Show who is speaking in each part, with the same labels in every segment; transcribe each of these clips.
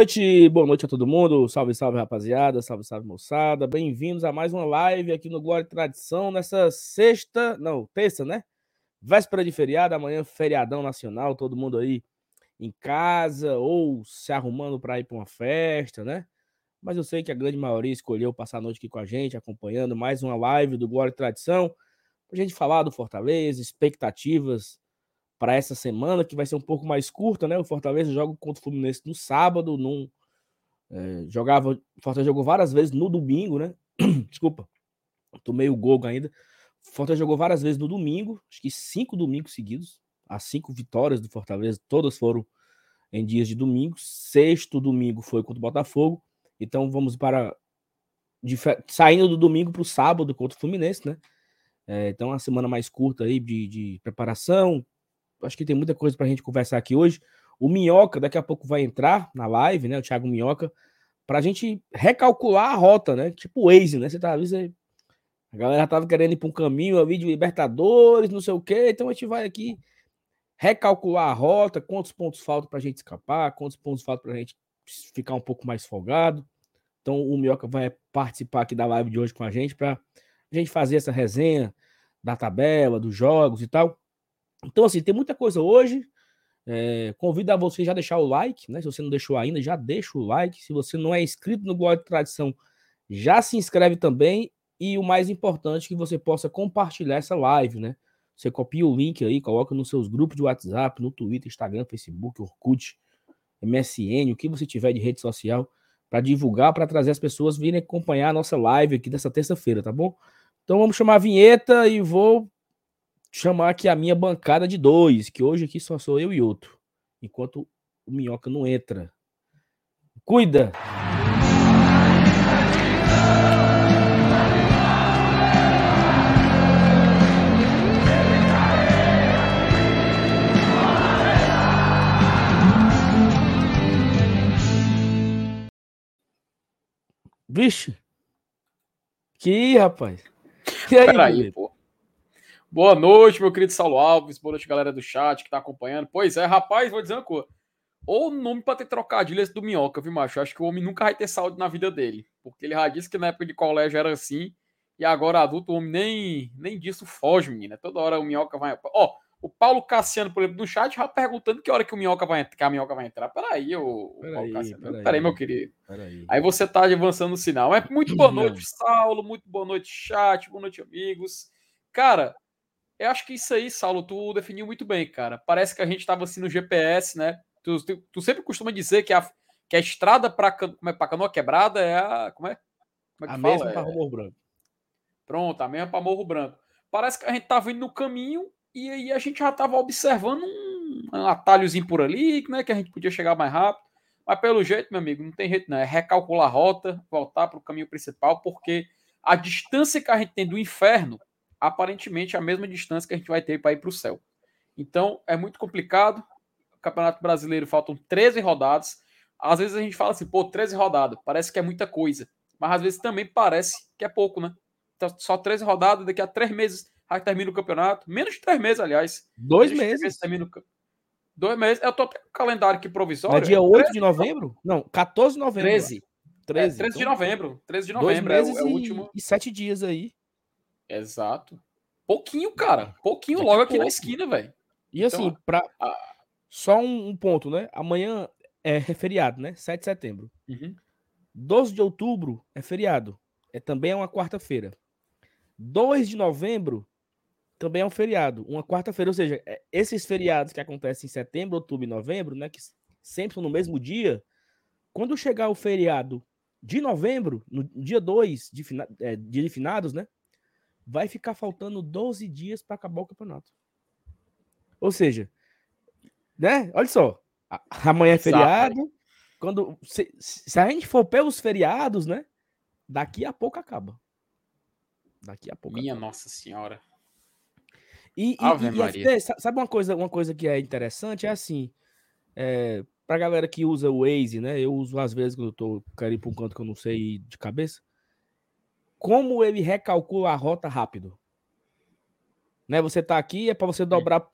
Speaker 1: Boa noite, boa noite a todo mundo. Salve, salve, rapaziada. Salve, salve, moçada. Bem-vindos a mais uma live aqui no Glória e Tradição nessa sexta, não, terça, né? Véspera de feriado, amanhã feriadão nacional, todo mundo aí em casa ou se arrumando para ir para uma festa, né? Mas eu sei que a grande maioria escolheu passar a noite aqui com a gente, acompanhando mais uma live do Glória e Tradição, para a gente falar do Fortaleza, expectativas para essa semana, que vai ser um pouco mais curta, né? O Fortaleza joga contra o Fluminense no sábado, num, é, jogava, o Fortaleza jogou várias vezes no domingo, né? Desculpa, tomei o gol ainda. O Fortaleza jogou várias vezes no domingo, acho que cinco domingos seguidos. As cinco vitórias do Fortaleza, todas foram em dias de domingo. Sexto domingo foi contra o Botafogo. Então vamos para. Saindo do domingo para o sábado contra o Fluminense, né? É, então, uma semana mais curta aí de, de preparação, acho que tem muita coisa para a gente conversar aqui hoje. O Minhoca daqui a pouco vai entrar na live, né? O Thiago Minhoca, para a gente recalcular a rota, né? Tipo o Waze, né? Você tá você... A galera tava querendo ir para um caminho ali de Libertadores, não sei o quê. Então a gente vai aqui recalcular a rota, quantos pontos faltam para a gente escapar, quantos pontos faltam para a gente ficar um pouco mais folgado. Então o Minhoca vai participar aqui da live de hoje com a gente para a gente fazer essa resenha da tabela, dos jogos e tal. Então, assim, tem muita coisa hoje. É, convido a você já deixar o like, né? Se você não deixou ainda, já deixa o like. Se você não é inscrito no Glória de Tradição, já se inscreve também. E o mais importante, que você possa compartilhar essa live, né? Você copia o link aí, coloca nos seus grupos de WhatsApp, no Twitter, Instagram, Facebook, Orkut, MSN, o que você tiver de rede social, para divulgar, para trazer as pessoas virem acompanhar a nossa live aqui dessa terça-feira, tá bom? Então vamos chamar a vinheta e vou chamar aqui a minha bancada de dois, que hoje aqui só sou eu e outro, enquanto o Minhoca não entra. Cuida! Vixe! Que rapaz!
Speaker 2: E aí, Peraí, pô. Boa noite, meu querido Saulo Alves. Boa noite, galera do chat que tá acompanhando. Pois é, rapaz, vou dizer uma coisa. Ou nome pra ter trocadilho esse do Minhoca, viu, macho? Eu acho que o homem nunca vai ter saúde na vida dele. Porque ele já disse que na época de colégio era assim. E agora adulto, o homem nem, nem disso foge, menina. Toda hora o Minhoca vai. Ó, o Paulo Cassiano, por exemplo, no chat, já perguntando que hora que o Minhoca vai, que a Minhoca vai entrar. Peraí, o, o Paulo Cassiano. Peraí, peraí, meu querido. Peraí. Aí você tá avançando o sinal. É muito boa noite, Saulo. Muito boa noite, chat. Boa noite, amigos. Cara, eu acho que isso aí, Saulo, tu definiu muito bem, cara. Parece que a gente estava assim no GPS, né? Tu, tu, tu, sempre costuma dizer que a, que a estrada para é, Canoa Quebrada é a. Como é?
Speaker 1: Como é a fala? mesma para Morro Branco.
Speaker 2: Pronto, a mesma para Morro Branco. Parece que a gente estava indo no caminho e aí a gente já estava observando um, um atalhozinho por ali, né? Que a gente podia chegar mais rápido. Mas pelo jeito, meu amigo, não tem jeito, não. É recalcular a rota, voltar para o caminho principal, porque a distância que a gente tem do inferno aparentemente a mesma distância que a gente vai ter para ir para o céu. Então é muito complicado. O Campeonato Brasileiro faltam 13 rodadas. Às vezes a gente fala assim, pô, 13 rodadas, parece que é muita coisa. Mas às vezes também parece que é pouco, né? Então, só 13 rodadas, daqui a três meses já termina o campeonato. Menos de três meses, aliás.
Speaker 1: Dois meses. meses
Speaker 2: termina o... Dois meses. Eu tô até com o calendário aqui provisório. É
Speaker 1: dia 8 de novembro? Não, 14 de novembro.
Speaker 2: 13. 13, é, 13 então, de novembro. 13 de novembro é, o, é o último.
Speaker 1: E sete dias aí.
Speaker 2: Exato. Pouquinho, cara. Pouquinho logo aqui pouco. na esquina, velho.
Speaker 1: E então, assim, pra... só um, um, ponto, né? Amanhã é feriado, né? 7 de setembro. Uhum. 12 de outubro é feriado. É também é uma quarta-feira. 2 de novembro também é um feriado, uma quarta-feira. Ou seja, é, esses feriados que acontecem em setembro, outubro e novembro, né? Que sempre são no mesmo dia. Quando chegar o feriado de novembro, no dia 2 de, é, de finados, né? Vai ficar faltando 12 dias para acabar o campeonato. Ou seja, né? Olha só, amanhã é feriado. Quando se, se, a gente for pelos feriados, né? Daqui a pouco acaba. Daqui a pouco.
Speaker 2: Minha acaba. Nossa Senhora.
Speaker 1: E, e, e sabe uma coisa, uma coisa que é interessante? É assim, é, pra galera que usa o Waze, né? Eu uso às vezes quando eu tô querendo ir pra um canto que eu não sei de cabeça como ele recalcula a rota rápido. Né? Você tá aqui, é para você dobrar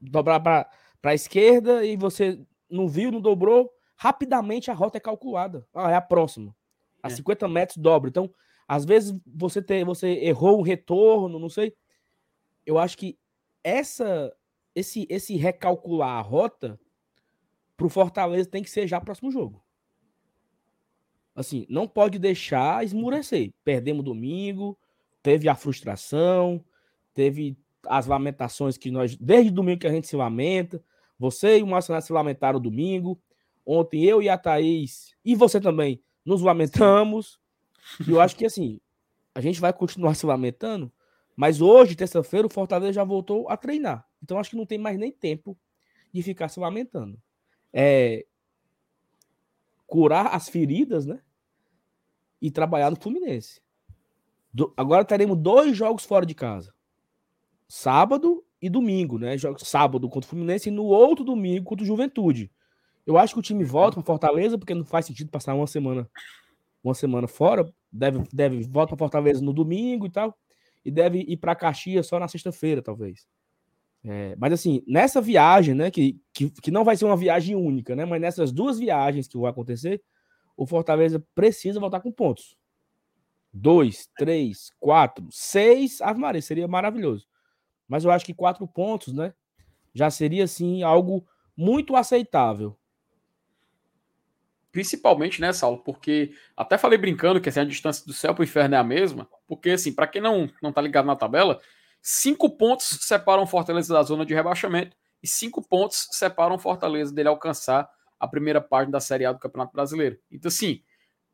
Speaker 1: dobrar para a esquerda e você não viu, não dobrou, rapidamente a rota é calculada. Ah, é a próxima. A é. 50 metros dobra. Então, às vezes você tem, você errou o retorno, não sei. Eu acho que essa esse esse recalcular a rota pro Fortaleza tem que ser já próximo jogo. Assim, não pode deixar esmurecer. Perdemos domingo, teve a frustração, teve as lamentações que nós, desde domingo que a gente se lamenta. Você e o Marcelo se lamentaram domingo. Ontem eu e a Thaís, e você também, nos lamentamos. E eu acho que assim, a gente vai continuar se lamentando, mas hoje, terça-feira, o Fortaleza já voltou a treinar. Então acho que não tem mais nem tempo de ficar se lamentando. É curar as feridas, né? E trabalhar no Fluminense. Do, agora teremos dois jogos fora de casa. Sábado e domingo, né? Jogo sábado contra o Fluminense e no outro domingo contra o Juventude. Eu acho que o time volta para Fortaleza porque não faz sentido passar uma semana uma semana fora, deve deve volta para Fortaleza no domingo e tal, e deve ir para Caxias só na sexta-feira, talvez. É, mas assim, nessa viagem, né, que, que, que não vai ser uma viagem única, né, mas nessas duas viagens que vão acontecer, o Fortaleza precisa voltar com pontos. Dois, três, quatro, seis, Ave Maria, seria maravilhoso. Mas eu acho que quatro pontos, né? Já seria, assim, algo muito aceitável.
Speaker 2: Principalmente, né, Saulo? Porque até falei brincando que assim, a distância do céu para o inferno é a mesma. Porque, assim, para quem não, não tá ligado na tabela, cinco pontos separam Fortaleza da zona de rebaixamento e cinco pontos separam Fortaleza dele alcançar a primeira página da Série A do Campeonato Brasileiro. Então, assim,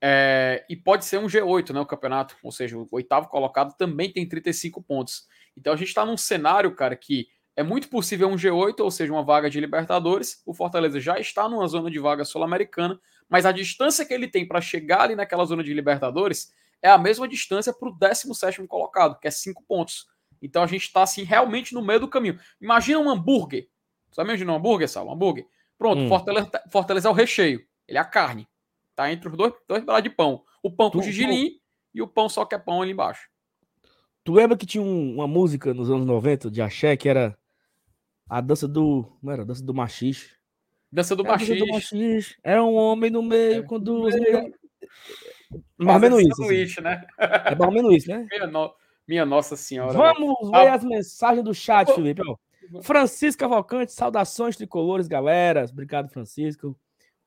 Speaker 2: é, e pode ser um G8, né? O campeonato, ou seja, o oitavo colocado também tem 35 pontos. Então a gente está num cenário, cara, que é muito possível um G8, ou seja, uma vaga de Libertadores. O Fortaleza já está numa zona de vaga sul-americana, mas a distância que ele tem para chegar ali naquela zona de Libertadores é a mesma distância para o 17 colocado, que é 5 pontos. Então a gente está assim realmente no meio do caminho. Imagina um hambúrguer. Você imagina um hambúrguer, Sal? Um hambúrguer. Pronto, hum. Fortaleza, Fortaleza é o recheio. Ele é a carne. Tá entre os dois, dois pedaços de pão. O pão com gigilim e o pão só que é pão ali embaixo.
Speaker 1: Tu lembra que tinha um, uma música nos anos 90 de axé que era a dança do. Não era? A dança do machixe.
Speaker 2: Dança do, machixe.
Speaker 1: Era um homem no meio é, com duas mulheres. Mais ou menos isso.
Speaker 2: Assim. né?
Speaker 1: É mais ou menos isso, né?
Speaker 2: Minha Nossa Senhora.
Speaker 1: Vamos ah. ver as mensagens do chat, Felipe. Francisco Cavalcante, saudações tricolores, galera. Obrigado, Francisco,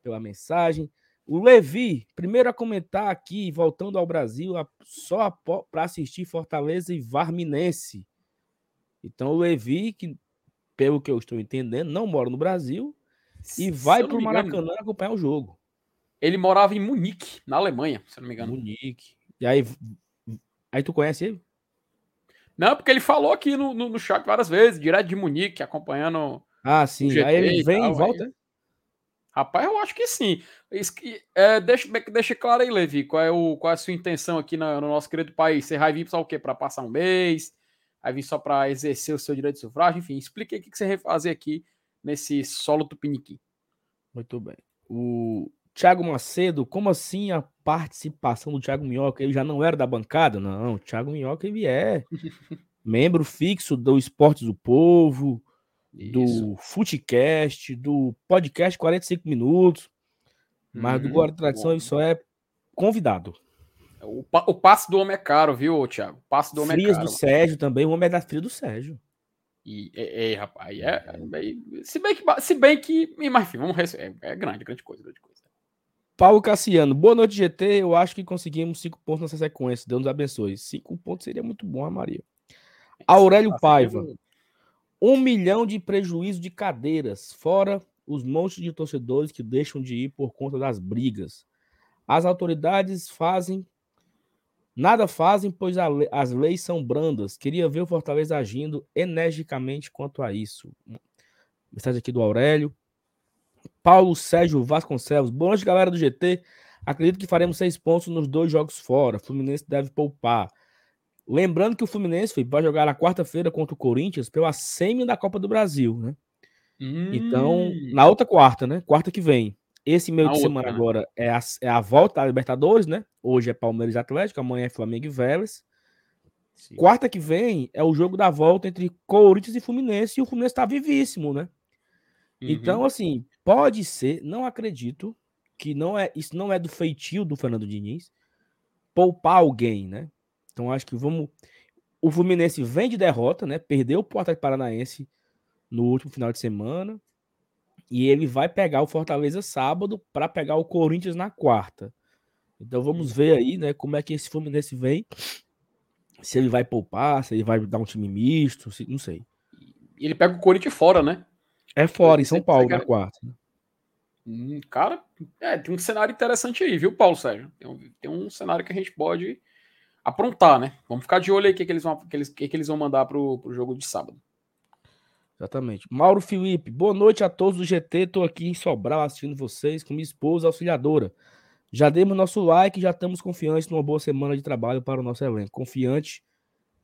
Speaker 1: pela mensagem. O Levi, primeiro a comentar aqui, voltando ao Brasil, só para assistir Fortaleza e Varminense. Então, o Levi, que pelo que eu estou entendendo, não mora no Brasil e vai para o Maracanã acompanhar o jogo.
Speaker 2: Ele morava em Munique, na Alemanha, se não me engano.
Speaker 1: Munique. E aí, aí tu conhece ele?
Speaker 2: Não, porque ele falou aqui no, no, no chat várias vezes, direto de Munique, acompanhando.
Speaker 1: Ah, sim. aí ele vem e volta. Aí...
Speaker 2: Rapaz, eu acho que sim. É, deixa, deixa claro aí, Levi, qual é, o, qual é a sua intenção aqui no, no nosso querido país? Você vai vir só o quê? Para passar um mês? Vai vir só para exercer o seu direito de sufrágio? Enfim, explique aí o que você vai fazer aqui nesse solo tupiniquim.
Speaker 1: Muito bem. O Thiago Macedo, como assim a participação do Thiago Minhoca? Ele já não era da bancada? Não, o Thiago Minhoca ele é membro fixo do Esportes do Povo, do Footcast, do podcast 45 minutos. Mas do Guarda Tradição ele só é convidado.
Speaker 2: O, o passe do homem é caro, viu, Thiago? O passe do homem
Speaker 1: Frias
Speaker 2: é caro.
Speaker 1: do Sérgio também, o homem é da fria do Sérgio.
Speaker 2: E, é, é rapaz, é, é, se bem que, se bem que, mas enfim, vamos é, é grande, grande coisa, grande coisa.
Speaker 1: Paulo Cassiano, boa noite, GT. Eu acho que conseguimos cinco pontos nessa sequência. Deus nos abençoe. Cinco pontos seria muito bom, Maria. Aurélio Paiva. Um milhão de prejuízo de cadeiras, fora os montes de torcedores que deixam de ir por conta das brigas. As autoridades fazem, nada fazem, pois le as leis são brandas. Queria ver o Fortaleza agindo energicamente quanto a isso. Mensagem aqui do Aurélio. Paulo Sérgio Vasconcelos. Boa noite, galera do GT. Acredito que faremos seis pontos nos dois jogos fora. Fluminense deve poupar. Lembrando que o Fluminense vai jogar na quarta-feira contra o Corinthians pela semi da Copa do Brasil, né? Hum. Então, na outra quarta, né? Quarta que vem. Esse meio na de outra, semana né? agora é a, é a volta à Libertadores, né? Hoje é Palmeiras e Atlético, amanhã é Flamengo e Vélez. Sim. Quarta que vem é o jogo da volta entre Corinthians e Fluminense e o Fluminense tá vivíssimo, né? Uhum. Então, assim, pode ser, não acredito que não é isso não é do feitio do Fernando Diniz poupar alguém, né? Então acho que vamos o Fluminense vem de derrota, né? Perdeu o Atlético Paranaense no último final de semana e ele vai pegar o Fortaleza sábado para pegar o Corinthians na quarta. Então vamos ver aí, né, como é que esse Fluminense vem. Se ele vai poupar, se ele vai dar um time misto, se, não sei.
Speaker 2: E ele pega o Corinthians fora, né?
Speaker 1: É fora, em São Paulo, na quarta.
Speaker 2: Hum, cara, é, tem um cenário interessante aí, viu, Paulo Sérgio? Tem um, tem um cenário que a gente pode aprontar, né? Vamos ficar de olho aí o que, que, eles, vão, que, eles, que, que eles vão mandar pro, pro jogo de sábado.
Speaker 1: Exatamente. Mauro Felipe, boa noite a todos do GT. Estou aqui em Sobral assistindo vocês com minha esposa auxiliadora. Já demos nosso like, já estamos confiantes numa boa semana de trabalho para o nosso elenco. Confiante,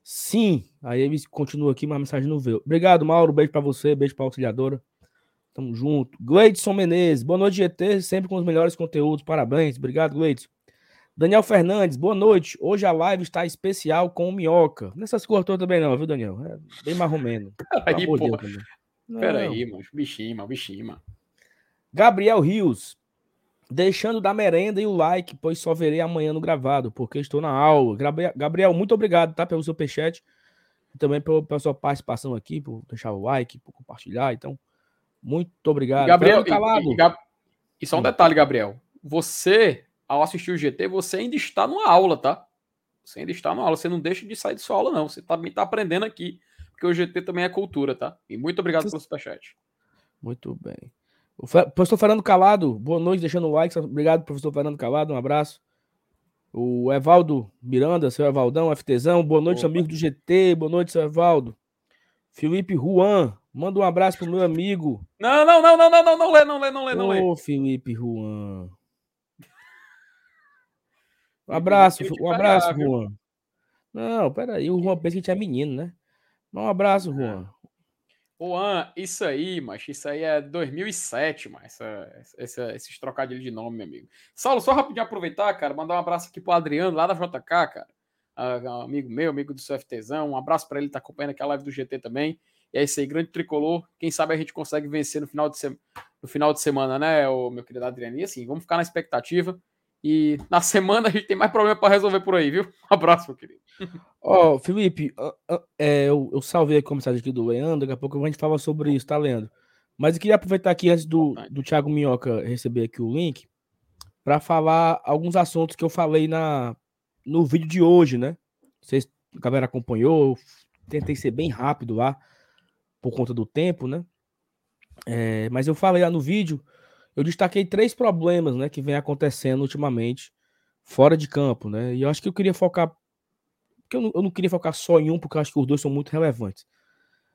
Speaker 1: sim. Aí ele continua aqui, mas a mensagem não veio. Obrigado, Mauro. Beijo para você, beijo para auxiliadora. Tamo junto. Gleidson Menezes, boa noite, GT. Sempre com os melhores conteúdos. Parabéns. Obrigado, Gleidson. Daniel Fernandes, boa noite. Hoje a live está especial com o Minhoca. Nessas cortou também não, viu, Daniel? É bem marromeno.
Speaker 2: Peraí, pô. Peraí, mano. Bichinho, mano. Bichinho, mano.
Speaker 1: Gabriel Rios. Deixando da merenda e o like, pois só verei amanhã no gravado, porque estou na aula. Gabriel, muito obrigado, tá? Pelo seu peixete. E também pela, pela sua participação aqui, por deixar o like, por compartilhar. Então, muito obrigado.
Speaker 2: Gabriel, e, e, e, e só um detalhe, Gabriel. Você ao assistir o GT, você ainda está numa aula, tá? Você ainda está numa aula, você não deixa de sair de sua aula, não. Você também está aprendendo aqui, porque o GT também é cultura, tá? E muito obrigado você... pelo superchat.
Speaker 1: Muito bem. O professor Fernando Calado, boa noite, deixando o like. Obrigado, professor Fernando Calado, um abraço. O Evaldo Miranda, seu Evaldão, FTzão, boa noite, Opa. amigo do GT, boa noite, seu Evaldo. Felipe Juan, manda um abraço pro meu amigo.
Speaker 2: Não, não, não, não, não, não, não lê, não lê, não lê, não lê.
Speaker 1: Ô, Felipe Juan. Um abraço, um abraço, Juan. Não, peraí, o Juan pensa que a gente é menino, né? Um abraço, Juan.
Speaker 2: Juan, isso aí, mas isso aí é 2007, mas essa, essa, esses trocadilhos de nome, meu amigo. Saulo, só rapidinho aproveitar, cara, mandar um abraço aqui pro Adriano, lá da JK, cara. Uh, amigo meu, amigo do CFTzão. Um abraço para ele, tá acompanhando aqui a live do GT também. E é isso aí, grande tricolor. Quem sabe a gente consegue vencer no final de, se... no final de semana, né, o meu querido Adriano? E assim, vamos ficar na expectativa. E na semana a gente tem mais problema para resolver por aí, viu? Um abraço, meu querido.
Speaker 1: Ó, oh, Felipe, é, eu, eu salvei a mensagem aqui do Leandro, daqui a pouco a gente fala sobre isso, tá, Leandro? Mas eu queria aproveitar aqui antes do, do Thiago Minhoca receber aqui o link para falar alguns assuntos que eu falei na, no vídeo de hoje, né? Vocês, a galera acompanhou, tentei ser bem rápido lá por conta do tempo, né? É, mas eu falei lá no vídeo eu destaquei três problemas, né, que vem acontecendo ultimamente fora de campo, né? E eu acho que eu queria focar porque eu não, eu não queria focar só em um, porque eu acho que os dois são muito relevantes.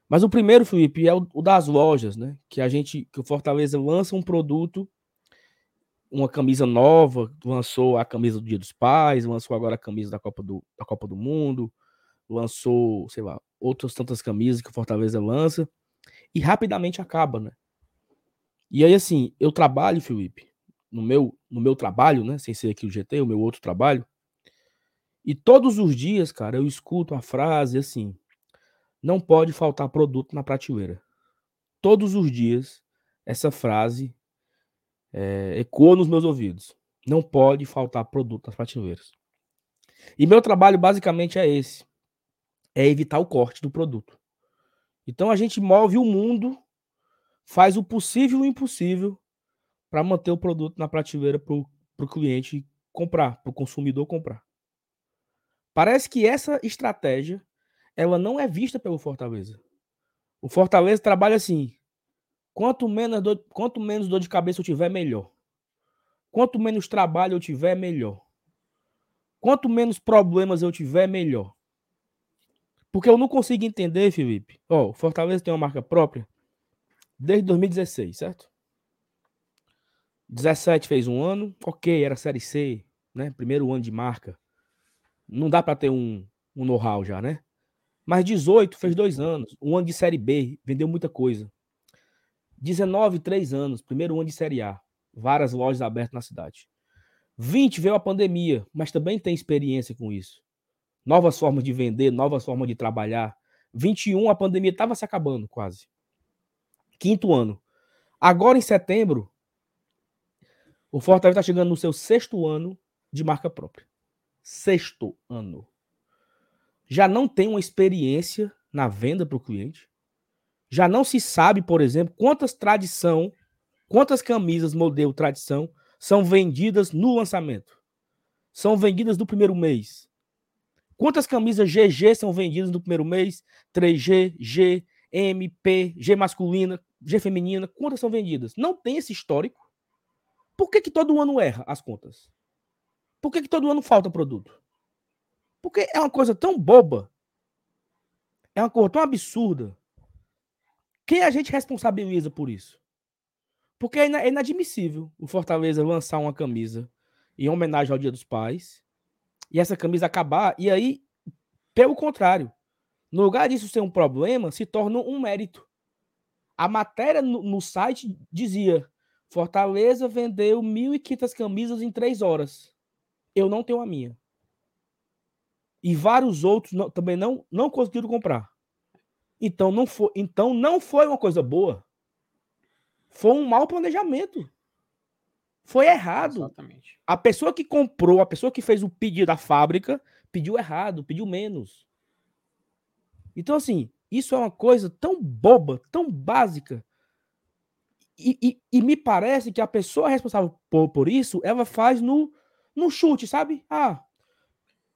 Speaker 1: Mas o primeiro, Felipe, é o, o das lojas, né? Que a gente, que o Fortaleza lança um produto, uma camisa nova, lançou a camisa do Dia dos Pais, lançou agora a camisa da Copa do, da Copa do Mundo, lançou, sei lá, outras tantas camisas que o Fortaleza lança e rapidamente acaba, né? E aí, assim, eu trabalho, Felipe, no meu, no meu trabalho, né? Sem ser aqui o GT, o meu outro trabalho. E todos os dias, cara, eu escuto a frase assim: não pode faltar produto na prateleira. Todos os dias, essa frase é, ecoa nos meus ouvidos. Não pode faltar produto nas prateleiras. E meu trabalho basicamente é esse: é evitar o corte do produto. Então a gente move o mundo faz o possível e o impossível para manter o produto na prateleira para o cliente comprar, para o consumidor comprar. Parece que essa estratégia ela não é vista pelo Fortaleza. O Fortaleza trabalha assim: quanto menos dor, quanto menos dor de cabeça eu tiver, melhor. Quanto menos trabalho eu tiver, melhor. Quanto menos problemas eu tiver, melhor. Porque eu não consigo entender, Felipe. Ó, oh, Fortaleza tem uma marca própria desde 2016, certo? 17 fez um ano, ok, era Série C, né? Primeiro ano de marca. Não dá para ter um, um know-how já, né? Mas 18 fez dois anos, um ano de Série B, vendeu muita coisa. 19, três anos, primeiro ano de Série A, várias lojas abertas na cidade. 20 veio a pandemia, mas também tem experiência com isso. Novas formas de vender, novas formas de trabalhar. 21 a pandemia estava se acabando quase quinto ano. Agora, em setembro, O Fortaleza está chegando no seu sexto ano de marca própria. Sexto ano. Já não tem uma experiência na venda para o cliente. Já não se sabe, por exemplo, quantas tradição, quantas camisas modelo tradição são vendidas no lançamento. São vendidas no primeiro mês. Quantas camisas GG são vendidas no primeiro mês? 3G, G, M, P, G masculina, G feminina, quantas são vendidas? Não tem esse histórico. Por que, que todo ano erra as contas? Por que, que todo ano falta produto? Porque é uma coisa tão boba. É uma coisa tão absurda. Quem a gente responsabiliza por isso? Porque é inadmissível o Fortaleza lançar uma camisa em homenagem ao Dia dos Pais e essa camisa acabar, e aí, pelo contrário, no lugar disso ser um problema, se torna um mérito. A matéria no, no site dizia: Fortaleza vendeu 1.500 camisas em três horas. Eu não tenho a minha. E vários outros não, também não, não conseguiram comprar. Então não, foi, então não foi uma coisa boa. Foi um mau planejamento. Foi errado. Exatamente. A pessoa que comprou, a pessoa que fez o pedido da fábrica, pediu errado, pediu menos. Então, assim, isso é uma coisa tão boba, tão básica. E, e, e me parece que a pessoa responsável por, por isso, ela faz no, no chute, sabe? Ah,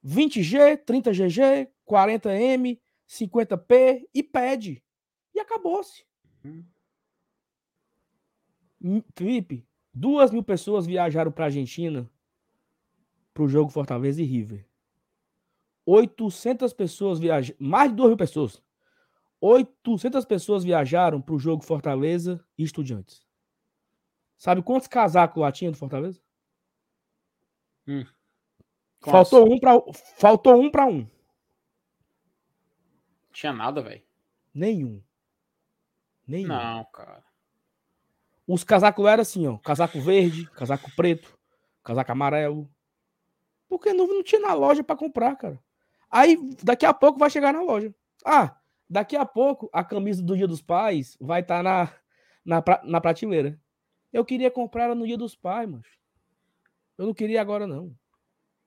Speaker 1: 20G, 30GG, 40M, 50P e pede. E acabou-se. Uhum. Felipe, duas mil pessoas viajaram para a Argentina para o jogo Fortaleza e River. 800 pessoas viajaram, mais de 2 mil pessoas. 800 pessoas viajaram para o jogo Fortaleza e Estudiantes. Sabe quantos casacos lá tinha do Fortaleza? Hum. Faltou um, para faltou um para um.
Speaker 2: Tinha nada, velho.
Speaker 1: Nenhum.
Speaker 2: Nenhum. Não, cara.
Speaker 1: Os casacos eram assim, ó. Casaco verde, casaco preto, casaco amarelo. Porque não, não tinha na loja para comprar, cara. Aí, daqui a pouco vai chegar na loja. Ah, daqui a pouco a camisa do Dia dos Pais vai estar tá na, na, na prateleira. Eu queria comprar ela no Dia dos Pais, mas eu não queria agora, não.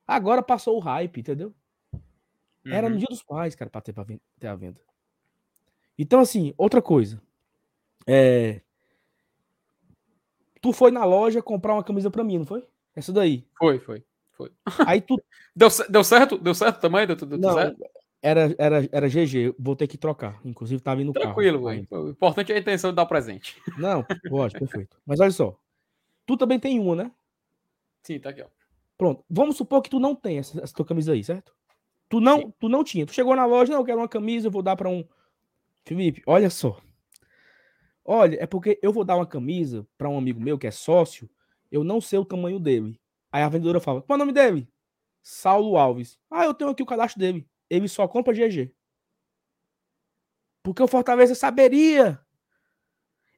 Speaker 1: Agora passou o hype, entendeu? Uhum. Era no uhum. Dia dos Pais, cara, pra ter, pra ter a venda. Então, assim, outra coisa. É... Tu foi na loja comprar uma camisa pra mim, não foi? Essa daí.
Speaker 2: Foi, foi. Foi.
Speaker 1: Aí tu.
Speaker 2: Deu, deu certo? Deu certo também? Deu, deu
Speaker 1: não,
Speaker 2: certo?
Speaker 1: Era, era, era GG, vou ter que trocar. Inclusive, tava indo no
Speaker 2: Tranquilo, carro. Tranquilo, O importante é a intenção de dar presente.
Speaker 1: Não, lógico, perfeito. Mas olha só. Tu também tem uma, né?
Speaker 2: Sim, tá aqui, ó.
Speaker 1: Pronto. Vamos supor que tu não tem essa, essa tua camisa aí, certo? Tu não, tu não tinha. Tu chegou na loja, não, eu quero uma camisa, eu vou dar para um. Felipe, olha só. Olha, é porque eu vou dar uma camisa para um amigo meu que é sócio, eu não sei o tamanho dele. Aí a vendedora fala: qual é o nome dele? Saulo Alves. Ah, eu tenho aqui o cadastro dele. Ele só compra GG. Porque o Fortaleza saberia.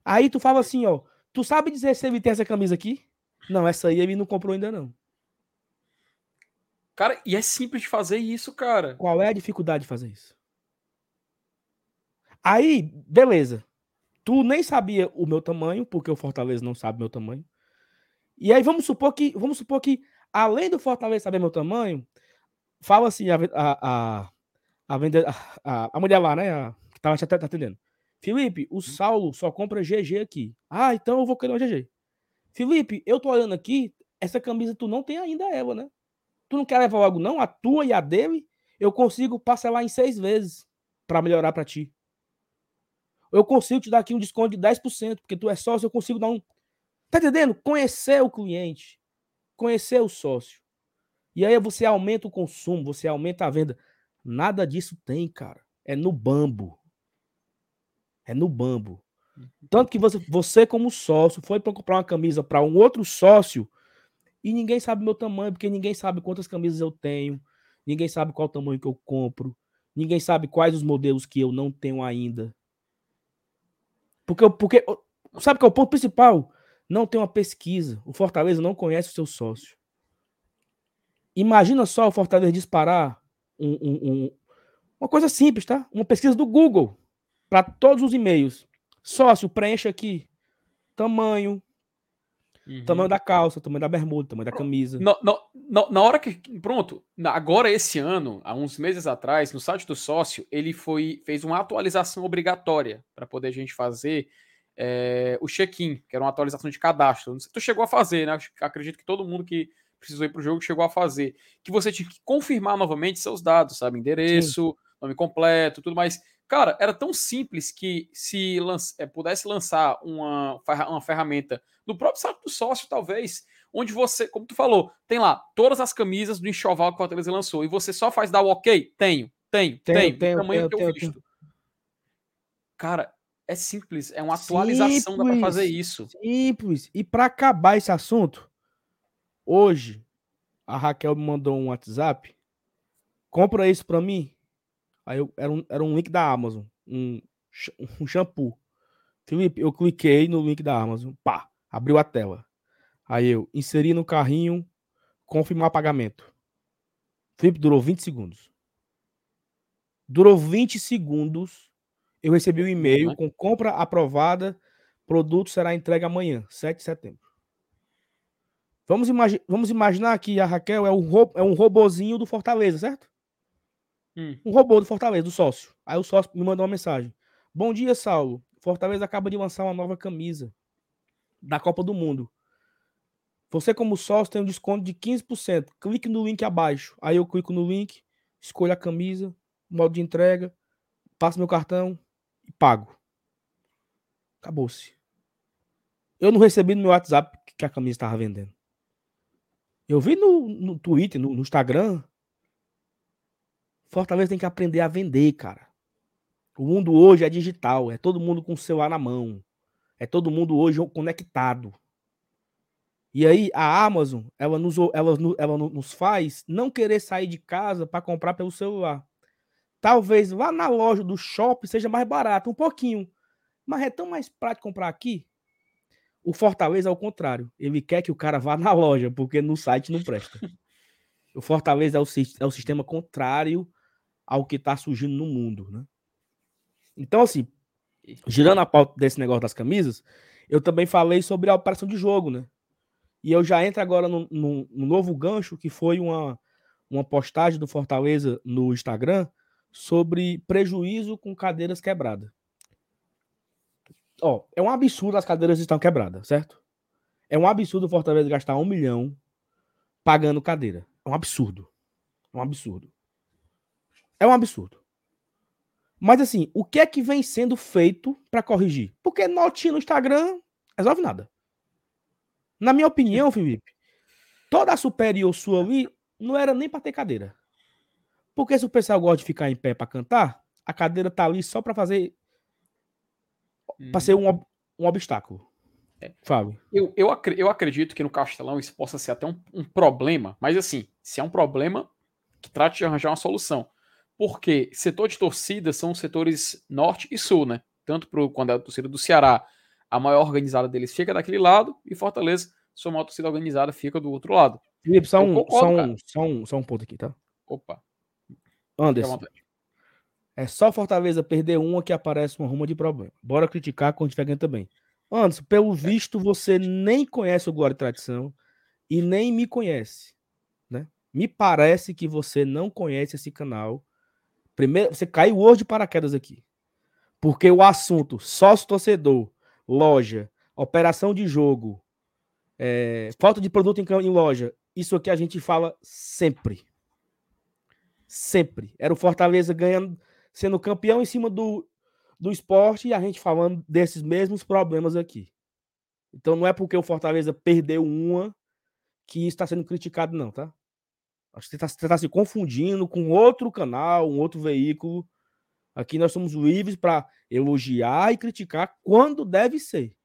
Speaker 1: Aí tu fala assim, ó. Tu sabe dizer se ele tem essa camisa aqui? Não, essa aí ele não comprou ainda não.
Speaker 2: Cara, e é simples de fazer isso, cara.
Speaker 1: Qual é a dificuldade de fazer isso? Aí, beleza. Tu nem sabia o meu tamanho, porque o Fortaleza não sabe meu tamanho. E aí vamos supor que, vamos supor que além do Fortaleza saber meu tamanho, fala assim a a, a, a, a, mulher lá, né, a, que tava tá atendendo. Felipe, o uhum. Saulo só compra GG aqui. Ah, então eu vou querer uma GG. Felipe, eu tô olhando aqui, essa camisa tu não tem ainda ela, né? Tu não quer levar logo não? A tua e a dele, eu consigo parcelar em seis vezes para melhorar para ti. Eu consigo te dar aqui um desconto de 10%, porque tu é sócio, eu consigo dar um Tá entendendo? Conhecer o cliente, conhecer o sócio. E aí você aumenta o consumo, você aumenta a venda. Nada disso tem, cara. É no bambo. É no bambo. Tanto que você, você como sócio, foi para comprar uma camisa para um outro sócio e ninguém sabe meu tamanho, porque ninguém sabe quantas camisas eu tenho, ninguém sabe qual tamanho que eu compro, ninguém sabe quais os modelos que eu não tenho ainda. Porque, porque sabe qual é o ponto principal? Não tem uma pesquisa. O Fortaleza não conhece o seu sócio. Imagina só o Fortaleza disparar um, um, um, uma coisa simples, tá? Uma pesquisa do Google para todos os e-mails. Sócio, preencha aqui tamanho, Uhum. Tamanho da calça, tamanho da bermuda, tamanho da camisa.
Speaker 2: Na, na, na hora que. Pronto, agora esse ano, há uns meses atrás, no site do sócio, ele foi fez uma atualização obrigatória para poder a gente fazer é, o check-in, que era uma atualização de cadastro. Não sei se tu chegou a fazer, né? Acredito que todo mundo que precisou ir para o jogo chegou a fazer. Que você tinha que confirmar novamente seus dados, sabe? Endereço, Sim. nome completo, tudo mais. Cara, era tão simples que se lança, é, pudesse lançar uma, uma ferramenta no próprio site do sócio, talvez, onde você, como tu falou, tem lá todas as camisas do enxoval que o Fortaleza lançou e você só faz dar o ok? Tenho, tenho, tenho, tenho, tamanho tenho, que eu tenho, visto. Tenho. Cara, é simples, é uma atualização simples, dá para fazer isso.
Speaker 1: Simples. E para acabar esse assunto, hoje a Raquel me mandou um WhatsApp. Compra isso para mim. Aí eu, era, um, era um link da Amazon, um, um shampoo. Felipe, eu cliquei no link da Amazon, pá, abriu a tela. Aí eu inseri no carrinho, confirmar pagamento. Felipe, durou 20 segundos. Durou 20 segundos. Eu recebi um e-mail uhum. com compra aprovada. Produto será entregue amanhã, 7 de setembro. Vamos, imagi vamos imaginar que a Raquel é um, é um robozinho do Fortaleza, certo? Hum. Um robô do Fortaleza, do sócio. Aí o sócio me mandou uma mensagem. Bom dia, Saulo. Fortaleza acaba de lançar uma nova camisa da Copa do Mundo. Você, como sócio, tem um desconto de 15%. Clique no link abaixo. Aí eu clico no link, escolho a camisa, modo de entrega, passo meu cartão e pago. Acabou-se. Eu não recebi no meu WhatsApp que a camisa estava vendendo. Eu vi no, no Twitter, no, no Instagram, Fortaleza tem que aprender a vender, cara. O mundo hoje é digital, é todo mundo com o celular na mão. É todo mundo hoje conectado. E aí a Amazon, ela nos, ela, ela nos faz não querer sair de casa para comprar pelo celular. Talvez lá na loja do shopping seja mais barato, um pouquinho. Mas é tão mais prático comprar aqui. O Fortaleza é o contrário. Ele quer que o cara vá na loja, porque no site não presta. O Fortaleza é o, é o sistema contrário ao que está surgindo no mundo, né? Então, assim, girando a pauta desse negócio das camisas, eu também falei sobre a operação de jogo, né? E eu já entro agora no, no, no novo gancho, que foi uma, uma postagem do Fortaleza no Instagram sobre prejuízo com cadeiras quebradas. Ó, é um absurdo as cadeiras estão quebradas, certo? É um absurdo o Fortaleza gastar um milhão pagando cadeira. É um absurdo. É um absurdo. É um absurdo. Mas assim, o que é que vem sendo feito para corrigir? Porque notinha no Instagram resolve nada. Na minha opinião, Felipe, toda a superior sua ali não era nem para ter cadeira. Porque se o pessoal gosta de ficar em pé para cantar, a cadeira tá ali só para fazer hum. para ser um, um obstáculo.
Speaker 2: É. Fábio. Eu, eu, eu acredito que no Castelão isso possa ser até um, um problema, mas assim, se é um problema, que trate de arranjar uma solução porque setor de torcida são os setores norte e sul, né? Tanto pro, quando é a torcida do Ceará, a maior organizada deles fica daquele lado, e Fortaleza, sua maior torcida organizada, fica do outro lado.
Speaker 1: Felipe, só um, concordo, só, um, só, um, só um ponto aqui, tá?
Speaker 2: Opa.
Speaker 1: Anderson. É só Fortaleza perder uma que aparece uma ruma de problema. Bora criticar quando tiver ganho também. Anderson, pelo visto, você nem conhece o Glória e Tradição e nem me conhece. Né? Me parece que você não conhece esse canal Primeiro, você caiu hoje de paraquedas aqui. Porque o assunto sócio-torcedor, loja, operação de jogo, é, falta de produto em, em loja, isso aqui a gente fala sempre. Sempre. Era o Fortaleza ganhando, sendo campeão em cima do, do esporte e a gente falando desses mesmos problemas aqui. Então não é porque o Fortaleza perdeu uma que está sendo criticado, não, tá? Acho que você está tá se confundindo com outro canal, um outro veículo. Aqui nós somos livres para elogiar e criticar quando deve ser.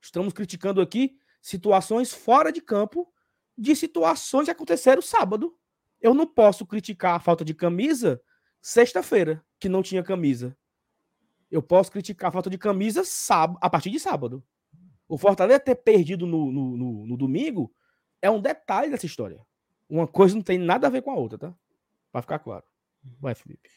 Speaker 1: Estamos criticando aqui situações fora de campo de situações que aconteceram sábado. Eu não posso criticar a falta de camisa sexta-feira, que não tinha camisa. Eu posso criticar a falta de camisa sábado, a partir de sábado. O Fortaleza ter perdido no, no, no, no domingo é um detalhe dessa história. Uma coisa não tem nada a ver com a outra, tá? Pra ficar claro. Vai, Felipe.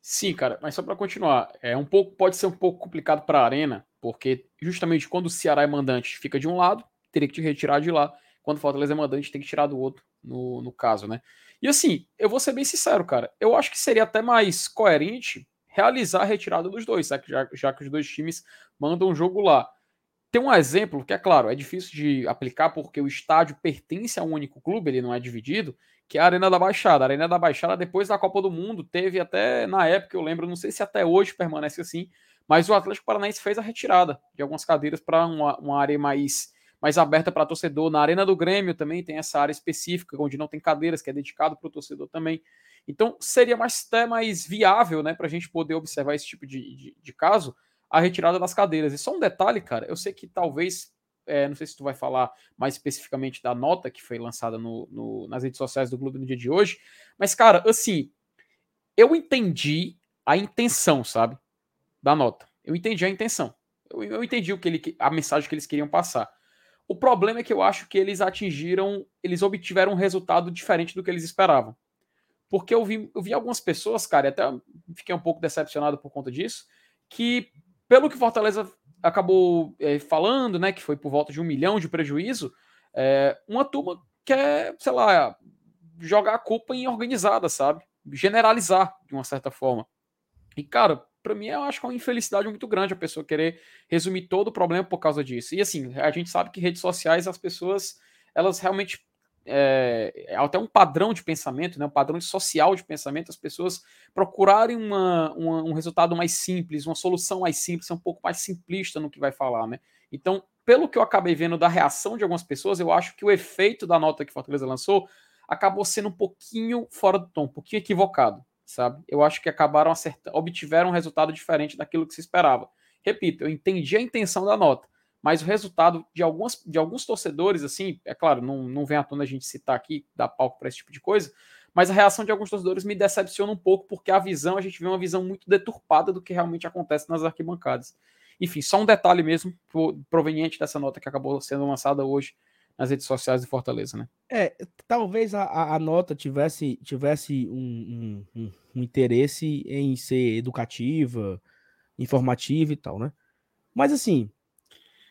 Speaker 2: Sim, cara, mas só para continuar, é um pouco, pode ser um pouco complicado para a Arena, porque justamente quando o Ceará é mandante fica de um lado teria que te retirar de lá. Quando o Fortaleza é mandante, tem que tirar do outro, no, no caso, né? E assim, eu vou ser bem sincero, cara. Eu acho que seria até mais coerente realizar a retirada dos dois, já, já que os dois times mandam um jogo lá. Tem um exemplo que, é claro, é difícil de aplicar porque o estádio pertence a um único clube, ele não é dividido, que é a Arena da Baixada. A Arena da Baixada, depois da Copa do Mundo, teve até, na época, eu lembro, não sei se até hoje permanece assim, mas o Atlético Paranaense fez a retirada de algumas cadeiras para uma, uma área mais, mais aberta para torcedor. Na Arena do Grêmio também tem essa área específica, onde não tem cadeiras, que é dedicado para o torcedor também. Então, seria mais, até mais viável, né, para a gente poder observar esse tipo de, de, de, caso, a retirada das cadeiras. E só um detalhe, cara, eu sei que talvez, é, não sei se tu vai falar mais especificamente da nota que foi lançada no, no, nas redes sociais do Globo no dia de hoje, mas, cara, assim, eu entendi a intenção, sabe, da nota. Eu entendi a intenção. Eu, eu entendi o que ele, a mensagem que eles queriam passar. O problema é que eu acho que eles atingiram, eles obtiveram um resultado diferente do que eles esperavam. Porque eu vi, eu vi algumas pessoas, cara, e até fiquei um pouco decepcionado por conta disso, que pelo que Fortaleza acabou é, falando, né, que foi por volta de um milhão de prejuízo, é, uma turma quer, sei lá, jogar a culpa em organizada, sabe? Generalizar de uma certa forma. E, cara, para mim eu acho que é uma infelicidade muito grande a pessoa querer resumir todo o problema por causa disso. E assim, a gente sabe que redes sociais, as pessoas, elas realmente é, é, até um padrão de pensamento, né, um padrão social de pensamento, as pessoas procurarem uma, uma, um resultado mais simples, uma solução mais simples, um pouco mais simplista no que vai falar, né? Então, pelo que eu acabei vendo da reação de algumas pessoas, eu acho que o efeito da nota que Fortaleza lançou acabou sendo um pouquinho fora do tom, um pouquinho equivocado, sabe? Eu acho que acabaram acertando, obtiveram um resultado diferente daquilo que se esperava. Repito, eu entendi a intenção da nota, mas o resultado de, algumas, de alguns torcedores, assim, é claro, não, não vem à tona a gente citar aqui, dar palco para esse tipo de coisa, mas a reação de alguns torcedores me decepciona um pouco, porque a visão, a gente vê uma visão muito deturpada do que realmente acontece nas arquibancadas. Enfim, só um detalhe mesmo, proveniente dessa nota que acabou sendo lançada hoje nas redes sociais de Fortaleza, né?
Speaker 1: É, talvez a, a nota tivesse, tivesse um, um, um, interesse em ser educativa, informativa e tal, né? Mas assim,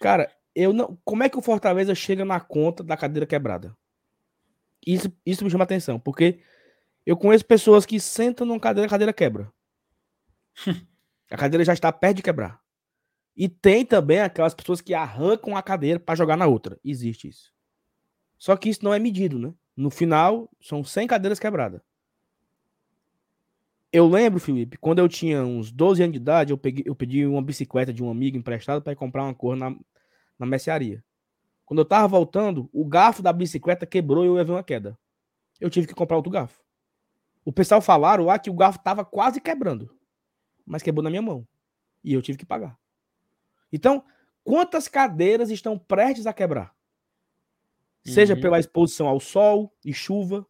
Speaker 1: Cara, eu não. Como é que o Fortaleza chega na conta da cadeira quebrada? Isso, isso me chama atenção, porque eu conheço pessoas que sentam numa cadeira, a cadeira quebra. a cadeira já está perto de quebrar. E tem também aquelas pessoas que arrancam a cadeira para jogar na outra. Existe isso. Só que isso não é medido, né? No final, são 100 cadeiras quebradas. Eu lembro, Felipe, quando eu tinha uns 12 anos de idade, eu, peguei, eu pedi uma bicicleta de um amigo emprestado para comprar uma cor na, na mercearia. Quando eu tava voltando, o garfo da bicicleta quebrou e eu levei uma queda. Eu tive que comprar outro garfo. O pessoal falaram lá que o garfo tava quase quebrando, mas quebrou na minha mão. E eu tive que pagar. Então, quantas cadeiras estão prestes a quebrar? Seja uhum. pela exposição ao sol e chuva.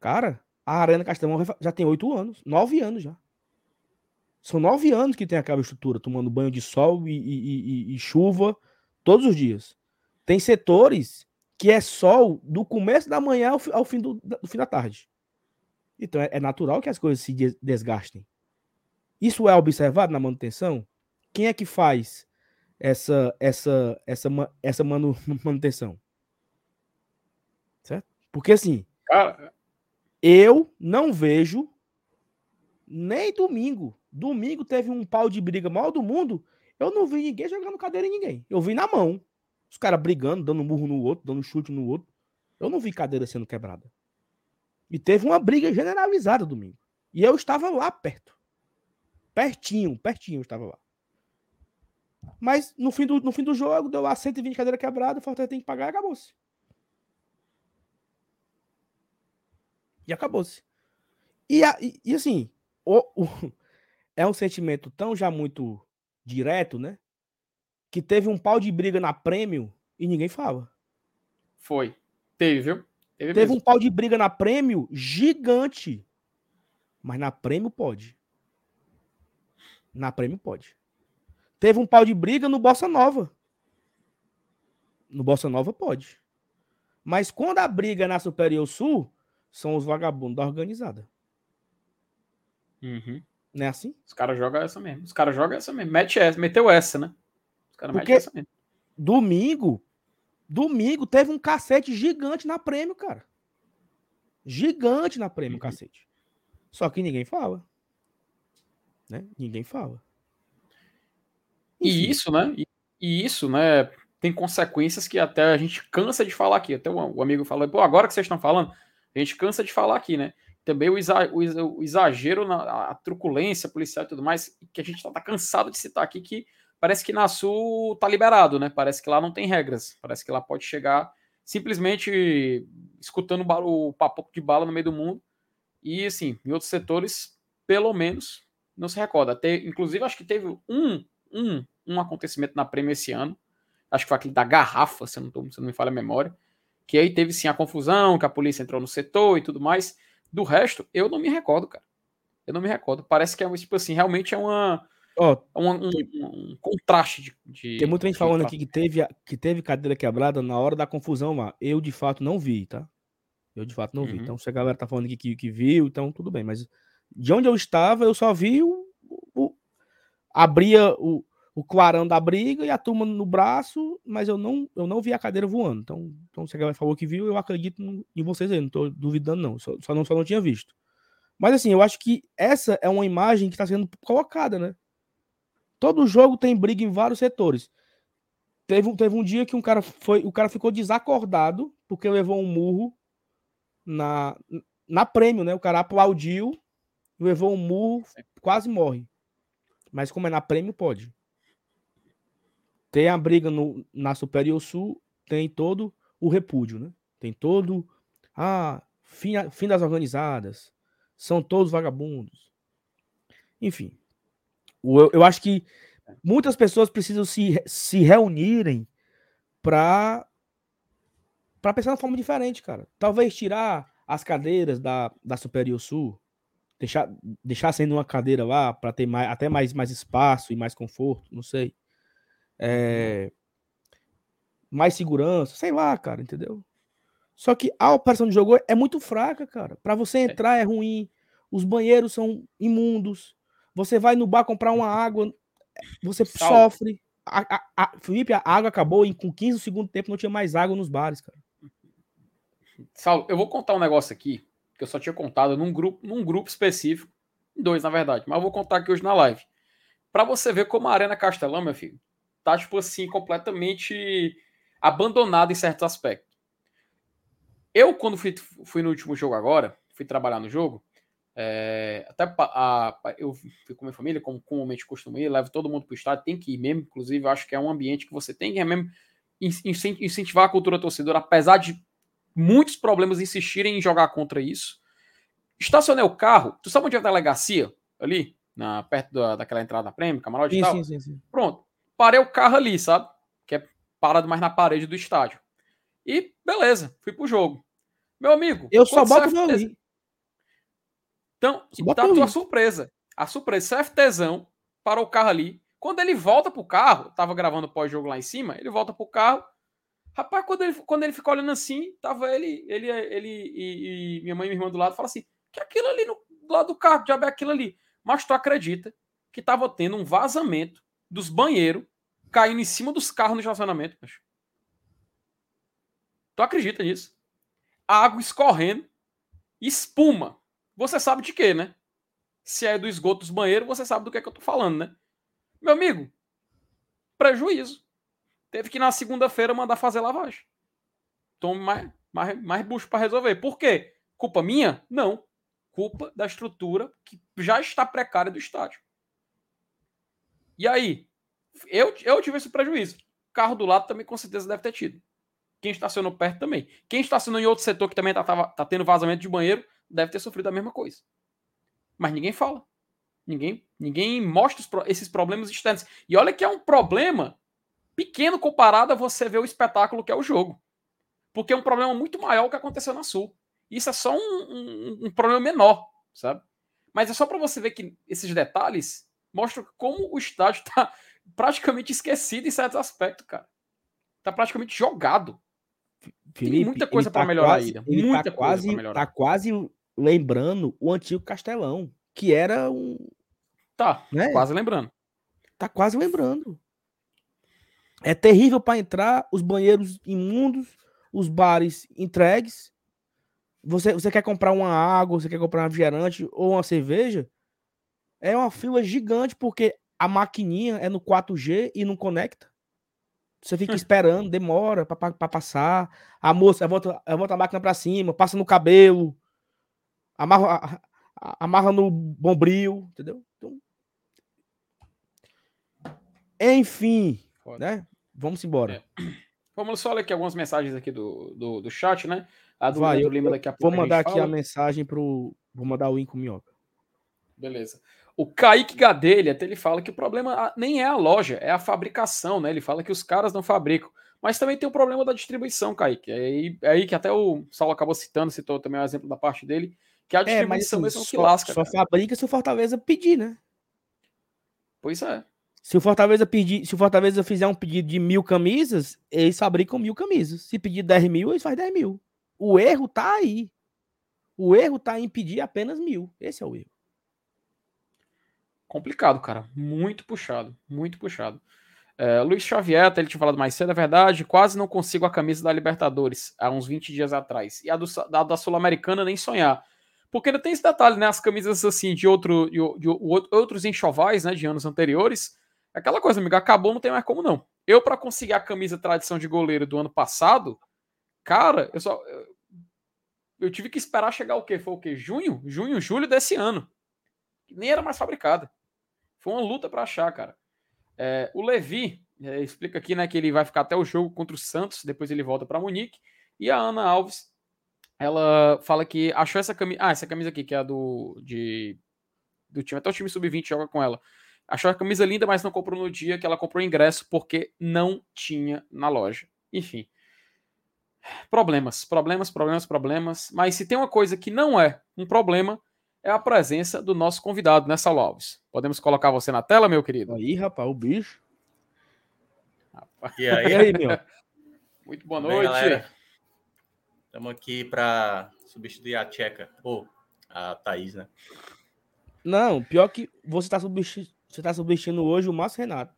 Speaker 1: Cara, a Arena Castelão já tem oito anos, nove anos já. São nove anos que tem aquela estrutura, tomando banho de sol e, e, e, e chuva todos os dias. Tem setores que é sol do começo da manhã ao, ao fim, do, do, fim da tarde. Então é, é, natural que as coisas se desgastem. Isso é observado na manutenção? Quem é que faz essa essa essa essa manu, manutenção? Certo? Porque assim, Cara... eu não vejo nem domingo Domingo teve um pau de briga maior do mundo. Eu não vi ninguém jogando cadeira em ninguém. Eu vi na mão. Os caras brigando, dando murro no outro, dando chute no outro. Eu não vi cadeira sendo quebrada. E teve uma briga generalizada domingo. E eu estava lá perto. Pertinho, pertinho eu estava lá. Mas no fim do, no fim do jogo, deu lá 120 cadeira quebrada, o Fortaleza tem que pagar e acabou-se. E acabou-se. E, e, e, assim, o, o, é um sentimento tão já muito direto, né? Que teve um pau de briga na prêmio e ninguém fala.
Speaker 2: Foi. Teve, viu?
Speaker 1: Teve, teve um pau de briga na prêmio gigante. Mas na prêmio pode. Na prêmio pode. Teve um pau de briga no Bossa Nova. No Bossa Nova pode. Mas quando a briga é na Superior Sul, são os vagabundos da organizada.
Speaker 2: Uhum.
Speaker 1: Não é assim?
Speaker 2: Os caras jogam essa mesmo. Os caras jogam essa mesmo. Mete essa, meteu essa, né? Os caras metem essa mesmo.
Speaker 1: Domingo, Domingo teve um cacete gigante na prêmio, cara. Gigante na prêmio, uhum. cacete. Só que ninguém fala. Né? Ninguém fala.
Speaker 2: Enfim. E isso, né? E, e, isso, né? Tem consequências que até a gente cansa de falar aqui. Até o, o amigo falou, pô, agora que vocês estão falando, a gente cansa de falar aqui, né? Também o, exa, o, o exagero, na, a truculência policial e tudo mais, que a gente tá, tá cansado de citar aqui, que parece que na Sul tá liberado, né? Parece que lá não tem regras. Parece que lá pode chegar simplesmente escutando o papo de bala no meio do mundo. E assim, em outros setores, pelo menos, não se recorda. Até, inclusive, acho que teve um, um, um acontecimento na Prêmio esse ano. Acho que foi aquele da garrafa, se não, tô, se não me falha a memória. Que aí teve sim a confusão, que a polícia entrou no setor e tudo mais. Do resto, eu não me recordo, cara. Eu não me recordo. Parece que é tipo assim, realmente é uma Ó, um, um, um, contraste de, de,
Speaker 1: Tem muita gente falando aqui que teve, que teve cadeira quebrada na hora da confusão lá. Eu, de fato, não vi, tá? Eu, de fato, não uhum. vi. Então, se a galera tá falando aqui que, que viu, então tudo bem. Mas de onde eu estava, eu só vi o abria o, o clarão da briga e a turma no braço, mas eu não, eu não vi a cadeira voando. Então, então se a galera falou que viu, eu acredito em vocês aí. Não tô duvidando, não. Só, só, não. só não tinha visto. Mas assim, eu acho que essa é uma imagem que está sendo colocada, né? Todo jogo tem briga em vários setores. Teve, teve um dia que um cara foi, o cara ficou desacordado porque levou um murro na, na prêmio, né? O cara aplaudiu, levou um murro, quase morre. Mas como é na prêmio, pode. Tem a briga no, na Superior Sul, tem todo o repúdio, né? Tem todo. Ah, fim, fim das organizadas. São todos vagabundos. Enfim, eu, eu acho que muitas pessoas precisam se, se reunirem para para pensar de forma diferente, cara. Talvez tirar as cadeiras da, da Superior Sul, deixar, deixar sendo uma cadeira lá para ter mais, até mais, mais espaço e mais conforto, não sei. É, mais segurança, sei lá, cara, entendeu? Só que a operação de jogo é muito fraca, cara. Para você é. entrar é ruim, os banheiros são imundos, você vai no bar comprar uma água, você Sal. sofre. A, a, a, Felipe, a água acabou e com 15 segundos tempo não tinha mais água nos bares, cara.
Speaker 2: Saulo, eu vou contar um negócio aqui que eu só tinha contado num grupo, num grupo específico, dois na verdade, mas eu vou contar aqui hoje na live. Para você ver como a Arena Castelão, meu filho, tá tipo assim completamente abandonada em certos aspectos. Eu quando fui, fui no último jogo agora, fui trabalhar no jogo, é, até a, a, eu fui com minha família, como comumente costumo ir, levo todo mundo para o estádio, tem que ir mesmo. Inclusive, acho que é um ambiente que você tem que é mesmo incentivar a cultura torcedora, apesar de muitos problemas insistirem em jogar contra isso. Estacionei o carro, tu sabe onde é a delegacia? Ali, na, perto da, daquela entrada da prêmio, camarote sim, e tal? Sim, sim, sim. Pronto, parei o carro ali, sabe? Que é parado mais na parede do estádio. E beleza, fui pro jogo. Meu amigo,
Speaker 1: eu só boto meu ali.
Speaker 2: Então, tá a tua surpresa. A surpresa, FTzão para o carro ali. Quando ele volta pro carro, tava gravando pós-jogo lá em cima, ele volta pro carro. Rapaz, quando ele, quando ele fica olhando assim, tava ele, ele, ele e, e minha mãe e minha irmã do lado, fala assim: que aquilo ali no, do lado do carro, diabo é aquilo ali. Mas tu acredita que tava tendo um vazamento dos banheiros caindo em cima dos carros no estacionamento, macho. Tu acredita nisso? Água escorrendo, espuma você sabe de quê, né? Se é do esgoto dos banheiros, você sabe do que, é que eu tô falando, né? Meu amigo, prejuízo. Teve que na segunda-feira mandar fazer lavagem. Tome mais, mais, mais bucho para resolver. Por quê? Culpa minha? Não. Culpa da estrutura que já está precária do estádio. E aí? Eu, eu tive esse prejuízo. Carro do lado também com certeza deve ter tido. Quem estacionou perto também. Quem estacionou em outro setor que também tá, tá, tá tendo vazamento de banheiro deve ter sofrido a mesma coisa. Mas ninguém fala. Ninguém, ninguém mostra os, esses problemas externos. E olha que é um problema pequeno comparado a você ver o espetáculo que é o jogo. Porque é um problema muito maior que aconteceu na Sul. Isso é só um, um, um problema menor, sabe? Mas é só para você ver que esses detalhes mostram como o estádio está praticamente esquecido em certos aspectos, cara. Está praticamente jogado.
Speaker 1: Felipe, Tem muita coisa para tá melhorar quase, ainda. Muita tá coisa quase, melhorar. Tá quase lembrando o antigo Castelão, que era um.
Speaker 2: Tá, né? quase lembrando.
Speaker 1: Tá quase lembrando. É terrível para entrar, os banheiros imundos, os bares entregues. Você, você quer comprar uma água, você quer comprar um refrigerante ou uma cerveja? É uma fila gigante porque a maquininha é no 4G e não conecta. Você fica esperando, demora para passar. A moça volta, volta a máquina para cima, passa no cabelo, amarra, amarra no bombril, entendeu? Então, enfim, né? Vamos embora.
Speaker 2: É. Vamos só ler aqui algumas mensagens aqui do, do, do chat, né? A do Vai, Lima daqui a
Speaker 1: pouco. Vou mandar a aqui fala. a mensagem pro. Vou mandar o link com minhoca.
Speaker 2: Beleza. O Kaique Gadelha até ele fala que o problema nem é a loja, é a fabricação, né? Ele fala que os caras não fabricam. Mas também tem o problema da distribuição, Kaique. É aí, é aí que até o Saulo acabou citando, citou também o um exemplo da parte dele, que a distribuição é, mas, assim,
Speaker 1: só, que lasca. Só cara. fabrica se o Fortaleza pedir, né?
Speaker 2: Pois é.
Speaker 1: Se o Fortaleza pedir, se o Fortaleza fizer um pedido de mil camisas, eles fabricam mil camisas. Se pedir 10 mil, eles fazem 10 mil. O erro tá aí. O erro tá em pedir apenas mil. Esse é o erro.
Speaker 2: Complicado, cara. Muito puxado. Muito puxado. É, Luiz Xavier, ele tinha falado mais cedo, é verdade. Quase não consigo a camisa da Libertadores há uns 20 dias atrás. E a do, da, da Sul-Americana nem sonhar. Porque ainda tem esse detalhe, né? As camisas assim de, outro, de, de outros enxovais, né? De anos anteriores Aquela coisa, amigo, acabou, não tem mais como não. Eu, para conseguir a camisa tradição de goleiro do ano passado, cara, eu só. Eu tive que esperar chegar o quê? Foi o quê? Junho? Junho, julho desse ano. Nem era mais fabricada. Foi uma luta para achar, cara. É, o Levi é, explica aqui, né, que ele vai ficar até o jogo contra o Santos, depois ele volta para Munique. E a Ana Alves, ela fala que achou essa camisa. Ah, essa camisa aqui, que é a do. De, do time. Até o time sub-20 joga com ela. Achou a camisa linda, mas não comprou no dia que ela comprou o ingresso porque não tinha na loja. Enfim. Problemas, problemas, problemas, problemas. Mas se tem uma coisa que não é um problema, é a presença do nosso convidado, né, Saulo Alves? Podemos colocar você na tela, meu querido?
Speaker 1: Aí, rapaz, o bicho.
Speaker 3: E aí, e aí meu?
Speaker 2: Muito boa noite.
Speaker 3: Estamos aqui para substituir a Tcheca, ou a Thaís, né?
Speaker 1: Não, pior que você está substituindo você está substituindo hoje o Márcio Renato.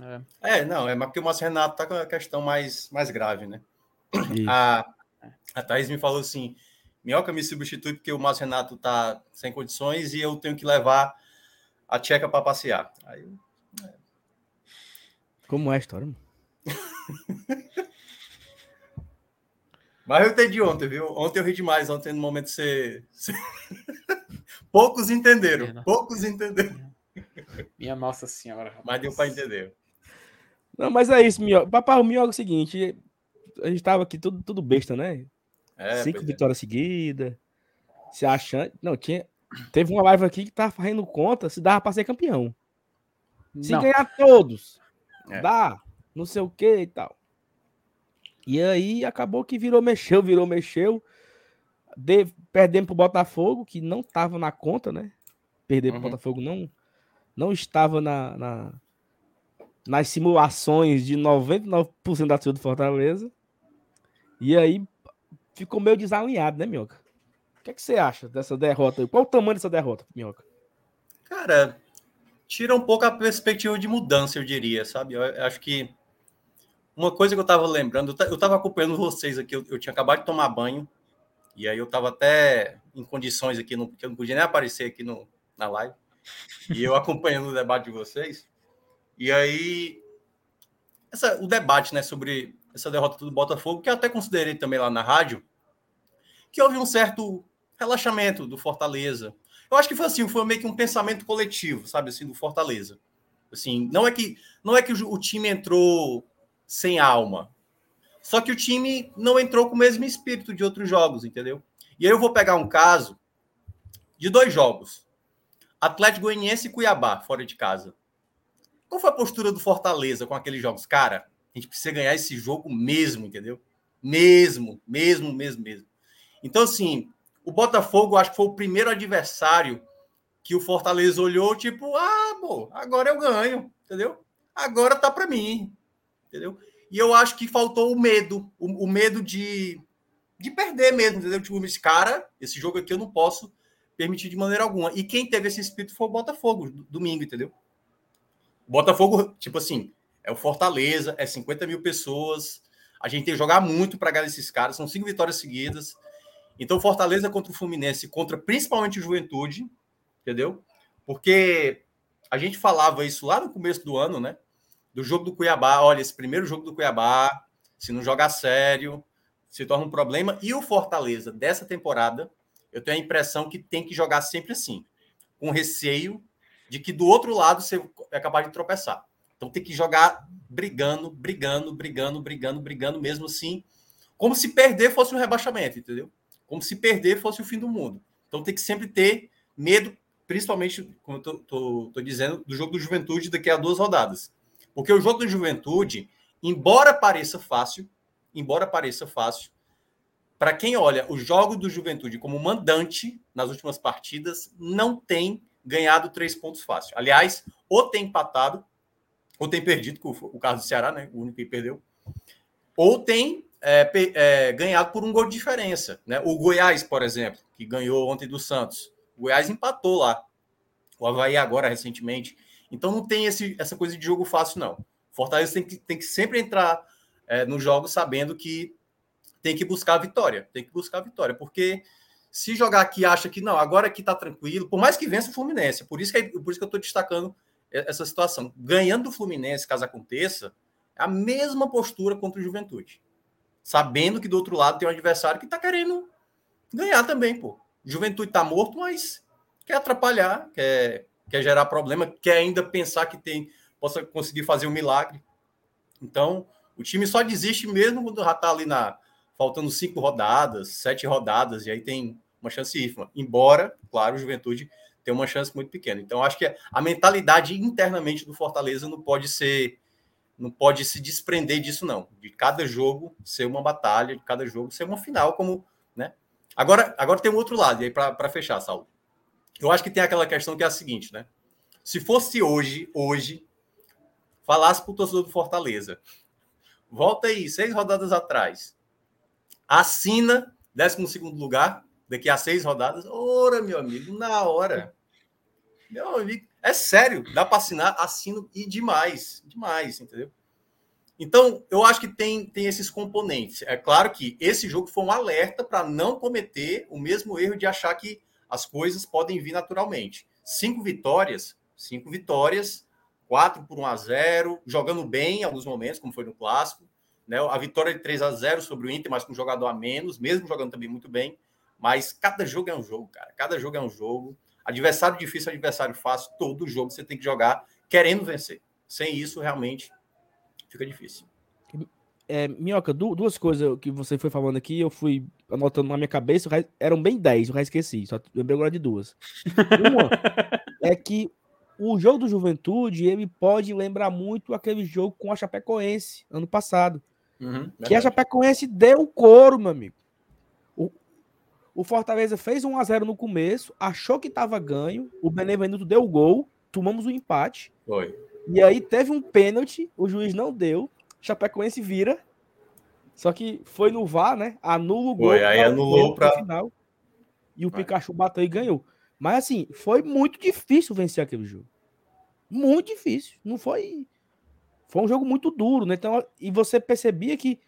Speaker 3: É. é, não, é porque o Márcio Renato está com a questão mais, mais grave, né? A, a Thaís me falou assim: Minhoca me substitui porque o Márcio Renato está sem condições e eu tenho que levar a Tcheca para passear. Aí,
Speaker 1: é. Como é a história?
Speaker 3: Mas eu entendi ontem, viu? Ontem eu ri demais, ontem no momento você. poucos entenderam, poucos entenderam.
Speaker 2: Minha Nossa Senhora.
Speaker 3: Rapaz. Mas deu para entender.
Speaker 1: Não, mas é isso, Mioga. Papai, o Mioga é o seguinte: a gente tava aqui tudo, tudo besta, né? É, Cinco é. vitórias é. seguidas. Se achando. Não, tinha. Teve uma live aqui que tava fazendo conta se dava para ser campeão. Se não. ganhar todos, é. dá, não sei o que e tal. E aí acabou que virou, mexeu, virou, mexeu. De, perdemos pro Botafogo, que não tava na conta, né? Perder uhum. pro Botafogo não não estava na, na nas simulações de 99% da torcida do Fortaleza. E aí ficou meio desalinhado, né, Minhoca? O que, é que você acha dessa derrota? Qual o tamanho dessa derrota, Minhoca?
Speaker 3: Cara, tira um pouco a perspectiva de mudança, eu diria, sabe? Eu acho que uma coisa que eu tava lembrando, eu tava acompanhando vocês aqui, eu, eu tinha acabado de tomar banho, e aí eu tava até em condições aqui, no, porque eu não podia nem aparecer aqui no, na live e eu acompanhando o debate de vocês. E aí, essa, o debate né, sobre essa derrota do Botafogo, que eu até considerei também lá na rádio, que houve um certo relaxamento do Fortaleza. Eu acho que foi assim, foi meio que um pensamento coletivo, sabe, assim, do Fortaleza. Assim, não é que não é que o, o time entrou sem alma. Só que o time não entrou com o mesmo espírito de outros jogos, entendeu? E aí eu vou pegar um caso de dois jogos. Atlético Goianiense e Cuiabá, fora de casa. Qual foi a postura do Fortaleza com aqueles jogos? Cara, a gente precisa ganhar esse jogo mesmo, entendeu? Mesmo, mesmo, mesmo, mesmo. Então, assim, o Botafogo acho que foi o primeiro adversário que o Fortaleza olhou, tipo, ah, pô, agora eu ganho, entendeu? Agora tá para mim, entendeu? E eu acho que faltou o medo, o, o, medo de, de perder mesmo, entendeu? Tipo, esse cara, esse jogo aqui eu não posso permitir de maneira alguma. E quem teve esse espírito foi o Botafogo, domingo, entendeu? Botafogo, tipo assim, É o Fortaleza, é 50 mil pessoas. A gente tem que jogar muito para ganhar esses caras. São cinco vitórias seguidas. Então, Fortaleza contra o Fluminense, contra principalmente o Juventude, entendeu? Porque a gente falava isso lá no começo do ano, né? Do jogo do Cuiabá. Olha, esse primeiro jogo do Cuiabá, se não jogar sério, se torna um problema. E o Fortaleza dessa temporada, eu tenho a impressão que tem que jogar sempre assim, com receio de que do outro lado você é capaz de tropeçar. Então tem que jogar brigando, brigando, brigando, brigando, brigando, mesmo assim, como se perder fosse um rebaixamento, entendeu? Como se perder fosse o fim do mundo. Então tem que sempre ter medo, principalmente, como eu tô, tô dizendo, do jogo do Juventude daqui a duas rodadas. Porque o jogo do Juventude embora pareça fácil, embora pareça fácil, para quem olha o jogo do Juventude como mandante nas últimas partidas, não tem ganhado três pontos fácil. Aliás, ou tem empatado, ou tem perdido, com o caso do Ceará, né? O único que perdeu, ou tem é, é, ganhado por um gol de diferença. Né? O Goiás, por exemplo, que ganhou ontem do Santos. O Goiás empatou lá. O Havaí agora, recentemente. Então não tem esse, essa coisa de jogo fácil, não. Fortaleza tem que, tem que sempre entrar é, no jogo sabendo que tem que buscar a vitória. Tem que buscar a vitória, porque se jogar aqui acha que não, agora aqui tá tranquilo, por mais que vença o Fluminense, por isso que, por isso que eu estou destacando essa situação. Ganhando o Fluminense, caso aconteça, é a mesma postura contra o Juventude. Sabendo que do outro lado tem um adversário que está querendo ganhar também, pô. Juventude está morto, mas quer atrapalhar, quer, quer gerar problema, quer ainda pensar que tem possa conseguir fazer um milagre. Então, o time só desiste mesmo quando já está ali na faltando cinco rodadas, sete rodadas, e aí tem uma chance ínfima. Embora, claro, o Juventude tem uma chance muito pequena. Então, acho que a mentalidade internamente do Fortaleza não pode ser, não pode se desprender disso, não. De cada jogo ser uma batalha, de cada jogo ser uma final, como, né? Agora, agora tem um outro lado, e aí para fechar, Saulo. Eu acho que tem aquela questão que é a seguinte, né? Se fosse hoje, hoje, falasse para o torcedor do Fortaleza: volta aí, seis rodadas atrás, assina 12 lugar, daqui a seis rodadas. Ora, meu amigo, na hora. Meu amigo, é sério, dá para assinar, assino e demais, demais, entendeu? Então, eu acho que tem, tem esses componentes. É claro que esse jogo foi um alerta para não cometer o mesmo erro de achar que as coisas podem vir naturalmente. Cinco vitórias, cinco vitórias 4 por 1 a 0 jogando bem em alguns momentos, como foi no clássico. Né? A vitória de 3 a 0 sobre o Inter, mas com um jogador a menos, mesmo jogando também muito bem. Mas cada jogo é um jogo, cara. Cada jogo é um jogo. Adversário difícil, adversário fácil. Todo jogo você tem que jogar querendo vencer. Sem isso, realmente, fica difícil.
Speaker 1: É, Minhoca, duas coisas que você foi falando aqui, eu fui anotando na minha cabeça, eram bem 10, eu já esqueci, só lembrei agora de duas. Uma é que o jogo do Juventude, ele pode lembrar muito aquele jogo com a Chapecoense, ano passado. Uhum, que a Chapecoense deu couro, meu amigo. O, o Fortaleza fez 1 a 0 no começo, achou que estava ganho, o Benevenuto deu o gol, tomamos o um empate.
Speaker 3: Foi.
Speaker 1: E aí teve um pênalti, o juiz não deu, Chapecoense vira. Só que foi no VAR, né? Anula o gol.
Speaker 3: Foi, aí anulou para
Speaker 1: final. E o Pikachu bateu e ganhou. Mas assim, foi muito difícil vencer aquele jogo. Muito difícil. Não foi. Foi um jogo muito duro, né? Então, e você percebia que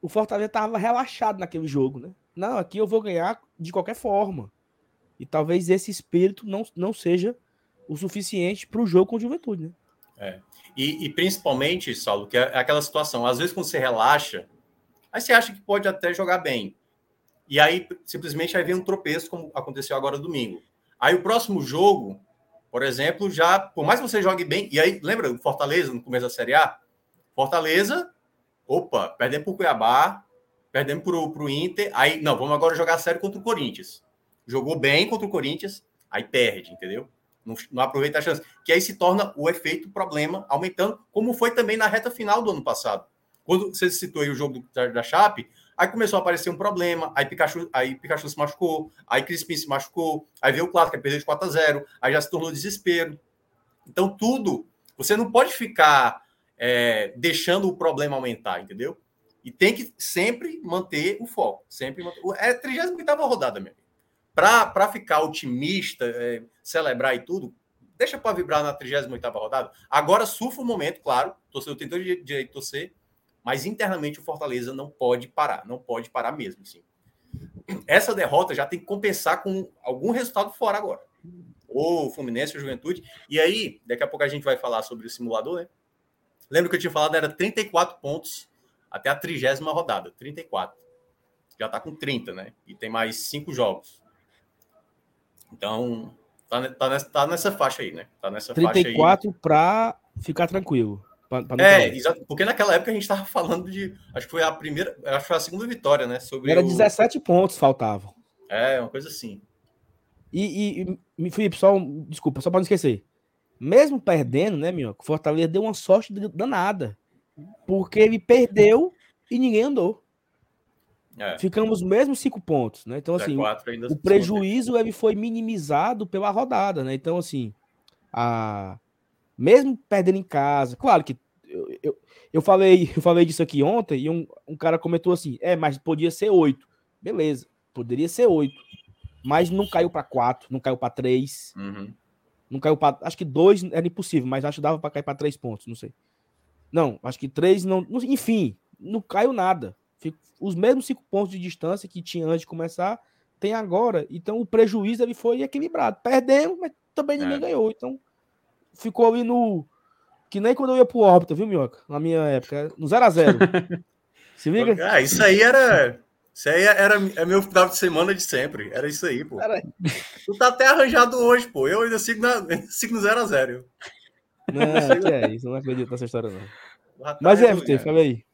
Speaker 1: o Fortaleza estava relaxado naquele jogo, né? Não, aqui eu vou ganhar de qualquer forma. E talvez esse espírito não, não seja o suficiente para o jogo com o Juventude, né?
Speaker 3: É. E, e, principalmente, Saulo, que é aquela situação, às vezes quando você relaxa, aí você acha que pode até jogar bem. E aí, simplesmente, aí vem um tropeço, como aconteceu agora domingo. Aí o próximo jogo, por exemplo, já, por mais que você jogue bem, e aí, lembra o Fortaleza no começo da Série A? Fortaleza, opa, perdemos para o Cuiabá, perdemos para o Inter, aí, não, vamos agora jogar sério contra o Corinthians. Jogou bem contra o Corinthians, aí perde, entendeu? Não, não aproveita a chance. Que aí se torna o efeito problema aumentando, como foi também na reta final do ano passado. Quando você citou aí o jogo da, da Chape, Aí começou a aparecer um problema, aí Pikachu, aí Pikachu se machucou, aí Crispim se machucou, aí veio o clássico, aí perdeu de 4 a 0 aí já se tornou desespero. Então, tudo, você não pode ficar é, deixando o problema aumentar, entendeu? E tem que sempre manter o foco. Sempre manter, é a 38 rodada, meu Para ficar otimista, é, celebrar e tudo, deixa para vibrar na 38 rodada. Agora surfa o momento, claro, torcedor tem todo direito de torcer, mas internamente o Fortaleza não pode parar, não pode parar mesmo, sim. Essa derrota já tem que compensar com algum resultado fora agora. Ou Fluminense ou Juventude. E aí, daqui a pouco a gente vai falar sobre o simulador, né? Lembra que eu tinha falado, era 34 pontos até a trigésima rodada. 34. Já tá com 30, né? E tem mais cinco jogos. Então, tá, tá, nessa, tá nessa faixa aí, né? Tá nessa
Speaker 1: 34 para ficar tranquilo.
Speaker 3: Pra, pra é, exato. Porque naquela época a gente estava falando de. Acho que foi a primeira. Acho que foi a segunda vitória, né?
Speaker 1: Sobre Era o... 17 pontos faltavam.
Speaker 3: É, uma coisa assim.
Speaker 1: E, e, e Felipe, só. Desculpa, só para não esquecer. Mesmo perdendo, né, meu? Fortaleza deu uma sorte danada. Porque ele perdeu e ninguém andou. É. Ficamos mesmo cinco pontos, né? Então, assim, o prejuízo ele foi minimizado pela rodada, né? Então, assim, a mesmo perdendo em casa, claro que eu, eu, eu, falei, eu falei disso aqui ontem e um, um cara comentou assim: é, mas podia ser oito. Beleza, poderia ser oito, mas não caiu para quatro, não caiu para três, uhum. não caiu para. Acho que dois era impossível, mas acho que dava para cair para três pontos, não sei. Não, acho que três não. Enfim, não caiu nada. Os mesmos cinco pontos de distância que tinha antes de começar, tem agora. Então o prejuízo ele foi equilibrado. Perdemos, mas também ninguém é. ganhou. Então ficou ali no. Que nem quando eu ia pro órbita, viu, Minhoca? Na minha época. No 0x0.
Speaker 3: Se liga? Ah, isso aí era. Isso aí era é meu final de semana de sempre. Era isso aí, pô. Era... Tu tá até arranjado hoje, pô. Eu ainda sigo, na, sigo no 0x0.
Speaker 1: Não, que é isso. Eu não acredito nessa história, não. Mas é, FT, fala aí.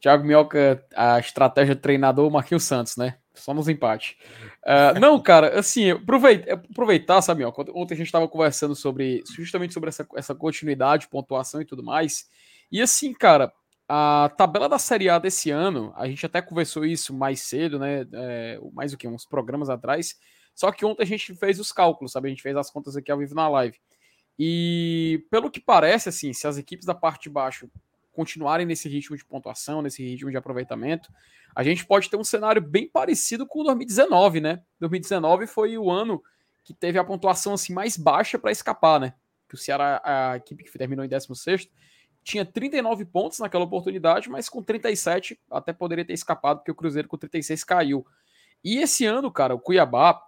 Speaker 2: Thiago Minhoca, a estratégia treinador Marquinhos Santos, né? Somos empate. Uh, não, cara, assim, aproveitar, aproveitar sabe, ó, ontem a gente estava conversando sobre justamente sobre essa, essa continuidade, pontuação e tudo mais. E assim, cara, a tabela da Série A desse ano, a gente até conversou isso mais cedo, né? É, mais o que? Uns programas atrás. Só que ontem a gente fez os cálculos, sabe? A gente fez as contas aqui ao vivo na live. E pelo que parece, assim, se as equipes da parte de baixo continuarem nesse ritmo de pontuação, nesse ritmo de aproveitamento, a gente pode ter um cenário bem parecido com o 2019, né? 2019 foi o ano que teve a pontuação assim mais baixa para escapar, né? Que o Ceará, a equipe que terminou em 16 tinha 39 pontos naquela oportunidade, mas com 37 até poderia ter escapado, porque o Cruzeiro com 36 caiu. E esse ano, cara, o Cuiabá,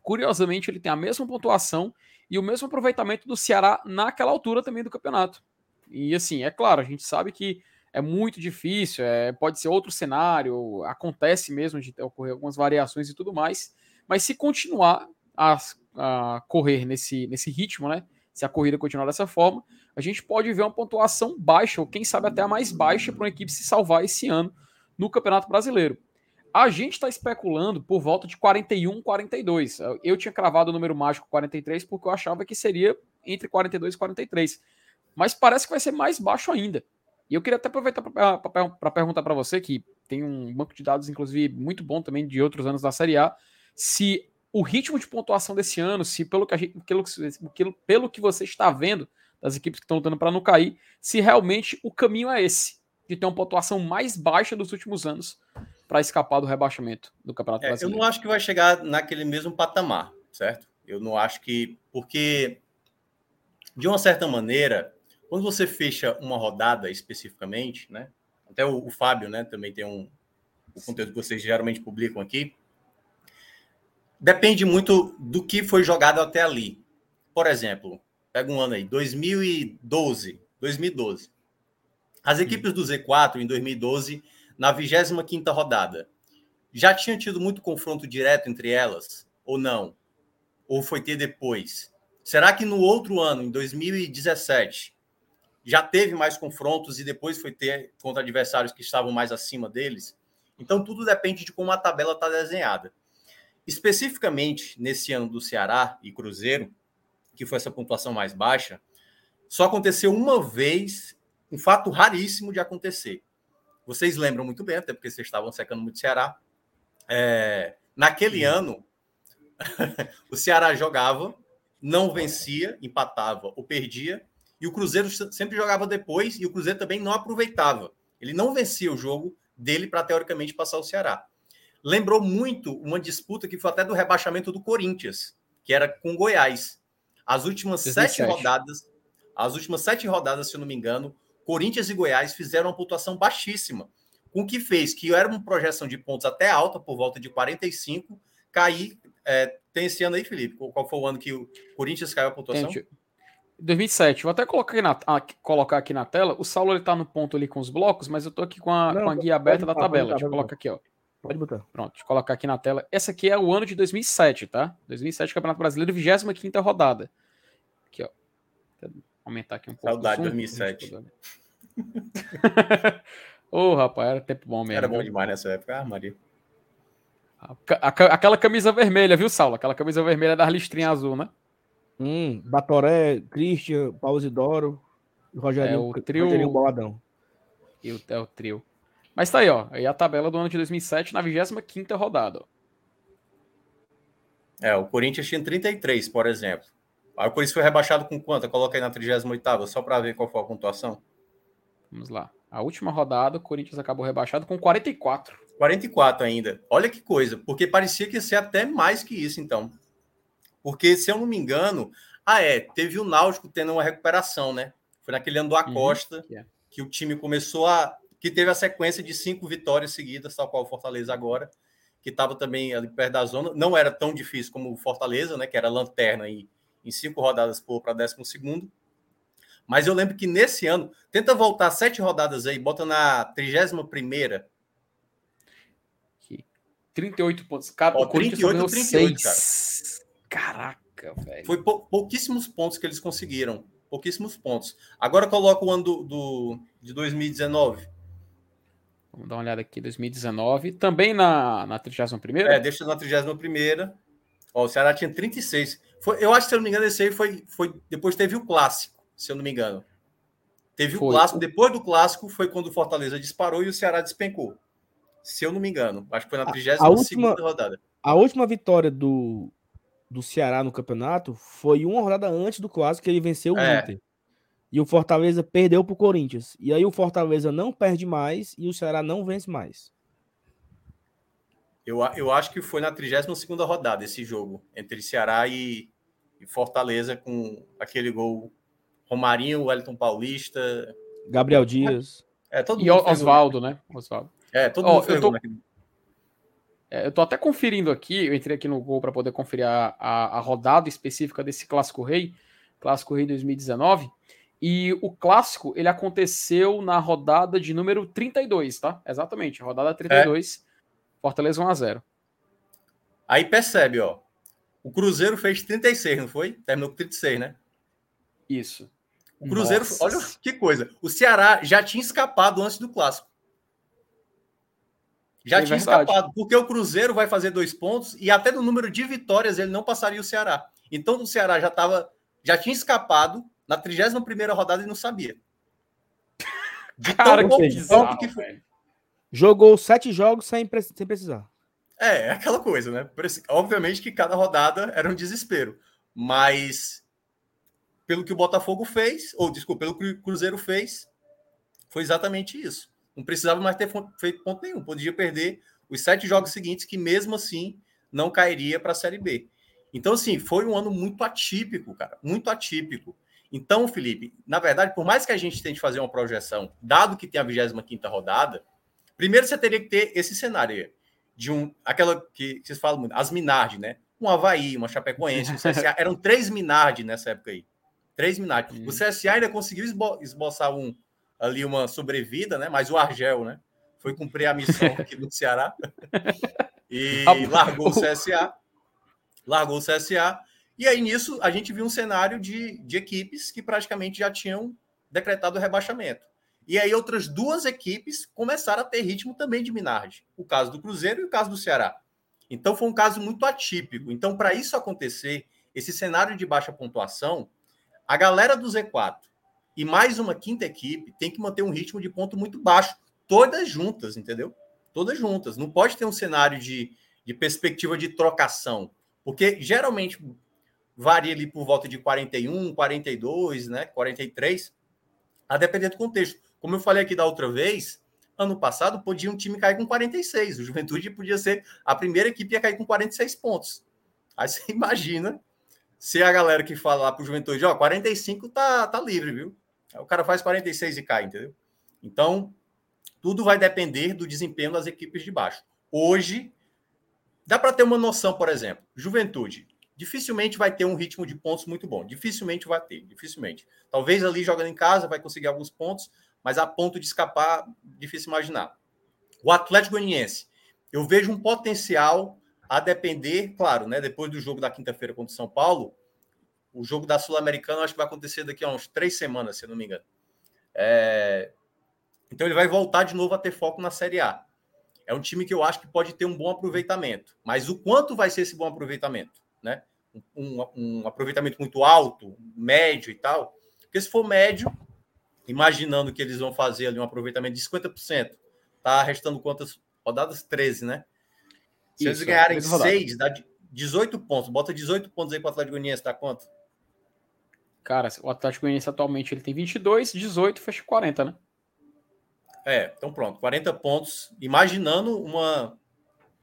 Speaker 2: curiosamente, ele tem a mesma pontuação e o mesmo aproveitamento do Ceará naquela altura também do campeonato. E assim, é claro, a gente sabe que é muito difícil, é, pode ser outro cenário, acontece mesmo de ocorrer algumas variações e tudo mais, mas se continuar a, a correr nesse, nesse ritmo, né? Se a corrida continuar dessa forma, a gente pode ver uma pontuação baixa, ou quem sabe até a mais baixa, para uma equipe se salvar esse ano no Campeonato Brasileiro. A gente está especulando por volta de 41, 42. Eu tinha cravado o número mágico 43 porque eu achava que seria entre 42 e 43 mas parece que vai ser mais baixo ainda. E eu queria até aproveitar para perguntar para você, que tem um banco de dados, inclusive, muito bom também de outros anos da Série A, se o ritmo de pontuação desse ano, se pelo que, gente, pelo, pelo que você está vendo das equipes que estão lutando para não cair, se realmente o caminho é esse, de ter uma pontuação mais baixa dos últimos anos para escapar do rebaixamento do Campeonato
Speaker 3: é,
Speaker 2: Brasileiro.
Speaker 3: Eu não acho que vai chegar naquele mesmo patamar, certo? Eu não acho que. Porque, de uma certa maneira, quando você fecha uma rodada especificamente, né? Até o, o Fábio, né? Também tem um o conteúdo que vocês geralmente publicam aqui. Depende muito do que foi jogado até ali. Por exemplo, pega um ano aí, 2012. 2012. As equipes do Z4 em 2012, na 25 rodada, já tinha tido muito confronto direto entre elas ou não? Ou foi ter depois? Será que no outro ano, em 2017, já teve mais confrontos e depois foi ter contra adversários que estavam mais acima deles. Então, tudo depende de como a tabela está desenhada. Especificamente nesse ano do Ceará e Cruzeiro, que foi essa pontuação mais baixa, só aconteceu uma vez, um fato raríssimo de acontecer. Vocês lembram muito bem, até porque vocês estavam secando muito Ceará. É, naquele ano, o Ceará jogava, não vencia, empatava ou perdia, e o Cruzeiro sempre jogava depois e o Cruzeiro também não aproveitava. Ele não vencia o jogo dele para teoricamente passar o Ceará. Lembrou muito uma disputa que foi até do rebaixamento do Corinthians, que era com Goiás. as últimas 2007. sete rodadas, as últimas sete rodadas, se eu não me engano, Corinthians e Goiás fizeram uma pontuação baixíssima, com o que fez que era uma projeção de pontos até alta, por volta de 45, cair. É, tem esse ano aí, Felipe? Qual foi o ano que o Corinthians caiu a pontuação?
Speaker 2: 2007. Vou até colocar aqui na, colocar aqui na tela. O Saulo ele tá no ponto ali com os blocos, mas eu tô aqui com a, Não, com a guia aberta da tabela. Deixa eu colocar aqui, ó.
Speaker 1: Pode botar.
Speaker 2: Pronto, deixa eu colocar aqui na tela. Essa aqui é o ano de 2007, tá? 2007, Campeonato Brasileiro, 25 rodada. Aqui, ó. Vou aumentar aqui um pouco.
Speaker 3: Saudade de 2007.
Speaker 2: Ô, oh, rapaz, era tempo bom mesmo.
Speaker 3: Era bom demais nessa época, ah, Maria.
Speaker 2: Aquela camisa vermelha, viu, Saulo? Aquela camisa vermelha das listrinhas azul, né?
Speaker 1: Hum, Batoré, Christian, Paulo Isidoro, Rogerinho,
Speaker 2: é o trio... Rogerinho
Speaker 1: Boladão.
Speaker 2: E o, é o trio. Mas tá aí, ó. Aí a tabela do ano de 2007 na 25 rodada. Ó.
Speaker 3: É, o Corinthians tinha 33, por exemplo. Aí o Corinthians foi rebaixado com quanto? Coloca aí na 38 só para ver qual foi a pontuação.
Speaker 2: Vamos lá. A última rodada, o Corinthians acabou rebaixado com 44.
Speaker 3: 44 ainda. Olha que coisa, porque parecia que ia ser até mais que isso, então. Porque, se eu não me engano, ah, é, teve o Náutico tendo uma recuperação, né? Foi naquele ano do Acosta uhum, yeah. que o time começou a que teve a sequência de cinco vitórias seguidas, tal qual o Fortaleza agora, que estava também ali perto da zona. Não era tão difícil como o Fortaleza, né? Que era lanterna e em cinco rodadas por para décimo segundo. Mas eu lembro que nesse ano, tenta voltar sete rodadas aí, bota na 31 primeira.
Speaker 2: 38 pontos. Cara,
Speaker 3: Ó, 38, 38, cara.
Speaker 2: Caraca, velho.
Speaker 3: Foi pou, pouquíssimos pontos que eles conseguiram. Pouquíssimos pontos. Agora coloca o ano do, do de 2019.
Speaker 2: Vamos dar uma olhada aqui, 2019. Também na, na 31
Speaker 3: É, deixa na 31 Ó, o Ceará tinha 36. Foi, eu acho que, se eu não me engano, esse aí foi, foi. Depois teve o clássico, se eu não me engano. Teve foi. o clássico. Depois do clássico foi quando o Fortaleza disparou e o Ceará despencou. Se eu não me engano. Acho que foi na 32 rodada.
Speaker 1: A última vitória do, do Ceará no campeonato foi uma rodada antes do clássico que ele venceu o é. Inter. E o Fortaleza perdeu para o Corinthians. E aí o Fortaleza não perde mais e o Ceará não vence mais.
Speaker 3: Eu, eu acho que foi na 32 rodada esse jogo, entre Ceará e, e, Fortaleza, com aquele gol Romarinho, Wellington Paulista.
Speaker 1: Gabriel Dias.
Speaker 2: É, todo e Oswaldo, né? Oswaldo.
Speaker 3: É, todo mundo oh,
Speaker 2: eu tô, é, eu tô até conferindo aqui, eu entrei aqui no Gol para poder conferir a, a, a rodada específica desse Clássico Rei, Clássico Rei 2019. E o clássico, ele aconteceu na rodada de número 32, tá? Exatamente, rodada 32, é. Fortaleza 1 a 0.
Speaker 3: Aí percebe, ó. O Cruzeiro fez 36, não foi? Terminou com 36, né?
Speaker 2: Isso.
Speaker 3: O Cruzeiro, Nossa. olha que coisa. O Ceará já tinha escapado antes do clássico. Já é tinha verdade. escapado, porque o Cruzeiro vai fazer dois pontos e até no número de vitórias ele não passaria o Ceará. Então o Ceará já tava, já tinha escapado na 31 rodada e não sabia.
Speaker 2: De Cara, tão que, bizarro, que foi.
Speaker 1: Jogou sete jogos sem, sem precisar.
Speaker 3: É, é aquela coisa, né? Obviamente que cada rodada era um desespero. Mas pelo que o Botafogo fez, ou desculpa, pelo que o Cruzeiro fez, foi exatamente isso. Não precisava mais ter feito ponto nenhum. Podia perder os sete jogos seguintes, que mesmo assim não cairia para a Série B. Então, assim, foi um ano muito atípico, cara. Muito atípico. Então, Felipe, na verdade, por mais que a gente tente fazer uma projeção, dado que tem a 25 rodada, primeiro você teria que ter esse cenário de um. aquela que, que vocês falam muito, as Minardi, né? Um Havaí, uma Chapecoense, um CSA. Eram três Minardi nessa época aí. Três Minardi. O CSA ainda conseguiu esbo esboçar um, ali uma sobrevida, né? Mas o Argel, né? Foi cumprir a missão aqui do Ceará e largou o CSA. Largou o CSA e aí, nisso, a gente viu um cenário de, de equipes que praticamente já tinham decretado o rebaixamento. E aí, outras duas equipes começaram a ter ritmo também de Minardi. O caso do Cruzeiro e o caso do Ceará. Então, foi um caso muito atípico. Então, para isso acontecer, esse cenário de baixa pontuação, a galera do Z4 e mais uma quinta equipe tem que manter um ritmo de ponto muito baixo, todas juntas, entendeu? Todas juntas. Não pode ter um cenário de, de perspectiva de trocação. Porque geralmente varia ali por volta de 41, 42, né? 43, a depender do contexto. Como eu falei aqui da outra vez, ano passado podia um time cair com 46. O Juventude podia ser a primeira equipe a cair com 46 pontos. Aí você imagina se a galera que fala lá pro Juventude, ó, 45 tá, tá livre, viu? O cara faz 46 e cai, entendeu? Então, tudo vai depender do desempenho das equipes de baixo. Hoje, dá para ter uma noção, por exemplo, Juventude dificilmente vai ter um ritmo de pontos muito bom. Dificilmente vai ter, dificilmente. Talvez ali jogando em casa vai conseguir alguns pontos, mas a ponto de escapar, difícil imaginar. O Atlético Goianiense, eu vejo um potencial a depender, claro, né? Depois do jogo da quinta-feira contra o São Paulo, o jogo da Sul-Americana acho que vai acontecer daqui a uns três semanas, se eu não me engano. É... Então ele vai voltar de novo a ter foco na Série A. É um time que eu acho que pode ter um bom aproveitamento. Mas o quanto vai ser esse bom aproveitamento? Né? Um, um aproveitamento muito alto, médio e tal. Porque se for médio, imaginando que eles vão fazer ali um aproveitamento de 50%, tá restando quantas rodadas? 13, né? Se Isso, eles ganharem 6, dá 18 pontos. Bota 18 pontos aí para o Atlético Goianiense, dá quanto?
Speaker 2: Cara, o Atlético Goianiense atualmente ele tem 22, 18, fecha 40, né?
Speaker 3: É, então pronto, 40 pontos, imaginando uma,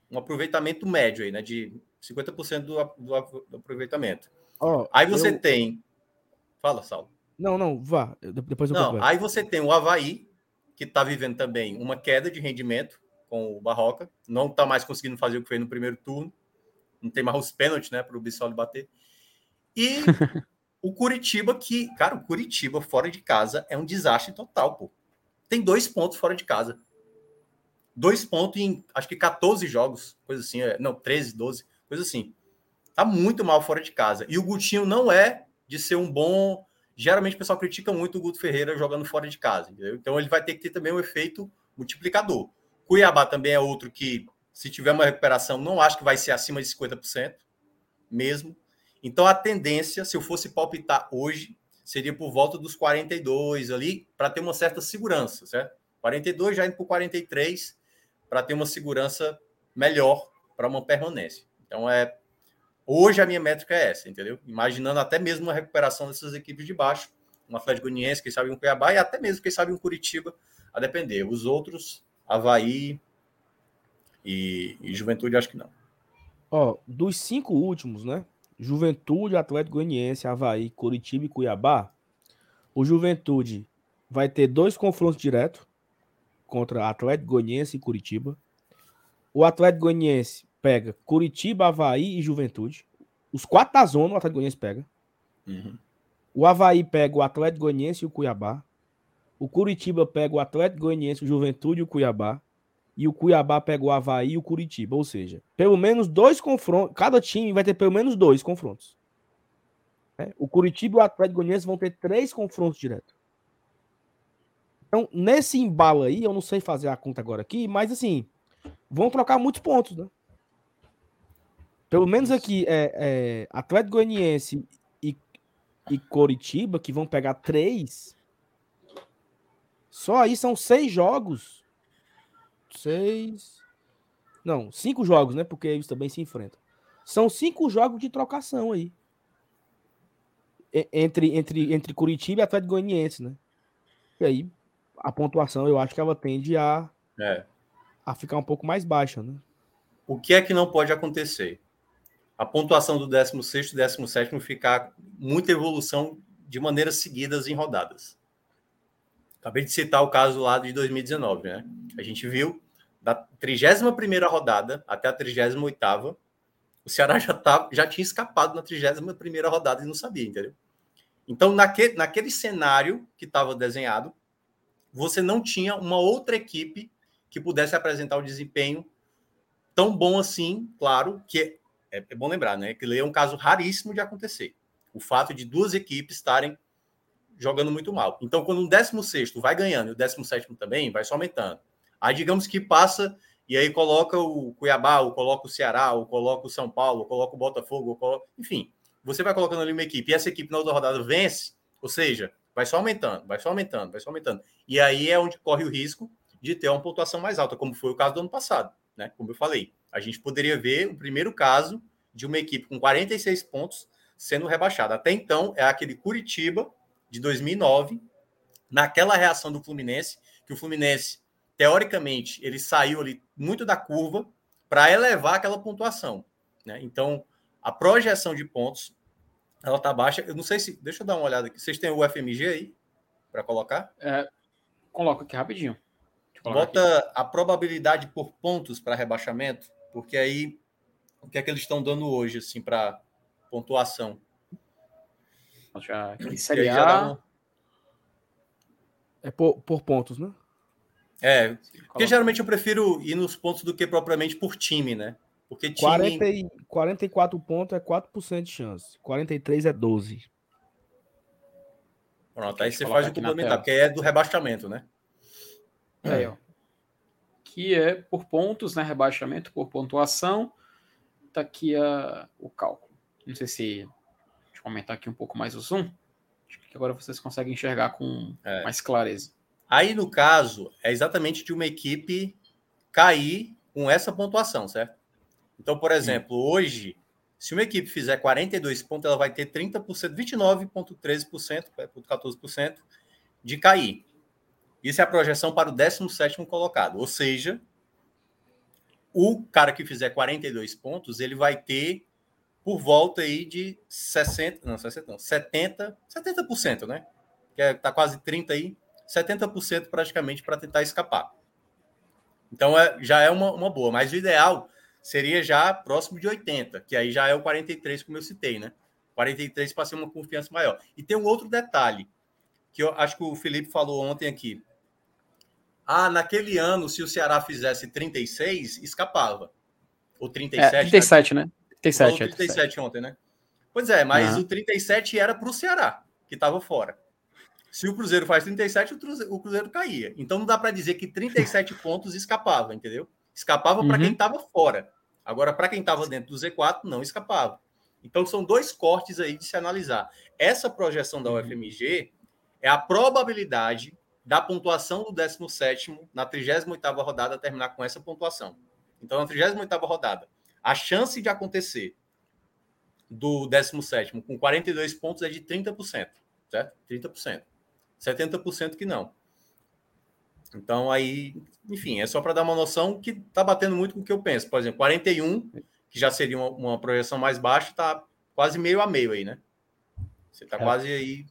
Speaker 3: um aproveitamento médio aí, né? De 50% do, do, do aproveitamento. Oh, aí você eu... tem. Fala, Saulo.
Speaker 1: Não, não, vá. Depois eu
Speaker 3: Não, aí você tem o Havaí, que está vivendo também uma queda de rendimento com o Barroca. Não está mais conseguindo fazer o que fez no primeiro turno. Não tem mais os pênaltis, né, para o Bissoli bater. E o Curitiba, que, cara, o Curitiba fora de casa é um desastre total, pô. Tem dois pontos fora de casa. Dois pontos em, acho que 14 jogos, coisa assim. É, não, 13, 12, coisa assim. Tá muito mal fora de casa. E o Gutinho não é de ser um bom. Geralmente o pessoal critica muito o Guto Ferreira jogando fora de casa, entendeu? Então ele vai ter que ter também um efeito multiplicador. Cuiabá também é outro que, se tiver uma recuperação, não acho que vai ser acima de 50%, mesmo. Então a tendência, se eu fosse palpitar hoje, seria por volta dos 42 ali, para ter uma certa segurança, certo? 42 já indo para 43, para ter uma segurança melhor para uma permanência. Então é hoje a minha métrica é essa, entendeu? Imaginando até mesmo uma recuperação dessas equipes de baixo, um Atlético Goianiense, quem sabe um Cuiabá e até mesmo quem sabe um Curitiba, a depender. Os outros, Havaí e, e Juventude, acho que não.
Speaker 1: Ó, dos cinco últimos, né? Juventude, Atlético Goianiense, Havaí, Curitiba e Cuiabá, o Juventude vai ter dois confrontos diretos contra Atlético Goianiense e Curitiba. O Atlético Goianiense pega Curitiba, Havaí e Juventude. Os quatro da zona o Atlético Goianiense pega. Uhum. O Havaí pega o Atlético Goianiense e o Cuiabá. O Curitiba pega o Atlético Goianiense, o Juventude e o Cuiabá e o Cuiabá pega o Havaí e o Curitiba. Ou seja, pelo menos dois confrontos. Cada time vai ter pelo menos dois confrontos. É, o Curitiba e o Atlético Goianiense vão ter três confrontos diretos. Então, nesse embalo aí, eu não sei fazer a conta agora aqui, mas assim, vão trocar muitos pontos, né? Pelo menos aqui, é, é Atlético Goianiense e, e Coritiba, que vão pegar três. Só aí são seis jogos seis. Não, cinco jogos, né? Porque eles também se enfrentam. São cinco jogos de trocação aí. Entre, entre, entre Curitiba e Atlético Goianiense, né? E aí, a pontuação eu acho que ela tende a, é. a ficar um pouco mais baixa, né?
Speaker 3: O que é que não pode acontecer? A pontuação do 16 e 17 ficar muita evolução de maneiras seguidas em rodadas. Acabei de citar o caso lá de 2019, né? A gente viu da 31 rodada até a 38 o Ceará já, tá, já tinha escapado na 31 rodada e não sabia, entendeu? Então, naquele, naquele cenário que estava desenhado, você não tinha uma outra equipe que pudesse apresentar o desempenho tão bom assim, claro, que é, é bom lembrar, né? Que é um caso raríssimo de acontecer. O fato de duas equipes estarem jogando muito mal. Então, quando um 16 vai ganhando e o 17 também, vai só aumentando. Aí, digamos que passa e aí coloca o Cuiabá, ou coloca o Ceará, ou coloca o São Paulo, ou coloca o Botafogo, coloca... enfim, você vai colocando ali uma equipe e essa equipe na outra rodada vence, ou seja, vai só aumentando, vai só aumentando, vai só aumentando. E aí é onde corre o risco de ter uma pontuação mais alta, como foi o caso do ano passado, né? Como eu falei, a gente poderia ver o primeiro caso de uma equipe com 46 pontos sendo rebaixada. Até então, é aquele Curitiba de 2009, naquela reação do Fluminense, que o Fluminense, teoricamente, ele saiu ali muito da curva para elevar aquela pontuação. Né? Então, a projeção de pontos Ela tá baixa. Eu não sei se. Deixa eu dar uma olhada aqui. Vocês têm o FMG aí para colocar?
Speaker 2: É, coloca aqui rapidinho.
Speaker 3: Bota aqui. a probabilidade por pontos para rebaixamento, porque aí o que é que eles estão dando hoje, assim, para pontuação?
Speaker 2: Já, aqui, série A...
Speaker 1: É por, por pontos, né?
Speaker 3: É, porque geralmente eu prefiro ir nos pontos do que propriamente por time, né? Porque time...
Speaker 1: 40 e, 44 pontos é 4% de chance, 43 é 12.
Speaker 3: Pronto, aí você faz o complementar, porque é do rebaixamento, né?
Speaker 2: É, ó. Que é por pontos, né? Rebaixamento por pontuação. Tá aqui a, o cálculo. Não sei se. Deixa eu aumentar aqui um pouco mais o zoom. Acho que agora vocês conseguem enxergar com é. mais clareza.
Speaker 3: Aí, no caso, é exatamente de uma equipe cair com essa pontuação, certo? Então, por exemplo, Sim. hoje, se uma equipe fizer 42 pontos, ela vai ter 30%, 29,13%, 14% de cair. Isso é a projeção para o 17 colocado. Ou seja, o cara que fizer 42 pontos, ele vai ter por volta aí de 60, não, 60 não, 70, 70%, né? Que é, tá quase 30 aí 70% praticamente para tentar escapar. Então é, já é uma, uma boa, mas o ideal seria já próximo de 80, que aí já é o 43, como eu citei, né? 43 para ser uma confiança maior. E tem um outro detalhe, que eu acho que o Felipe falou ontem aqui. Ah, naquele ano, se o Ceará fizesse 36, escapava. Ou 37. É,
Speaker 2: 37, né?
Speaker 3: 37, 37, 37 ontem, né? Pois é, mas uhum. o 37 era para o Ceará, que estava fora. Se o Cruzeiro faz 37, o Cruzeiro, o Cruzeiro caía. Então não dá para dizer que 37 pontos escapava, entendeu? Escapava uhum. para quem estava fora. Agora, para quem estava dentro do Z4, não escapava. Então são dois cortes aí de se analisar. Essa projeção da uhum. UFMG é a probabilidade da pontuação do 17 na 38ª rodada terminar com essa pontuação. Então, na 38ª rodada, a chance de acontecer do 17 com 42 pontos é de 30%, certo? 30%. 70% que não. Então, aí, enfim, é só para dar uma noção que está batendo muito com o que eu penso. Por exemplo, 41, que já seria uma, uma projeção mais baixa, está quase meio a meio aí, né? Você está é. quase aí.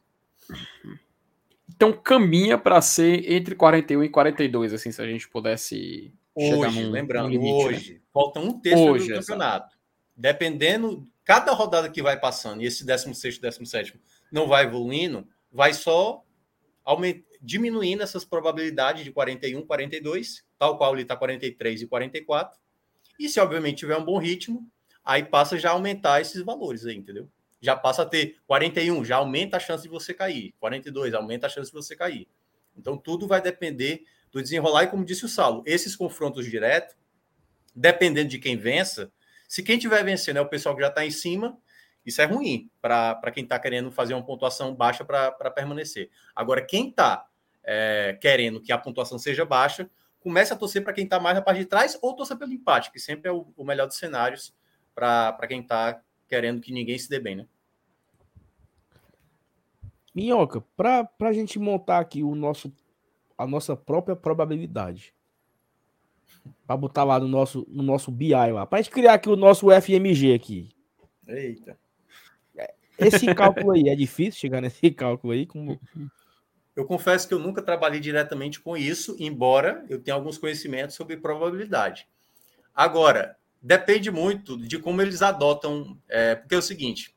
Speaker 2: Então, caminha para ser entre 41 e 42, assim, se a gente pudesse.
Speaker 3: Hoje, num, lembrando, num limite, né? hoje, né? falta um terço hoje, do campeonato. Dependendo, cada rodada que vai passando, e esse 16, 17 não vai evoluindo, vai só. Diminuindo essas probabilidades de 41, 42, tal qual ele está 43 e 44. E se obviamente tiver um bom ritmo, aí passa já a aumentar esses valores aí, entendeu? Já passa a ter 41, já aumenta a chance de você cair. 42, aumenta a chance de você cair. Então tudo vai depender do desenrolar e como disse o Saulo, esses confrontos diretos, dependendo de quem vença, se quem tiver vencendo é o pessoal que já está em cima, isso é ruim para quem está querendo fazer uma pontuação baixa para permanecer. Agora, quem está é, querendo que a pontuação seja baixa, comece a torcer para quem está mais na parte de trás ou torcer pelo empate, que sempre é o, o melhor dos cenários para quem está querendo que ninguém se dê bem, né?
Speaker 1: Minhoca, para a gente montar aqui o nosso, a nossa própria probabilidade, para botar lá no nosso, no nosso BI lá, para a gente criar aqui o nosso FMG aqui.
Speaker 3: Eita.
Speaker 1: Esse cálculo aí, é difícil chegar nesse cálculo aí? Como...
Speaker 3: Eu confesso que eu nunca trabalhei diretamente com isso, embora eu tenha alguns conhecimentos sobre probabilidade. Agora, depende muito de como eles adotam, é, porque é o seguinte,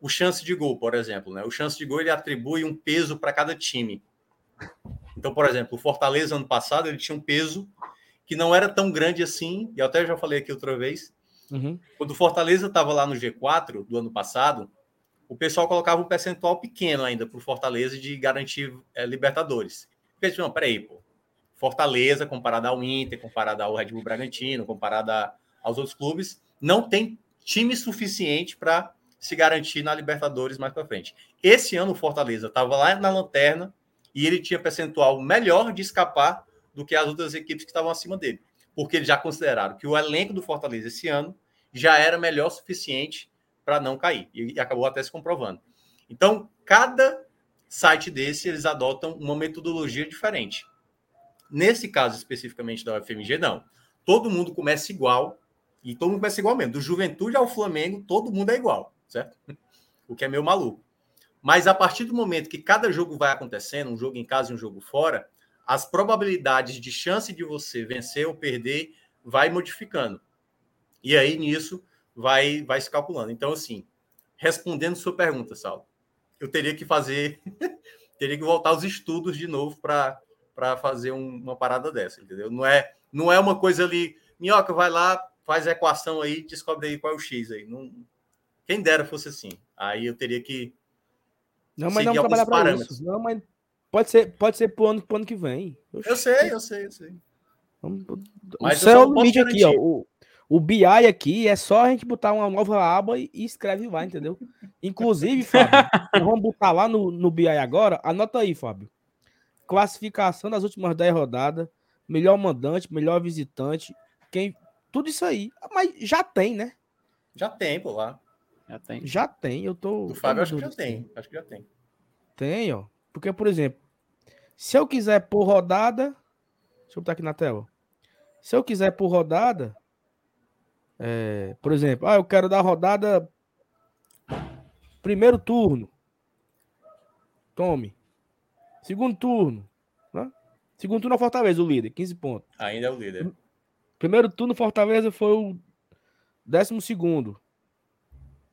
Speaker 3: o chance de gol, por exemplo, né? O chance de gol ele atribui um peso para cada time. Então, por exemplo, o Fortaleza ano passado ele tinha um peso que não era tão grande assim, e eu até já falei aqui outra vez. Uhum. Quando o Fortaleza estava lá no G4 do ano passado, o pessoal colocava um percentual pequeno ainda para o Fortaleza de garantir é, Libertadores. Porque, não, peraí, pô. Fortaleza, comparado ao Inter, comparado ao Red Bull Bragantino, comparado aos outros clubes, não tem time suficiente para se garantir na Libertadores mais para frente. Esse ano o Fortaleza estava lá na lanterna e ele tinha percentual melhor de escapar do que as outras equipes que estavam acima dele, porque eles já consideraram que o elenco do Fortaleza esse ano já era melhor suficiente para não cair. E acabou até se comprovando. Então, cada site desse, eles adotam uma metodologia diferente. Nesse caso especificamente da UFMG, não. Todo mundo começa igual, e todo mundo começa igual mesmo. Do Juventude ao Flamengo, todo mundo é igual, certo? o que é meio maluco. Mas a partir do momento que cada jogo vai acontecendo, um jogo em casa e um jogo fora, as probabilidades de chance de você vencer ou perder vai modificando. E aí nisso vai vai se calculando. Então assim, respondendo sua pergunta, Saulo, eu teria que fazer teria que voltar aos estudos de novo para para fazer um, uma parada dessa, entendeu? Não é não é uma coisa ali, minhoca vai lá, faz a equação aí, descobre aí qual é o x aí. Não, quem dera fosse assim. Aí eu teria que
Speaker 1: Não, mas não trabalhar para isso. Não, mas Pode ser, pode ser pro ano, pro ano que vem.
Speaker 3: Oxi. Eu sei, eu sei, eu sei.
Speaker 1: Vamos, Mas o céu é o limite aqui, ó. O, o BI aqui é só a gente botar uma nova aba e, e escreve lá, entendeu? Inclusive, Fábio, vamos botar lá no, no BI agora. Anota aí, Fábio. Classificação das últimas 10 rodadas. Melhor mandante, melhor visitante. Quem, tudo isso aí. Mas já tem, né?
Speaker 3: Já tem, pô, lá.
Speaker 1: Já tem. Já tem, eu tô.
Speaker 3: Do Fábio, acho que já tem. Acho que já tem.
Speaker 1: Tem, ó. Porque, por exemplo, se eu quiser por rodada. Deixa eu botar aqui na tela. Se eu quiser por rodada. É, por exemplo, ah, eu quero dar rodada. Primeiro turno. Tome. Segundo turno. Né? Segundo turno é Fortaleza, o líder, 15 pontos.
Speaker 3: Ainda é o líder.
Speaker 1: Primeiro turno, Fortaleza foi o décimo segundo.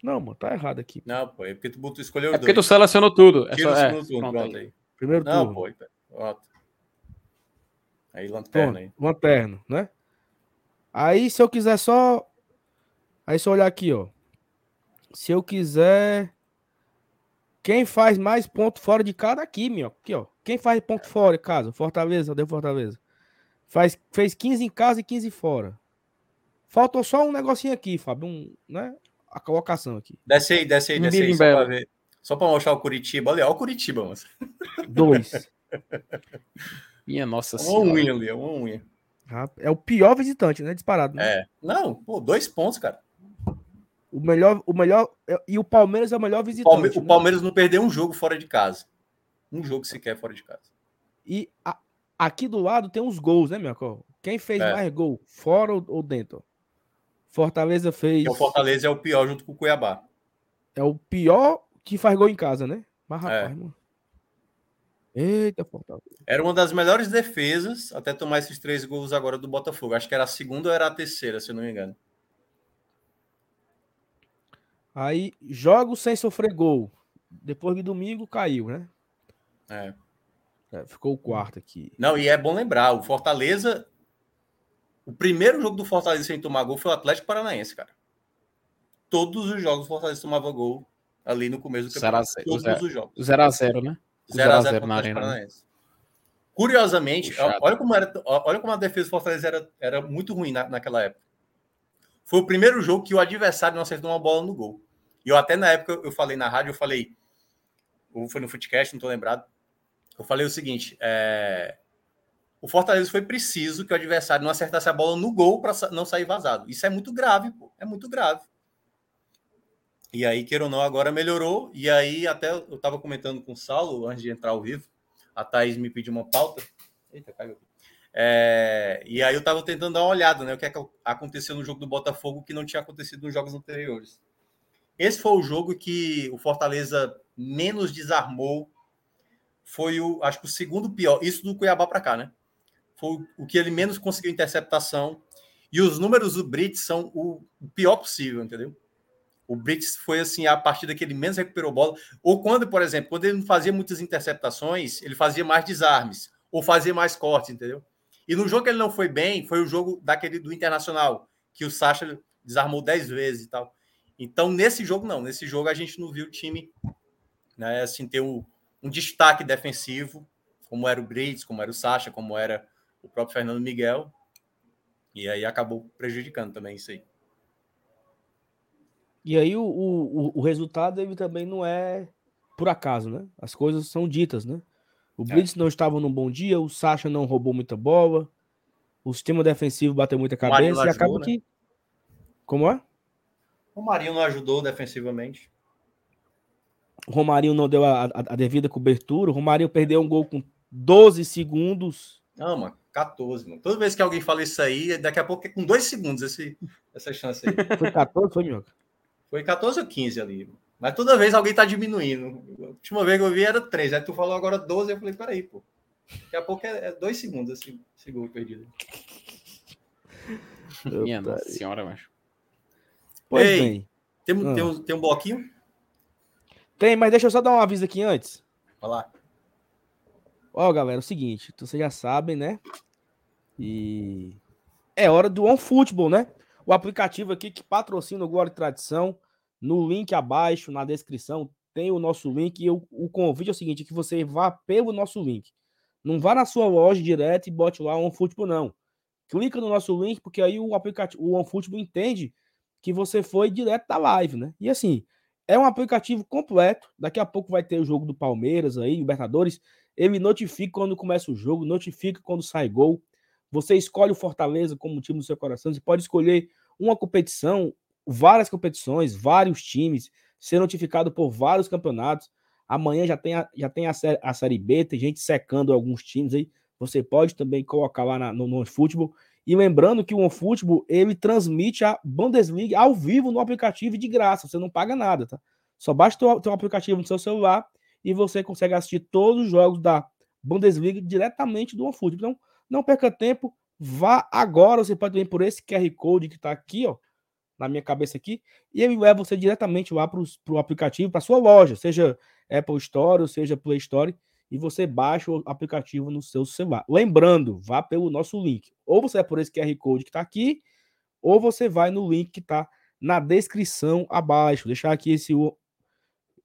Speaker 1: Não, mano, tá errado aqui.
Speaker 3: Não, pô, é porque tu escolheu
Speaker 2: É porque tu selecionou tudo.
Speaker 3: É só, o segundo é, turno, pronto aí.
Speaker 1: Primeiro
Speaker 3: Não,
Speaker 1: turno.
Speaker 3: pô, pronto. Aí, lanterna aí.
Speaker 1: Lanterna, né? Aí, se eu quiser só. Aí, se eu olhar aqui, ó. Se eu quiser. Quem faz mais ponto fora de cada aqui, meu. Aqui, ó. Quem faz ponto fora em casa? Fortaleza, deu Fortaleza. Faz, fez 15 em casa e 15 fora. Faltou só um negocinho aqui, Fábio. Um, né? A colocação aqui.
Speaker 3: Desce aí, desce aí, desce aí. Só pra ver. Só para mostrar o Curitiba. Olha, olha o Curitiba, mas.
Speaker 1: Dois.
Speaker 2: Minha nossa
Speaker 3: senhora. Uma unha ali, uma unha.
Speaker 1: É o pior visitante, né? Disparado. Né?
Speaker 3: É. Não, pô, dois pontos, cara.
Speaker 1: O melhor, o melhor. E o Palmeiras é o melhor visitante.
Speaker 3: Palme né? O Palmeiras não perdeu um jogo fora de casa. Um jogo sequer fora de casa.
Speaker 1: E a, aqui do lado tem os gols, né, meu? Quem fez é. mais gol? Fora ou, ou dentro? Fortaleza fez. E
Speaker 3: o Fortaleza é o pior junto com o Cuiabá.
Speaker 1: É o pior que faz gol em casa, né? Mas, rapaz, é. mano. Eita, Fortaleza.
Speaker 3: Era uma das melhores defesas até tomar esses três gols agora do Botafogo. Acho que era a segunda ou era a terceira, se eu não me engano.
Speaker 1: Aí, jogos sem sofrer gol. Depois de domingo caiu, né?
Speaker 3: É.
Speaker 1: é. Ficou o quarto aqui.
Speaker 3: Não, e é bom lembrar, o Fortaleza. O primeiro jogo do Fortaleza sem tomar gol foi o Atlético Paranaense, cara. Todos os jogos o Fortaleza tomava gol ali no começo do
Speaker 2: campeonato. 0 todos zero, os jogos. 0x0, né?
Speaker 3: 0x0 na Arena. Né? Curiosamente, olha como, era, olha como a defesa do Fortaleza era, era muito ruim na, naquela época. Foi o primeiro jogo que o adversário não acertou uma bola no gol. E eu até na época, eu falei na rádio, eu falei, ou foi no Footcast, não estou lembrado, eu falei o seguinte, é, o Fortaleza foi preciso que o adversário não acertasse a bola no gol para não sair vazado. Isso é muito grave, pô. É muito grave. E aí, queira ou não, agora melhorou. E aí, até eu estava comentando com o Saulo, antes de entrar ao vivo, a Thaís me pediu uma pauta. Eita, caiu. É, e aí eu estava tentando dar uma olhada, né? O que, é que aconteceu no jogo do Botafogo que não tinha acontecido nos jogos anteriores. Esse foi o jogo que o Fortaleza menos desarmou. Foi o, acho que o segundo pior. Isso do Cuiabá para cá, né? Foi o que ele menos conseguiu interceptação. E os números do Brits são o pior possível, entendeu? O Brits foi assim a partida que ele menos recuperou bola. Ou quando, por exemplo, quando ele não fazia muitas interceptações, ele fazia mais desarmes ou fazia mais cortes, entendeu? E no jogo que ele não foi bem, foi o jogo daquele do Internacional, que o Sacha desarmou 10 vezes e tal. Então, nesse jogo, não. Nesse jogo, a gente não viu o time né, assim, ter um, um destaque defensivo, como era o Brits, como era o Sacha, como era o próprio Fernando Miguel. E aí acabou prejudicando também isso aí.
Speaker 1: E aí o, o, o resultado ele também não é por acaso, né? As coisas são ditas, né? O é. Blitz é. não estava num bom dia, o Sacha não roubou muita bola, o sistema defensivo bateu muita cabeça e acaba né? que. Como é?
Speaker 3: O Marinho não ajudou defensivamente.
Speaker 1: O Romarinho não deu a, a, a, devida cobertura. O Romarinho perdeu um gol com 12 segundos.
Speaker 3: Não, mano, 14, mano. Toda vez que alguém fala isso aí, daqui a pouco é com dois segundos esse, essa chance aí.
Speaker 1: Foi 14, foi, Minhoca?
Speaker 3: Foi 14 ou 15 ali. Mas toda vez alguém tá diminuindo. A última vez que eu vi era 3. Aí tu falou agora 12, eu falei, peraí, pô. Daqui a pouco é, é dois segundos esse, esse gol perdido.
Speaker 2: Minha nossa senhora, macho.
Speaker 3: Pois Ei, bem. Tem, ah. tem, um, tem um bloquinho?
Speaker 1: Tem, mas deixa eu só dar um aviso aqui antes.
Speaker 3: Vai lá.
Speaker 1: Ó, galera, é o seguinte, vocês já sabem, né? E é hora do OneFootball, né? O aplicativo aqui que patrocina o Glória e Tradição. No link abaixo, na descrição, tem o nosso link. E o, convite é o seguinte: que você vá pelo nosso link. Não vá na sua loja direto e bote lá OneFootball, não. Clica no nosso link, porque aí o aplicativo, o OneFootball entende que você foi direto da live, né? E assim, é um aplicativo completo. Daqui a pouco vai ter o jogo do Palmeiras aí, Libertadores. Ele notifica quando começa o jogo, notifica quando sai gol. Você escolhe o Fortaleza como time do seu coração. Você pode escolher uma competição, várias competições, vários times, ser notificado por vários campeonatos. Amanhã já tem a, já tem a, série, a Série B, tem gente secando alguns times aí. Você pode também colocar lá na, no, no futebol. E lembrando que o OneFootball, ele transmite a Bundesliga ao vivo no aplicativo de graça, você não paga nada, tá? Só basta ter um aplicativo no seu celular e você consegue assistir todos os jogos da Bundesliga diretamente do OneFootball. Então, não perca tempo, vá agora. Você pode ir por esse QR Code que está aqui, ó, na minha cabeça aqui, e ele leva você diretamente lá para o aplicativo, para sua loja, seja Apple Store ou seja Play Store, e você baixa o aplicativo no seu celular. Lembrando, vá pelo nosso link. Ou você é por esse QR Code que está aqui, ou você vai no link que está na descrição abaixo. Vou deixar aqui esse.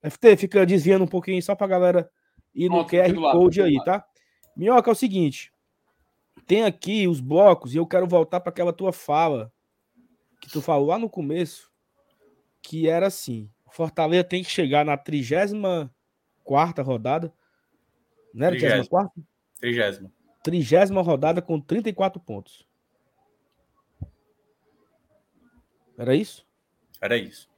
Speaker 1: FT, fica desviando um pouquinho só para a galera ir no QR Code aí, tá? Minhoca, é o seguinte tem aqui os blocos e eu quero voltar para aquela tua fala que tu falou lá no começo, que era assim: o Fortaleza tem que chegar na 34 rodada. Não era 34?
Speaker 3: 30.
Speaker 1: 30 rodada com 34 pontos. Era isso?
Speaker 3: Era isso.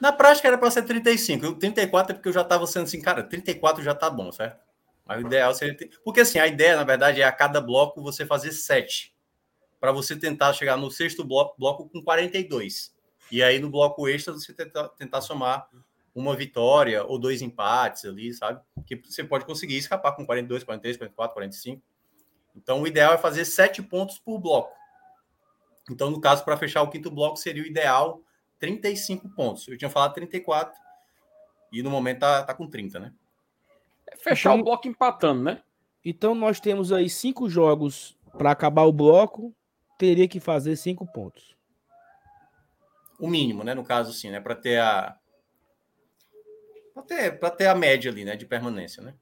Speaker 3: Na prática era para ser 35. O 34 é porque eu já estava sendo assim, cara, 34 já tá bom, certo? Mas o ideal seria. Porque assim, a ideia, na verdade, é a cada bloco você fazer sete. Para você tentar chegar no sexto bloco, bloco com 42. E aí no bloco extra você tentar, tentar somar uma vitória ou dois empates ali, sabe? Que você pode conseguir escapar com 42, 43, 44, 45. Então o ideal é fazer sete pontos por bloco. Então, no caso, para fechar o quinto bloco, seria o ideal 35 pontos. Eu tinha falado 34 e no momento tá, tá com 30, né?
Speaker 2: É fechar então, o bloco empatando, né?
Speaker 1: Então nós temos aí cinco jogos para acabar o bloco, teria que fazer cinco pontos.
Speaker 3: O mínimo, né? No caso, sim, né? Para ter a para ter, ter a média ali, né? De permanência, né?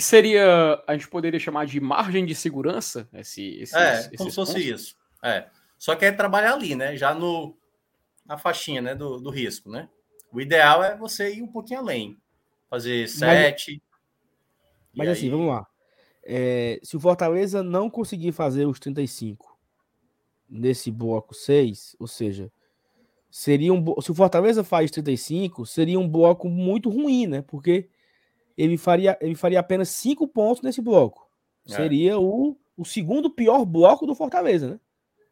Speaker 2: seria a gente poderia chamar de margem de segurança esse,
Speaker 3: esse é como se fosse pontos? isso é só que é trabalhar ali né já no na faixinha né do, do risco né o ideal é você ir um pouquinho além fazer sete.
Speaker 1: Mas, mas assim, aí... vamos lá. É, se o Fortaleza não conseguir fazer os 35 nesse bloco 6, ou seja, seria um se o Fortaleza faz 35, seria um bloco muito ruim, né? Porque ele faria, ele faria apenas 5 pontos nesse bloco. É. Seria o, o segundo pior bloco do Fortaleza, né?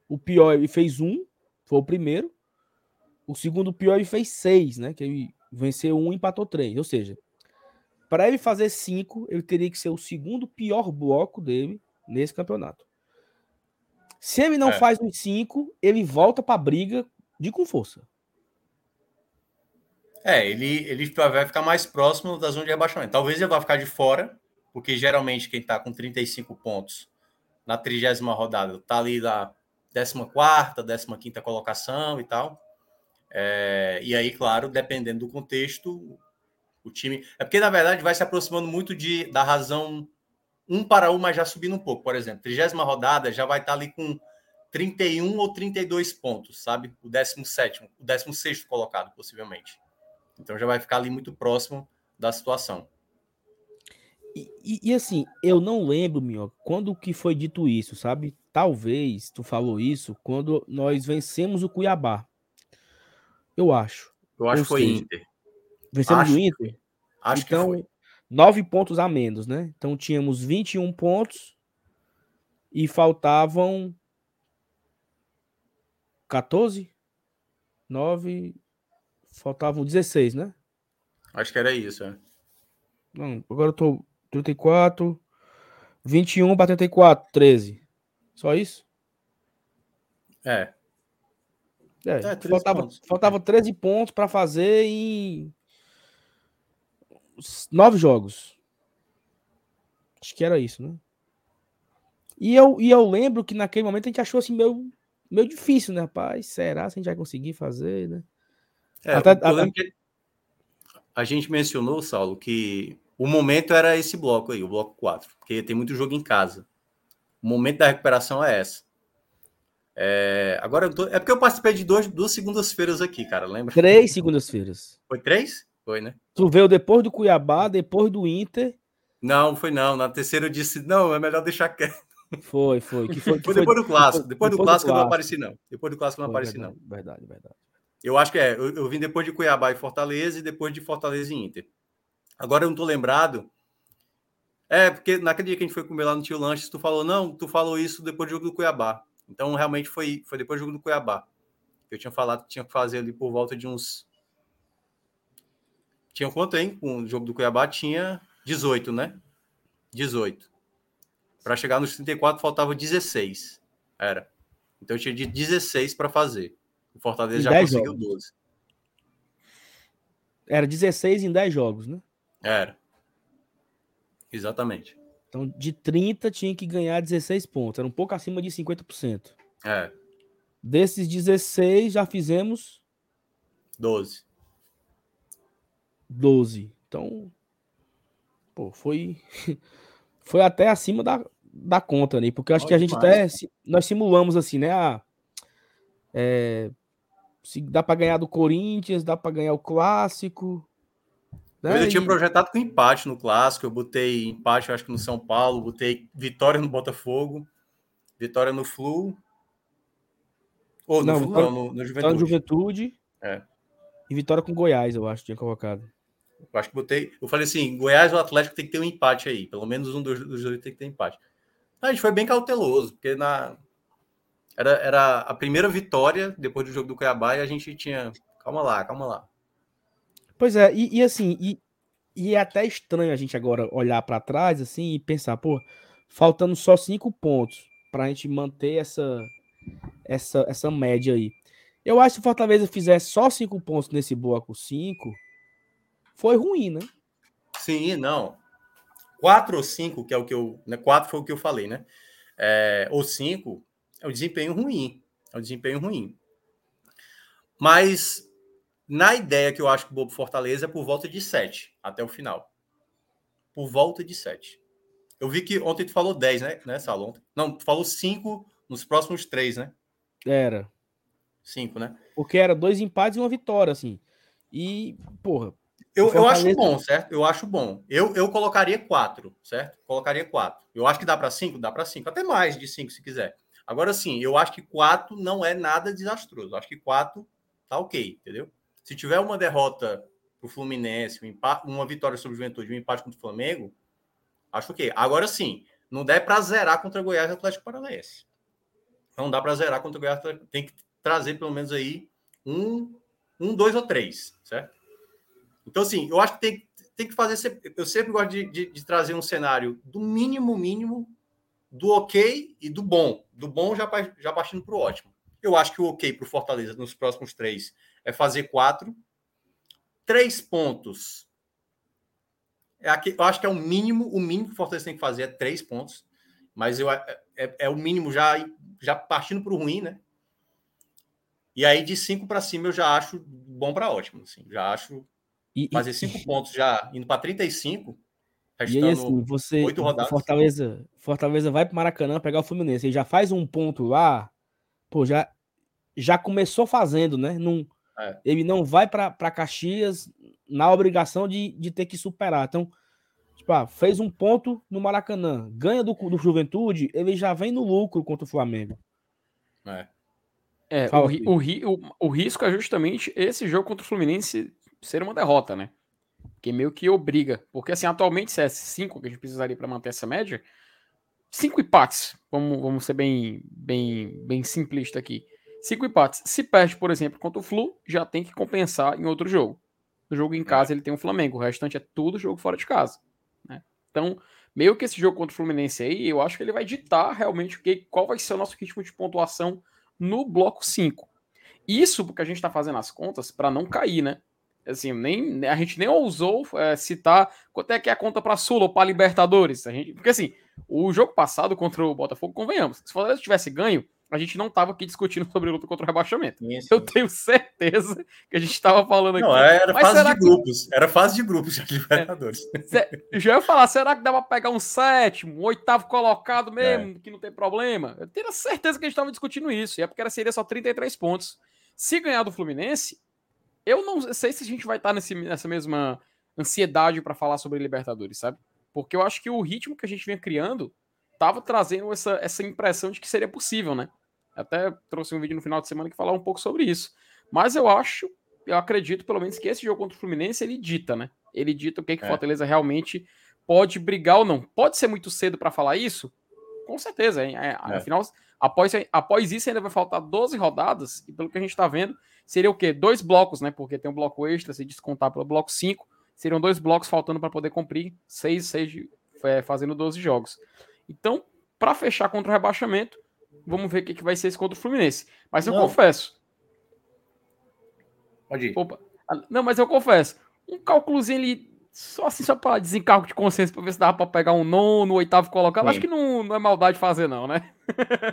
Speaker 1: O pior ele fez um, foi o primeiro. O segundo pior ele fez seis, né? Que ele venceu um e empatou três. Ou seja, para ele fazer cinco, ele teria que ser o segundo pior bloco dele nesse campeonato. Se ele não é. faz os cinco, ele volta para a briga de com força.
Speaker 3: É, ele, ele vai ficar mais próximo da zona de rebaixamento. Talvez ele vá ficar de fora, porque geralmente quem está com 35 pontos na trigésima rodada está ali na 14, 15 colocação e tal. É, e aí, claro, dependendo do contexto, o time. É porque, na verdade, vai se aproximando muito de, da razão um para um, mas já subindo um pouco. Por exemplo, trigésima rodada já vai estar ali com 31 ou 32 pontos, sabe? O 17, o 16 colocado, possivelmente. Então já vai ficar ali muito próximo da situação.
Speaker 1: E, e, e assim, eu não lembro, meu, quando que foi dito isso, sabe? Talvez tu falou isso quando nós vencemos o Cuiabá. Eu acho.
Speaker 3: Eu acho que foi Inter.
Speaker 1: Vencemos acho, o Inter?
Speaker 3: Acho
Speaker 1: então,
Speaker 3: que foi.
Speaker 1: Nove pontos a menos, né? Então tínhamos 21 pontos e faltavam 14? 9. Faltavam 16, né?
Speaker 3: Acho que era isso, é.
Speaker 1: Não, agora eu tô 34. 21 para 34, 13. Só isso?
Speaker 3: É.
Speaker 1: É, é faltava, pontos. faltava 13 pontos para fazer em nove jogos. Acho que era isso, né? E eu, e eu lembro que naquele momento a gente achou assim meio, meio difícil, né, rapaz? Será que a gente vai conseguir fazer, né?
Speaker 3: É, até, até... A gente mencionou, Saulo, que o momento era esse bloco aí, o bloco 4, porque tem muito jogo em casa. O momento da recuperação é essa. É, agora, tô, é porque eu participei de dois, duas segundas-feiras aqui, cara, lembra?
Speaker 1: Três segundas-feiras.
Speaker 3: Foi três? Foi, né?
Speaker 1: Tu veio depois do Cuiabá, depois do Inter.
Speaker 3: Não, foi não. Na terceira eu disse, não, é melhor deixar quieto.
Speaker 1: Foi, foi. Que
Speaker 3: foi, que foi depois do clássico. Depois, depois do clássico, eu não apareci, não. Depois do clássico eu não apareci,
Speaker 1: verdade,
Speaker 3: não.
Speaker 1: Verdade, verdade.
Speaker 3: Eu acho que é. Eu, eu, vim depois de Cuiabá e Fortaleza e depois de Fortaleza e Inter. Agora eu não tô lembrado. É, porque naquele dia que a gente foi comer lá no Tio Lanches, tu falou, não, tu falou isso depois do jogo do Cuiabá. Então, realmente foi, foi depois do jogo do Cuiabá. Eu tinha falado que tinha que fazer ali por volta de uns. Tinha quanto, hein? Com o jogo do Cuiabá tinha 18, né? 18. Para chegar nos 34 faltava 16. Era. Então eu tinha de 16 para fazer. O Fortaleza já conseguiu jogos. 12.
Speaker 1: Era 16 em 10 jogos, né?
Speaker 3: Era. Exatamente.
Speaker 1: Então, de 30 tinha que ganhar 16 pontos. Era um pouco acima de
Speaker 3: 50%. É.
Speaker 1: Desses 16, já fizemos
Speaker 3: 12.
Speaker 1: 12. Então, pô, foi foi até acima da, da conta ali, porque eu acho que a gente demais. até nós simulamos assim, né? Ah, é, se dá para ganhar do Corinthians, dá para ganhar o clássico,
Speaker 3: né? Eu tinha projetado com empate no clássico, eu botei empate, eu acho que no São Paulo, botei vitória no Botafogo, vitória no Flu.
Speaker 1: Ou no, não, Flu, vitória, não, no, no Juventude. Juventude.
Speaker 3: É.
Speaker 1: E vitória com Goiás, eu acho, tinha colocado.
Speaker 3: Eu acho que botei. Eu falei assim: Goiás ou Atlético tem que ter um empate aí. Pelo menos um dos, dos dois tem que ter empate. A gente foi bem cauteloso, porque na. Era, era a primeira vitória depois do jogo do Cuiabá e a gente tinha. Calma lá, calma lá.
Speaker 1: Pois é, e, e assim, e, e, é até estranho a gente agora olhar para trás assim e pensar, pô, faltando só cinco pontos para a gente manter essa, essa, essa média aí. Eu acho que o Fortaleza fizer só cinco pontos nesse bloco 5, foi ruim, né?
Speaker 3: Sim, não. Quatro ou cinco, que é o que eu. Né, quatro foi o que eu falei, né? É, ou cinco é o desempenho ruim. É o desempenho ruim. Mas na ideia que eu acho que o Bobo Fortaleza é por volta de 7 até o final. Por volta de 7. Eu vi que ontem tu falou 10, né, né Salom? Não, tu falou 5 nos próximos 3, né?
Speaker 1: Era.
Speaker 3: 5, né?
Speaker 1: Porque era dois empates e uma vitória, assim. E, porra.
Speaker 3: Eu, eu acho bom, certo? Eu acho bom. Eu, eu colocaria 4, certo? Colocaria 4. Eu acho que dá para 5? Dá para 5. Até mais de 5 se quiser. Agora sim, eu acho que 4 não é nada desastroso. Eu acho que 4 tá ok, entendeu? Se tiver uma derrota para o Fluminense, um empate, uma vitória sobre o Juventude, um empate contra o Flamengo, acho que. Agora sim, não dá para zerar contra o Goiás e Atlético Paranaense. Não dá para zerar contra o Goiás. Tem que trazer pelo menos aí um, um, dois ou três, certo? Então, assim, eu acho que tem, tem que fazer. Eu sempre gosto de, de, de trazer um cenário do mínimo, mínimo, do ok e do bom. Do bom já, já partindo para o ótimo. Eu acho que o ok para o Fortaleza nos próximos três é fazer quatro. Três pontos. É aqui, eu acho que é o mínimo, o mínimo que o Fortaleza tem que fazer é três pontos. Mas eu, é, é, é o mínimo já, já partindo para o ruim, né? E aí de cinco para cima eu já acho bom para ótimo. Assim, já acho e, fazer cinco e, pontos já indo para 35.
Speaker 1: E aí, assim, você. Fortaleza, Fortaleza vai para Maracanã pegar o Fluminense. Ele já faz um ponto lá. Pô, já, já começou fazendo, né? Não, é. Ele não vai para Caxias na obrigação de, de ter que superar. Então, tipo, ah, fez um ponto no Maracanã, ganha do, do Juventude, ele já vem no lucro contra o Flamengo.
Speaker 2: É. É, o, o, o, o, risco é justamente esse jogo contra o Fluminense ser uma derrota, né? Que meio que obriga. Porque, assim, atualmente, se é 5 que a gente precisaria para manter essa média, cinco empates, vamos, vamos ser bem, bem, bem simplista aqui Cinco empates. Se perde, por exemplo, contra o Flu, já tem que compensar em outro jogo. No jogo em casa ele tem o Flamengo, o restante é tudo jogo fora de casa. Né? Então, meio que esse jogo contra o Fluminense aí, eu acho que ele vai ditar realmente que, qual vai ser o nosso ritmo de pontuação no bloco 5. Isso porque a gente está fazendo as contas para não cair, né? Assim, nem, a gente nem ousou é, citar quanto é que é a conta para Sula ou para Libertadores. A gente, porque assim, o jogo passado contra o Botafogo, convenhamos, se o Fortaleza tivesse ganho, a gente não estava aqui discutindo sobre luta contra o rebaixamento. Isso. Eu tenho certeza que a gente estava falando
Speaker 3: não,
Speaker 2: aqui.
Speaker 3: Era fase de que... grupos. Era fase de grupos de Libertadores.
Speaker 2: É, já ia falar, será que dá para pegar um sétimo, um oitavo colocado mesmo, é. que não tem problema? Eu tenho certeza que a gente estava discutindo isso. E é porque seria só 33 pontos. Se ganhar do Fluminense, eu não sei se a gente vai estar nesse, nessa mesma ansiedade para falar sobre Libertadores, sabe? Porque eu acho que o ritmo que a gente vinha criando tava trazendo essa, essa impressão de que seria possível, né? Até trouxe um vídeo no final de semana que falava um pouco sobre isso. Mas eu acho, eu acredito pelo menos que esse jogo contra o Fluminense ele dita, né? Ele dita o que, que o é. Fortaleza realmente pode brigar ou não. Pode ser muito cedo para falar isso? Com certeza, hein? É, é. Afinal, após, após isso ainda vai faltar 12 rodadas, e pelo que a gente está vendo, seria o quê? Dois blocos, né? Porque tem um bloco extra, se descontar pelo bloco 5, seriam dois blocos faltando para poder cumprir seis, seis é, fazendo 12 jogos. Então, para fechar contra o rebaixamento, vamos ver o que, que vai ser esse contra o Fluminense. Mas eu não. confesso.
Speaker 3: Pode ir.
Speaker 2: Opa. Não, mas eu confesso. Um cálculozinho ali, só assim, só para desencargo de consciência, para ver se dava para pegar um nono, oitavo colocado. Acho que não, não é maldade fazer, não, né?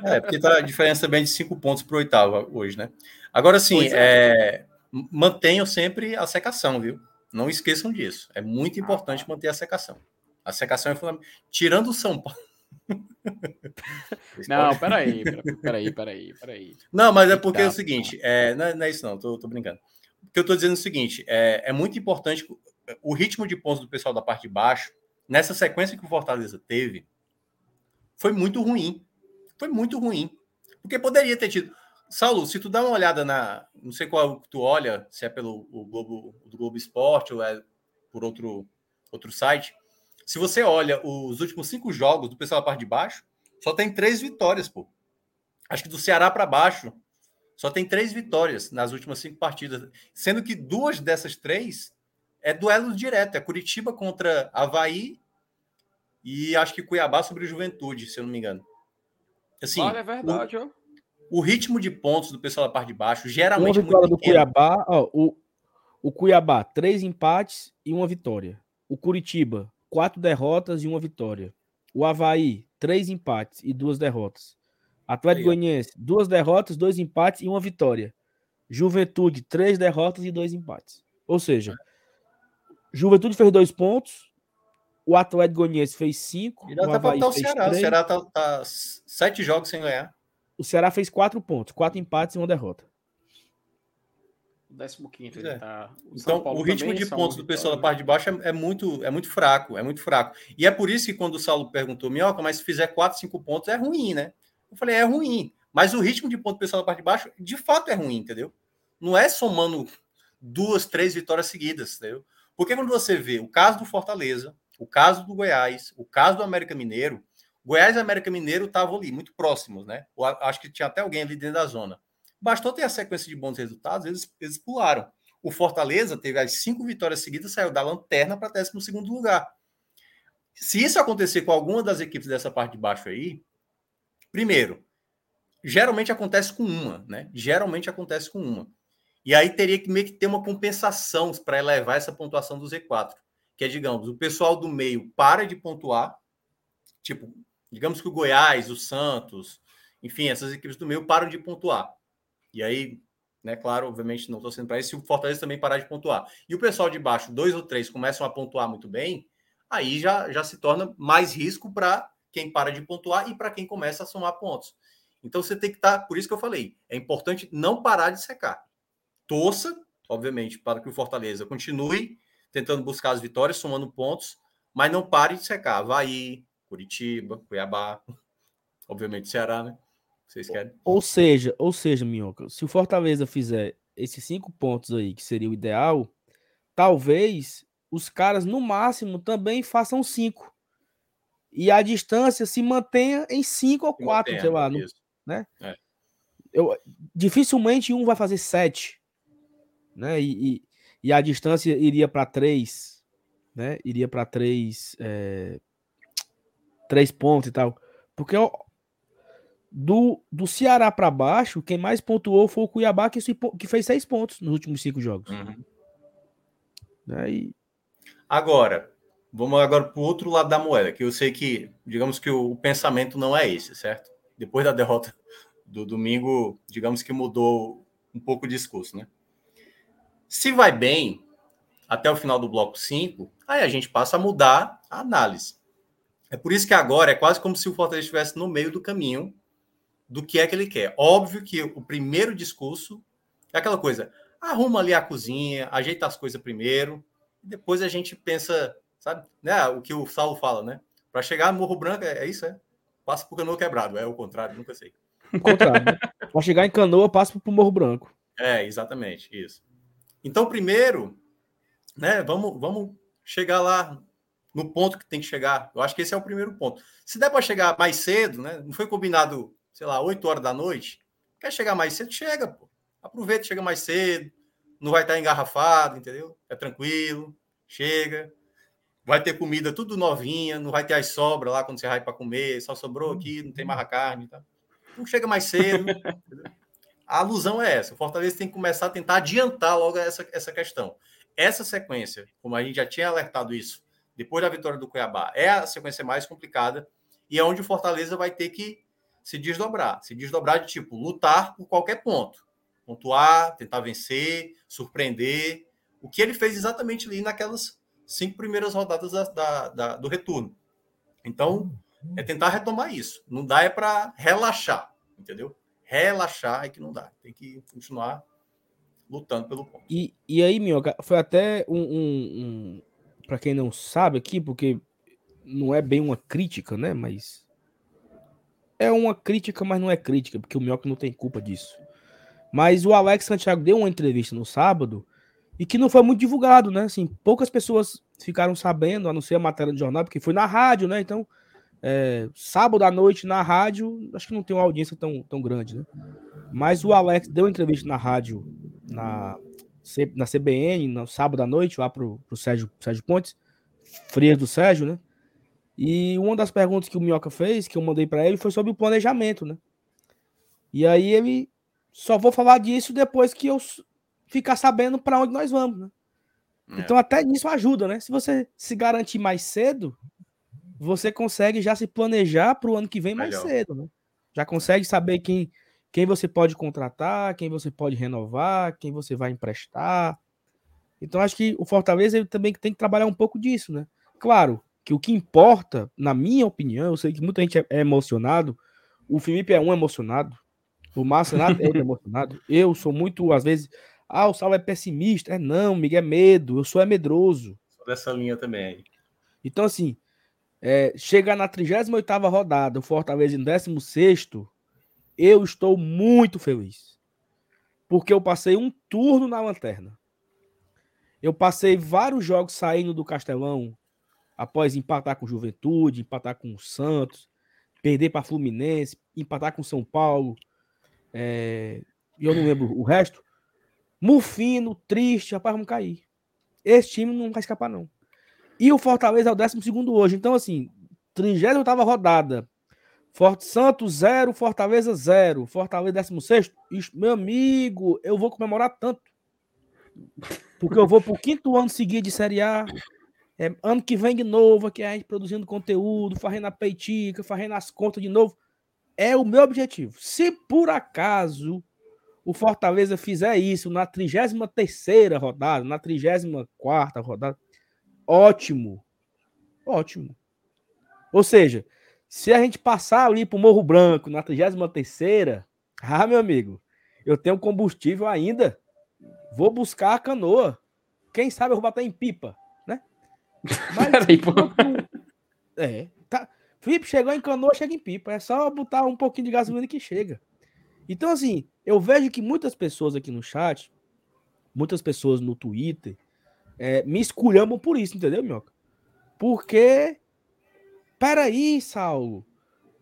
Speaker 3: É, porque tá a diferença também de cinco pontos para o oitavo hoje, né? Agora sim, é. é, mantenham sempre a secação, viu? Não esqueçam disso. É muito importante ah, manter a secação. A secação é fundamental. Tirando o São Paulo.
Speaker 2: não, peraí, peraí, peraí, peraí.
Speaker 3: Não, mas é porque é o seguinte, é, não, é, não é isso não, tô, tô brincando. O que eu tô dizendo é o seguinte, é, é muito importante o ritmo de pontos do pessoal da parte de baixo, nessa sequência que o Fortaleza teve, foi muito ruim. Foi muito ruim. Porque poderia ter tido. Saulo, se tu dá uma olhada na. Não sei qual tu olha, se é pelo o Globo, do Globo Esporte ou é por outro, outro site. Se você olha os últimos cinco jogos do pessoal da parte de baixo, só tem três vitórias, pô. Acho que do Ceará para baixo, só tem três vitórias nas últimas cinco partidas. Sendo que duas dessas três é duelo direto. É Curitiba contra Havaí e acho que Cuiabá sobre Juventude, se eu não me engano.
Speaker 2: Assim, Olha, é verdade, ó
Speaker 3: o ritmo de pontos do pessoal da parte de baixo geralmente
Speaker 1: uma vitória do Cuiabá, ó, o, o Cuiabá, três empates e uma vitória. O Curitiba, quatro derrotas e uma vitória. O Havaí, três empates e duas derrotas. Atlético Goianiense, duas derrotas, dois empates e uma vitória. Juventude, três derrotas e dois empates. Ou seja, Juventude fez dois pontos, o Atlético Goianiense fez cinco.
Speaker 3: E dá o Havaí o Ceará. Três. O Ceará tá, tá sete jogos sem ganhar.
Speaker 1: O Ceará fez quatro pontos, quatro empates e uma derrota.
Speaker 2: O 15 ele
Speaker 3: é. tá. O então, o ritmo de pontos do pessoal da parte de baixo é, é, muito, é muito fraco, é muito fraco. E é por isso que quando o Saulo perguntou, Minhoca, mas se fizer quatro, cinco pontos é ruim, né? Eu falei, é ruim. Mas o ritmo de ponto do pessoal da parte de baixo, de fato, é ruim, entendeu? Não é somando duas, três vitórias seguidas, entendeu? Porque quando você vê o caso do Fortaleza, o caso do Goiás, o caso do América Mineiro, Goiás e América Mineiro estavam ali, muito próximos, né? acho que tinha até alguém ali dentro da zona. Bastou ter a sequência de bons resultados, eles, eles pularam. O Fortaleza teve as cinco vitórias seguidas, saiu da lanterna para 12 segundo lugar. Se isso acontecer com alguma das equipes dessa parte de baixo aí, primeiro, geralmente acontece com uma, né? Geralmente acontece com uma. E aí teria que meio que ter uma compensação para elevar essa pontuação do Z4. Que é, digamos, o pessoal do meio para de pontuar, tipo, digamos que o Goiás, o Santos, enfim, essas equipes do meio param de pontuar. E aí, né, claro, obviamente não estou sendo para isso, se o Fortaleza também parar de pontuar. E o pessoal de baixo, dois ou três, começam a pontuar muito bem, aí já, já se torna mais risco para quem para de pontuar e para quem começa a somar pontos. Então você tem que estar, tá, por isso que eu falei, é importante não parar de secar. Torça, obviamente, para que o Fortaleza continue tentando buscar as vitórias, somando pontos, mas não pare de secar. Havaí, Curitiba, Cuiabá, obviamente Ceará, né? Vocês querem?
Speaker 1: Ou seja, ou seja, Minhoca, se o Fortaleza fizer esses cinco pontos aí, que seria o ideal, talvez os caras no máximo também façam cinco. E a distância se mantenha em cinco ou quatro, sei lá, no, né? É. eu, dificilmente um vai fazer sete, né? E, e, e a distância iria para três, né? Iria para três, é, três pontos e tal. Porque do, do Ceará para baixo, quem mais pontuou foi o Cuiabá, que, que fez seis pontos nos últimos cinco jogos. Uhum.
Speaker 3: Aí... Agora, vamos agora para o outro lado da moeda, que eu sei que, digamos que o, o pensamento não é esse, certo? Depois da derrota do domingo, digamos que mudou um pouco o discurso, né? Se vai bem até o final do bloco 5, aí a gente passa a mudar a análise. É por isso que agora é quase como se o Fortaleza estivesse no meio do caminho do que é que ele quer. Óbvio que o primeiro discurso é aquela coisa: arruma ali a cozinha, ajeita as coisas primeiro, e depois a gente pensa, sabe? Né? O que o Saulo fala, né? Para chegar no Morro Branco, é, isso, é? Passa por canoa quebrado, é o contrário, nunca sei.
Speaker 1: O contrário. Né? Para chegar em canoa, passa por Morro Branco.
Speaker 3: É, exatamente, isso. Então, primeiro, né, vamos, vamos chegar lá no ponto que tem que chegar. Eu acho que esse é o primeiro ponto. Se der para chegar mais cedo, né? Não foi combinado sei lá, 8 horas da noite, quer chegar mais cedo, chega, pô. Aproveita, chega mais cedo, não vai estar engarrafado, entendeu? É tranquilo, chega. Vai ter comida tudo novinha, não vai ter as sobras lá quando você vai para comer, só sobrou aqui, não tem mais a carne, tá? Então chega mais cedo. a alusão é essa. O Fortaleza tem que começar a tentar adiantar logo essa, essa questão. Essa sequência, como a gente já tinha alertado isso, depois da vitória do Cuiabá, é a sequência mais complicada e é onde o Fortaleza vai ter que se desdobrar. Se desdobrar de tipo, lutar por qualquer ponto. Pontuar, tentar vencer, surpreender. O que ele fez exatamente ali naquelas cinco primeiras rodadas da, da, da, do retorno. Então, é tentar retomar isso. Não dá é para relaxar, entendeu? Relaxar é que não dá. Tem que continuar lutando pelo ponto.
Speaker 1: E, e aí, Minhoca, foi até um, um, um para quem não sabe aqui, porque não é bem uma crítica, né? Mas é uma crítica, mas não é crítica, porque o Minhoca não tem culpa disso. Mas o Alex Santiago deu uma entrevista no sábado e que não foi muito divulgado, né? Assim, poucas pessoas ficaram sabendo, a não ser a matéria do jornal, porque foi na rádio, né? Então, é, sábado à noite na rádio, acho que não tem uma audiência tão, tão grande, né? Mas o Alex deu uma entrevista na rádio, na, na CBN, no sábado à noite, lá pro, pro Sérgio, Sérgio Pontes, Frias do Sérgio, né? E uma das perguntas que o Minhoca fez, que eu mandei para ele, foi sobre o planejamento, né? E aí ele só vou falar disso depois que eu ficar sabendo para onde nós vamos, né? É. Então até nisso ajuda, né? Se você se garantir mais cedo, você consegue já se planejar para o ano que vem mais cedo, né? Já consegue saber quem quem você pode contratar, quem você pode renovar, quem você vai emprestar. Então acho que o Fortaleza ele também tem que trabalhar um pouco disso, né? Claro, que o que importa, na minha opinião, eu sei que muita gente é, é emocionado, o Felipe é um emocionado, o Márcio é emocionado, eu sou muito, às vezes, ah, o Saulo é pessimista, é não, Miguel é medo, eu sou é medroso.
Speaker 3: Dessa linha também.
Speaker 1: Então, assim, é, chegar na 38ª rodada, o Fortaleza em 16 eu estou muito feliz. Porque eu passei um turno na lanterna. Eu passei vários jogos saindo do Castelão após empatar com Juventude, empatar com o Santos, perder para Fluminense, empatar com São Paulo, é, eu não lembro o resto. Mufino, triste, rapaz, vamos cair. Esse time não vai escapar, não. E o Fortaleza é o 12 hoje. Então, assim, 38 rodada. Forte Santos 0, Fortaleza 0. Fortaleza 16. Meu amigo, eu vou comemorar tanto. Porque eu vou pro quinto ano seguido de Série A. É, ano que vem de novo, aqui a gente produzindo conteúdo, fazendo a peitica, fazendo as contas de novo. É o meu objetivo. Se por acaso o Fortaleza fizer isso na 33 rodada, na 34 rodada, ótimo. Ótimo. Ou seja, se a gente passar ali pro Morro Branco na 33 ah, meu amigo, eu tenho combustível ainda. Vou buscar a canoa. Quem sabe eu vou botar em pipa. Mas, Peraí, pô. É. Tá. Felipe chegou em canoa, chega em pipa. É só botar um pouquinho de gasolina que chega. Então, assim, eu vejo que muitas pessoas aqui no chat, muitas pessoas no Twitter, é, me esculhambam por isso, entendeu, Minhoca? Porque. Peraí, Saulo.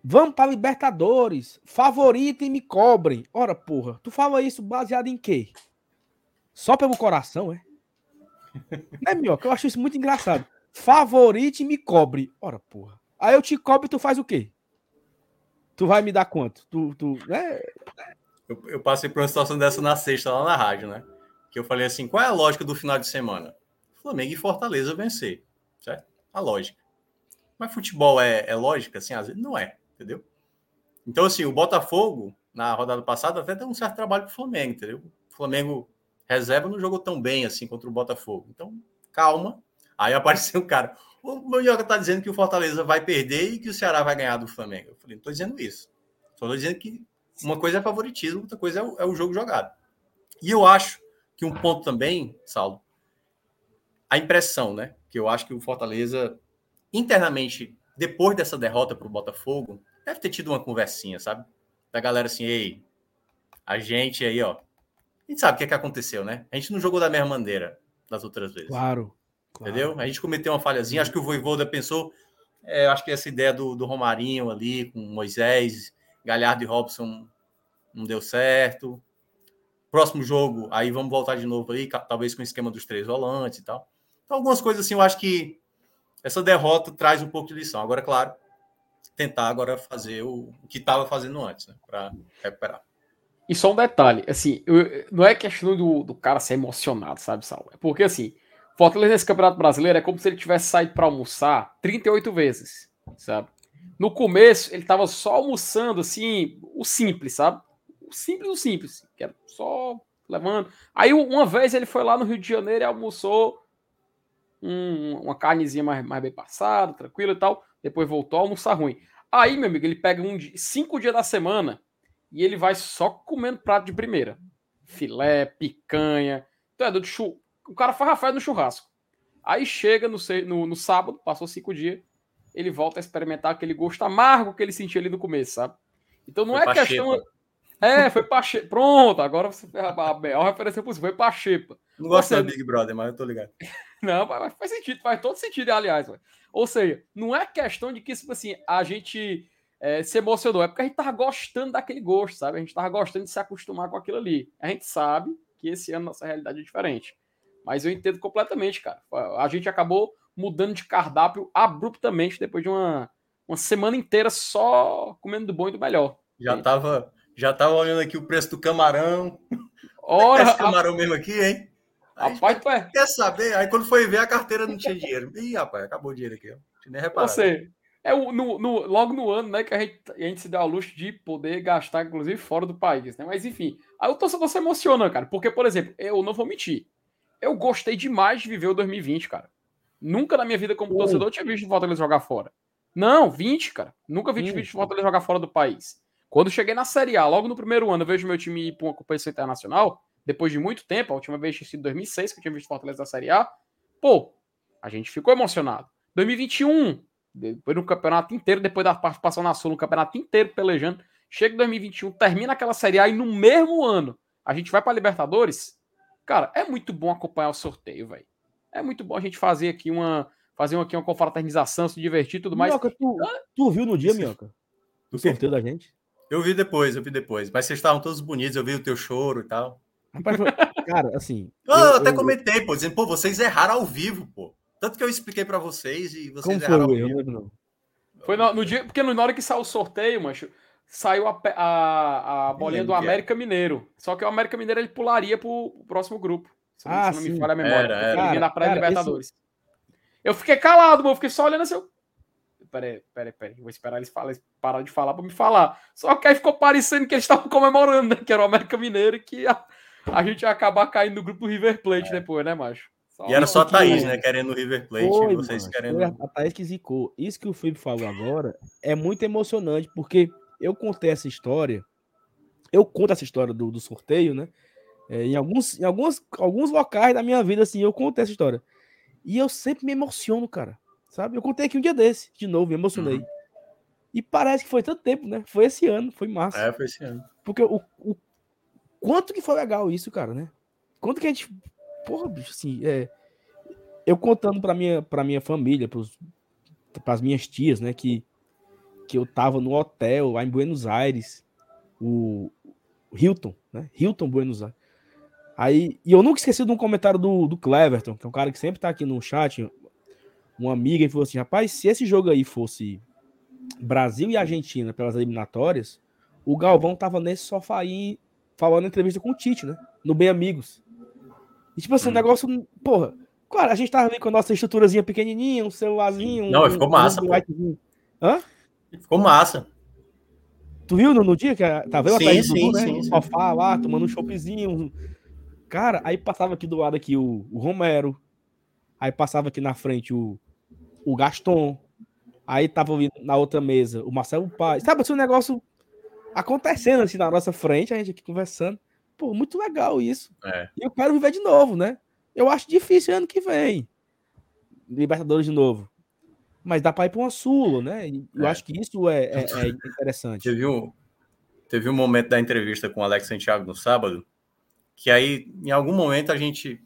Speaker 1: Vamos para Libertadores. Favorito e me cobrem. Ora, porra, tu fala isso baseado em quê? Só pelo coração, é? É, Minhoca, eu acho isso muito engraçado. Favorite e me cobre. Ora, porra. Aí eu te cobro e tu faz o quê? Tu vai me dar quanto? Tu, tu, né?
Speaker 3: eu, eu passei por uma situação dessa na sexta, lá na rádio, né? Que eu falei assim: qual é a lógica do final de semana? Flamengo e Fortaleza vencer. Certo? A lógica. Mas futebol é, é lógica, assim, às vezes não é, entendeu? Então, assim, o Botafogo, na rodada passada, até deu um certo trabalho pro Flamengo, entendeu? O Flamengo reserva não jogou tão bem assim contra o Botafogo. Então, calma. Aí apareceu o cara. O Manioca tá dizendo que o Fortaleza vai perder e que o Ceará vai ganhar do Flamengo. Eu falei, não tô dizendo isso. Só tô dizendo que uma coisa é favoritismo, outra coisa é o, é o jogo jogado. E eu acho que um ponto também, Saulo, a impressão, né? Que eu acho que o Fortaleza, internamente, depois dessa derrota para o Botafogo, deve ter tido uma conversinha, sabe? Da galera assim, ei, a gente aí, ó. A gente sabe o que, é que aconteceu, né? A gente não jogou da mesma maneira das outras vezes.
Speaker 1: Claro.
Speaker 3: claro. Entendeu? A gente cometeu uma falhazinha. Acho que o Voivoda pensou. É, acho que essa ideia do, do Romarinho ali, com Moisés, Galhardo e Robson não deu certo. Próximo jogo, aí vamos voltar de novo aí, talvez com o esquema dos três volantes e tal. Então, algumas coisas assim, eu acho que essa derrota traz um pouco de lição. Agora, claro, tentar agora fazer o, que estava fazendo antes, né, para recuperar.
Speaker 2: E só um detalhe, assim, eu, não é questão do, do cara ser emocionado, sabe, Sal? É porque, assim, Fortaleza nesse Campeonato Brasileiro é como se ele tivesse saído para almoçar 38 vezes, sabe? No começo, ele tava só almoçando, assim, o simples, sabe? O simples, o simples, que era só levando. Aí, uma vez, ele foi lá no Rio de Janeiro e almoçou um, uma carnezinha mais, mais bem passada, tranquila e tal. Depois voltou a almoçar ruim. Aí, meu amigo, ele pega um cinco dias da semana e ele vai só comendo prato de primeira. Filé, picanha. Então é do chu... O cara faz Rafael no churrasco. Aí chega no, no, no, sábado, passou cinco dias, ele volta a experimentar aquele gosto amargo que ele sentia ali no começo, sabe? Então não foi é questão. É, foi pra xepa. Pronto, agora você a, a referência possível, foi pra xepa.
Speaker 3: Não gosto você... da Big Brother, mas eu tô ligado.
Speaker 2: Não, faz sentido, faz todo sentido, aliás. Ou seja, não é questão de que, tipo assim, a gente é, se emocionou, é porque a gente tava gostando daquele gosto, sabe? A gente tava gostando de se acostumar com aquilo ali. A gente sabe que esse ano nossa realidade é diferente. Mas eu entendo completamente, cara. A gente acabou mudando de cardápio abruptamente depois de uma, uma semana inteira só comendo do bom e do melhor.
Speaker 3: Já tava, já tava olhando aqui o preço do camarão. Ora, esse camarão a... mesmo aqui, hein?
Speaker 2: Rapaz, tu é...
Speaker 3: Quer saber? Aí quando foi ver, a carteira não tinha dinheiro. Ih, rapaz, acabou o dinheiro aqui. Ó.
Speaker 2: Nem reparado. Você, é o, no, no, logo no ano, né, que a gente, a gente se deu ao luxo de poder gastar, inclusive, fora do país, né? Mas enfim, aí o torcedor se emociona, cara. Porque, por exemplo, eu não vou mentir. Eu gostei demais de viver o 2020, cara. Nunca na minha vida, como torcedor, eu tinha visto o Fortaleza jogar fora. Não, 20, cara. Nunca vi visto o Fortaleza jogar fora do país. Quando cheguei na Série A, logo no primeiro ano, eu vejo meu time ir para uma competição internacional, depois de muito tempo, a última vez tinha sido 2006 que eu tinha visto o Fortaleza na Série A. Pô, a gente ficou emocionado. 2021, depois do campeonato inteiro, depois da participação na Sul, no campeonato inteiro pelejando, chega em 2021, termina aquela Série A e no mesmo ano a gente vai para Libertadores. Cara, é muito bom acompanhar o sorteio, velho. É muito bom a gente fazer aqui uma fazer aqui uma confraternização, se divertir e tudo mais.
Speaker 1: Minhoca, tu, tu viu no dia, Minhoca? Do sorteio da gente?
Speaker 3: Eu vi depois, eu vi depois. Mas vocês estavam todos bonitos, eu vi o teu choro e tal.
Speaker 1: Cara, assim.
Speaker 3: eu, eu, até eu, comentei, pô, dizendo, pô, vocês erraram ao vivo, pô. Tanto que eu expliquei para vocês e vocês Como erraram foi, ao vivo. Não.
Speaker 2: Foi no, no, dia, porque na hora que saiu o sorteio, macho, saiu a, a, a bolinha do América Mineiro. Só que o América Mineiro ele pularia pro, próximo grupo. Se, ah, se não sim. me falha a memória. Era, era. Ele na pré-Libertadores. Esse... Eu fiquei calado, mano. Eu fiquei só olhando assim. Eu... Peraí, peraí, peraí. Vou esperar eles, falar, eles parar de falar pra me falar. Só que aí ficou parecendo que eles estavam comemorando, né? Que era o América Mineiro e que a, a gente ia acabar caindo no grupo do River Plate é. depois, né, macho?
Speaker 3: Só e era só a Thaís, né? Querendo o River Plate. Foi, vocês mano, querendo.
Speaker 1: a Thaís que zicou. Isso que o Felipe falou agora é muito emocionante, porque eu contei essa história. Eu conto essa história do, do sorteio, né? É, em alguns, em alguns, alguns locais da minha vida, assim, eu contei essa história. E eu sempre me emociono, cara. Sabe? Eu contei aqui um dia desse, de novo, me emocionei. Uhum. E parece que foi tanto tempo, né? Foi esse ano, foi massa.
Speaker 3: É, foi esse ano.
Speaker 1: Porque o, o quanto que foi legal isso, cara, né? Quanto que a gente. Porra, bicho, assim, é. Eu contando pra minha, pra minha família, pros, pras minhas tias, né? Que, que eu tava no hotel lá em Buenos Aires, o Hilton, né? Hilton Buenos Aires. Aí, e eu nunca esqueci de um comentário do, do Cleverton, que é um cara que sempre tá aqui no chat, uma amiga, e falou assim: rapaz, se esse jogo aí fosse Brasil e Argentina pelas eliminatórias, o Galvão tava nesse sofá aí falando entrevista com o Tite, né? No Bem Amigos. E tipo assim, hum. um negócio, porra, claro, a gente tava ali com a nossa estruturazinha pequenininha, um celularzinho.
Speaker 3: Não,
Speaker 1: um,
Speaker 3: ficou massa, um
Speaker 1: Hã?
Speaker 3: Ficou massa.
Speaker 1: Tu viu no, no dia que tá vendo
Speaker 3: sim, sim, Dudu, né?
Speaker 1: sim, sofá lá, tomando um choppzinho. Cara, aí passava aqui do lado aqui o, o Romero. Aí passava aqui na frente o, o Gaston. Aí tava na outra mesa o Marcelo Paz. Sabe assim, um negócio acontecendo assim na nossa frente, a gente aqui conversando. Pô, muito legal isso.
Speaker 3: É.
Speaker 1: E eu quero viver de novo, né? Eu acho difícil ano que vem. Libertadores de novo. Mas dá para ir para uma Sula, né? Eu é. acho que isso é, é, é interessante.
Speaker 3: Teve um, teve um momento da entrevista com o Alex Santiago no sábado, que aí, em algum momento, a gente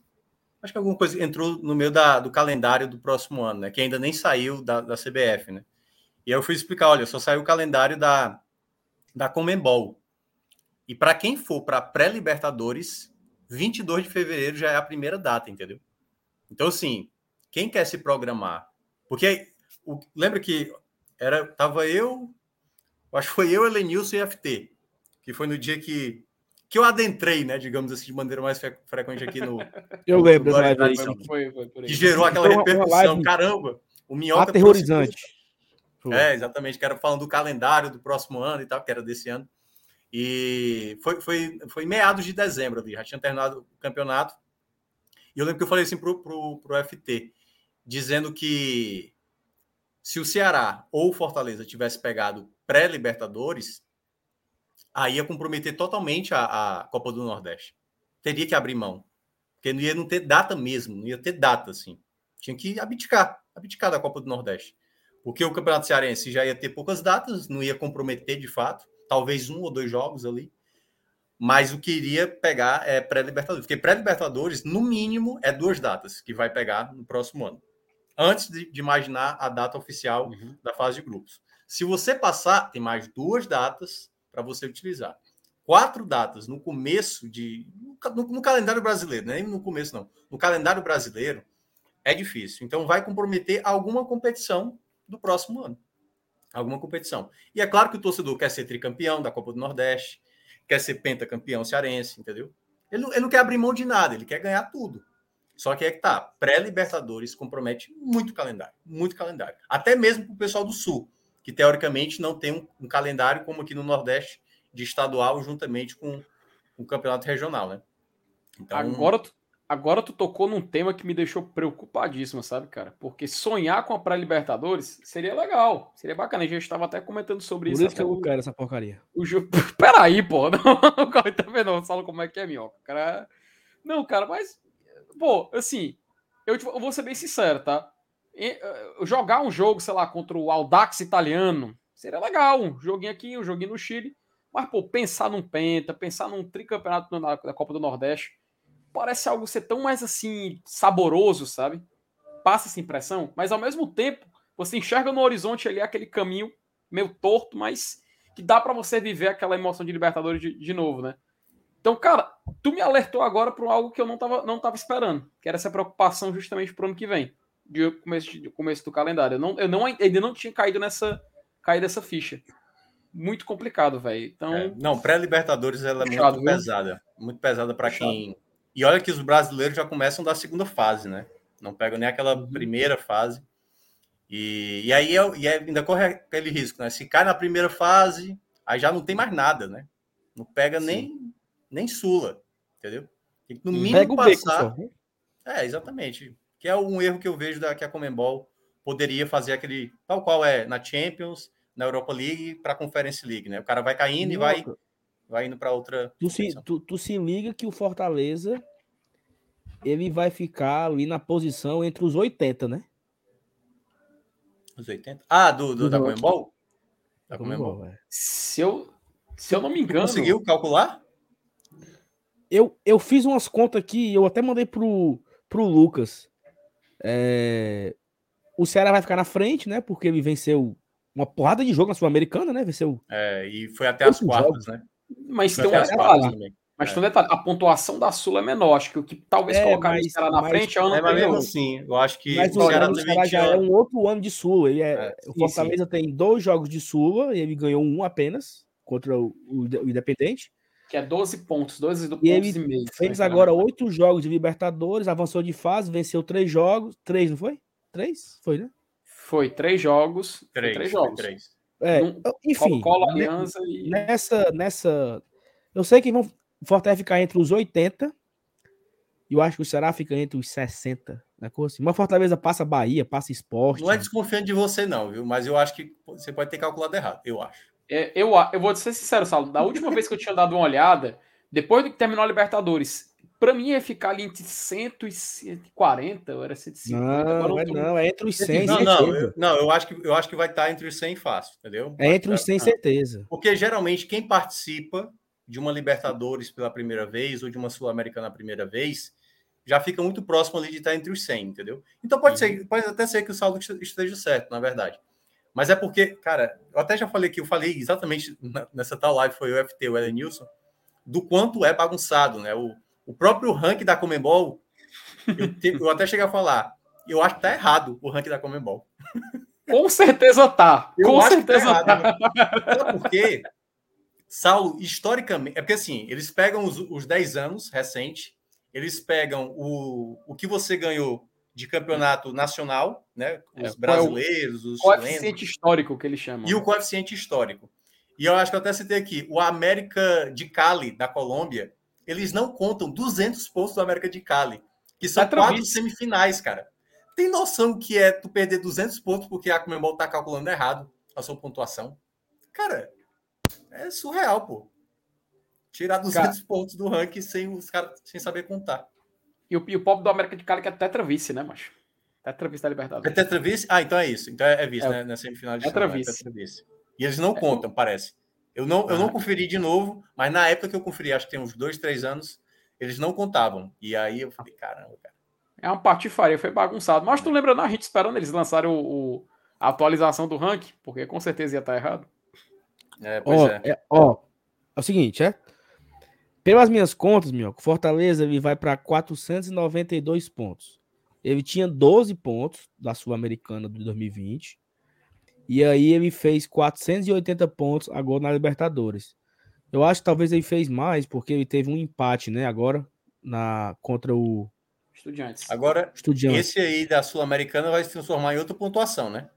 Speaker 3: acho que alguma coisa entrou no meio da, do calendário do próximo ano, né? Que ainda nem saiu da, da CBF, né? E aí eu fui explicar, olha, só saiu o calendário da, da Comembol. E para quem for para pré-Libertadores, 22 de fevereiro já é a primeira data, entendeu? Então, assim, quem quer se programar? Porque o, lembra que era tava eu, acho que foi eu, Elenilson e FT, que foi no dia que que eu adentrei, né, digamos assim, de maneira mais frequente aqui no.
Speaker 1: Eu lembro dessa
Speaker 3: live foi, foi, Que gerou aquela então, repercussão. Caramba, o Minhoca.
Speaker 1: Aterrorizante.
Speaker 3: É, exatamente, que era falando do calendário do próximo ano e tal, que era desse ano. E foi, foi, foi meados de dezembro ali, já tinha terminado o campeonato. E eu lembro que eu falei assim pro, pro, pro FT, dizendo que se o Ceará ou o Fortaleza tivesse pegado pré-Libertadores, aí ia comprometer totalmente a, a, Copa do Nordeste. Teria que abrir mão. Porque não ia não ter data mesmo, não ia ter data, assim. Tinha que abdicar, abdicar da Copa do Nordeste. Porque o Campeonato Cearense já ia ter poucas datas, não ia comprometer de fato, talvez um ou dois jogos ali. Mas o que iria pegar é pré-Libertadores. Porque pré-Libertadores, no mínimo, é duas datas que vai pegar no próximo ano. Antes de, de imaginar a data oficial uhum. da fase de grupos. Se você passar, tem mais duas datas para você utilizar. Quatro datas no começo de. No, no, calendário brasileiro, nem no começo, não. No calendário brasileiro é difícil. Então vai comprometer alguma competição do próximo ano. Alguma competição. E é claro que o torcedor quer ser tricampeão da Copa do Nordeste, quer ser pentacampeão cearense, entendeu? Ele não, ele não quer abrir mão de nada, ele quer ganhar tudo. Só que é que tá, pré-Libertadores compromete muito calendário, muito calendário. Até mesmo para o pessoal do Sul que teoricamente não tem um, um, calendário como aqui no Nordeste de estadual juntamente com o campeonato regional, né?
Speaker 2: Então, agora, tu, agora tu tocou num tema que me deixou preocupadíssimo, sabe, cara? Porque sonhar com a pré-Libertadores seria legal, seria bacana. A gente estava até comentando sobre
Speaker 1: Por
Speaker 2: isso.
Speaker 1: Por isso que eu quero essa porcaria.
Speaker 2: O. Peraí, pô. Não, o cara tá vendo? Fala como é que é, minhoca. Cara... Não, cara, mas. Pô, assim, eu, eu vou ser bem sincero, tá? Eh, jogar um jogo, sei lá, contra o Audax italiano, seria legal. Um joguinho aqui, um joguinho no Chile. Mas, pô, pensar num Penta, pensar num tricampeonato na, da Copa do Nordeste, parece algo ser tão mais assim, saboroso, sabe? Passa essa impressão, mas ao mesmo tempo, você enxerga no horizonte ali aquele caminho meio torto, mas que dá para você viver aquela emoção de Libertadores de, de novo, né? Então, cara, tu me alertou agora para algo que eu não tava, não tava esperando, que era essa preocupação justamente pro ano que vem de começo, de começo do calendário. Eu, não, eu não, ainda não tinha caído nessa, caído essa ficha. Muito complicado, velho. Então,
Speaker 3: é, não, pré-Libertadores ela é muito pesada. Muito pesada para quem. E olha que os brasileiros já começam da segunda fase, né? Não pegam nem aquela uhum. primeira fase. E, e aí é, e ainda corre aquele risco, né? Se cai na primeira fase, aí já não tem mais nada, né? Não pega nem, nem Sula, entendeu? Tem que no mínimo passar. é, exatamente que é um erro que eu vejo da, que a Comembol poderia fazer aquele, tal qual é na Champions, na Europa League, para a Conference League, né? O cara vai caindo e vai, vai indo para outra.
Speaker 1: Tu se, tu, tu se liga que o Fortaleza ele vai ficar ali na posição entre os 80, né?
Speaker 3: Os 80? Ah, do, do da Comembol?
Speaker 2: Da Comembol. É. Se eu, se eu não me engano.
Speaker 3: Conseguiu calcular?
Speaker 1: Eu, eu fiz umas contas aqui, eu até mandei pro, pro Lucas. É... O Ceará vai ficar na frente, né? Porque ele venceu uma porrada de jogo na Sul-Americana, né? Venceu.
Speaker 3: É, e foi até as quartas, né?
Speaker 2: Mas tem um detalhe. Mas é. tem um detalhe, a pontuação da Sul é menor. Acho que o que talvez é, colocar o Ceará na mas, frente é o ano
Speaker 3: é, mas mesmo assim, eu acho que
Speaker 1: mas o, Ceará, o Ceará já é um outro ano de Sula. Ele é, é, o Fortaleza sim. tem dois jogos de Sula e ele ganhou um apenas contra o, o, o Independente.
Speaker 2: Que é 12 pontos, 12
Speaker 1: do e ele e meio, fez agora oito jogos de Libertadores, avançou de fase, venceu três jogos. Três, não foi? Três? Foi, né?
Speaker 2: Foi três jogos.
Speaker 3: Três,
Speaker 2: três
Speaker 3: jogos. Três.
Speaker 1: É, enfim.
Speaker 2: Colo, Aliança e...
Speaker 1: Nessa, nessa. Eu sei que vão, o Fortaleza ficar entre os 80 e eu acho que o Ceará fica entre os 60. Né? Assim. Uma Fortaleza passa Bahia, passa esporte.
Speaker 3: Não é desconfiando de você, não, viu? Mas eu acho que você pode ter calculado errado. Eu acho.
Speaker 2: É, eu, eu vou ser sincero, Saulo. Da última vez que eu tinha dado uma olhada, depois do que terminou a Libertadores, para mim ia ficar ali entre 100 e 140, ou era 150.
Speaker 1: Não, não, é, não, é entre os 100
Speaker 3: não, não, eu, não, eu acho que eu acho que vai estar entre os 100 fácil, entendeu?
Speaker 1: É entre os 100 certeza.
Speaker 3: Porque geralmente quem participa de uma Libertadores pela primeira vez ou de uma Sul-Americana a primeira vez, já fica muito próximo ali de estar entre os 100, entendeu? Então pode ser, uhum. pode até ser que o saldo esteja certo, na verdade. Mas é porque, cara, eu até já falei que eu falei exatamente nessa tal live, foi o FT, o Elenilson, do quanto é bagunçado, né? O, o próprio ranking da Comembol, eu, eu até cheguei a falar, eu acho que tá errado o ranking da Comembol.
Speaker 2: Com certeza tá. Eu Com certeza tá. Errado,
Speaker 3: tá. Sabe por quê? Saulo, historicamente, é porque assim, eles pegam os, os 10 anos recente, eles pegam o, o que você ganhou de campeonato nacional, né? Os é, brasileiros, os
Speaker 2: coeficiente chilenos, histórico que eles chamam.
Speaker 3: E o coeficiente histórico. E eu acho que eu até citei aqui, o América de Cali, da Colômbia, eles não contam 200 pontos do América de Cali, que são é quatro semifinais, cara. Tem noção que é tu perder 200 pontos porque a Comembol tá calculando errado a sua pontuação? Cara, é surreal, pô. Tirar 200 cara, pontos do ranking sem os caras sem saber contar.
Speaker 2: E o, e o pobre do América de Cali que é tetravice, né, macho? Tetravice da Libertadores.
Speaker 3: É tetravice? Ah, então é isso. Então é, é vice, é, né? Na semifinal de
Speaker 2: tetravice. É tetravice.
Speaker 3: E eles não é, contam, parece. Eu não, eu não conferi de novo, mas na época que eu conferi, acho que tem uns dois, três anos, eles não contavam. E aí eu falei, caramba, cara.
Speaker 2: É uma patifaria, foi bagunçado. Mas tu lembra, na gente esperando eles lançarem o, o, a atualização do ranking? Porque com certeza ia estar errado.
Speaker 1: É, pois ó, é. é. Ó, é o seguinte, é? Pelas minhas contas, meu, Fortaleza ele vai para 492 pontos. Ele tinha 12 pontos da Sul-Americana de 2020. E aí ele fez 480 pontos agora na Libertadores. Eu acho que talvez ele fez mais, porque ele teve um empate, né? Agora, na contra o.
Speaker 2: Estudiantes.
Speaker 3: Agora, Estudiantes. esse aí da Sul-Americana vai se transformar em outra pontuação, né?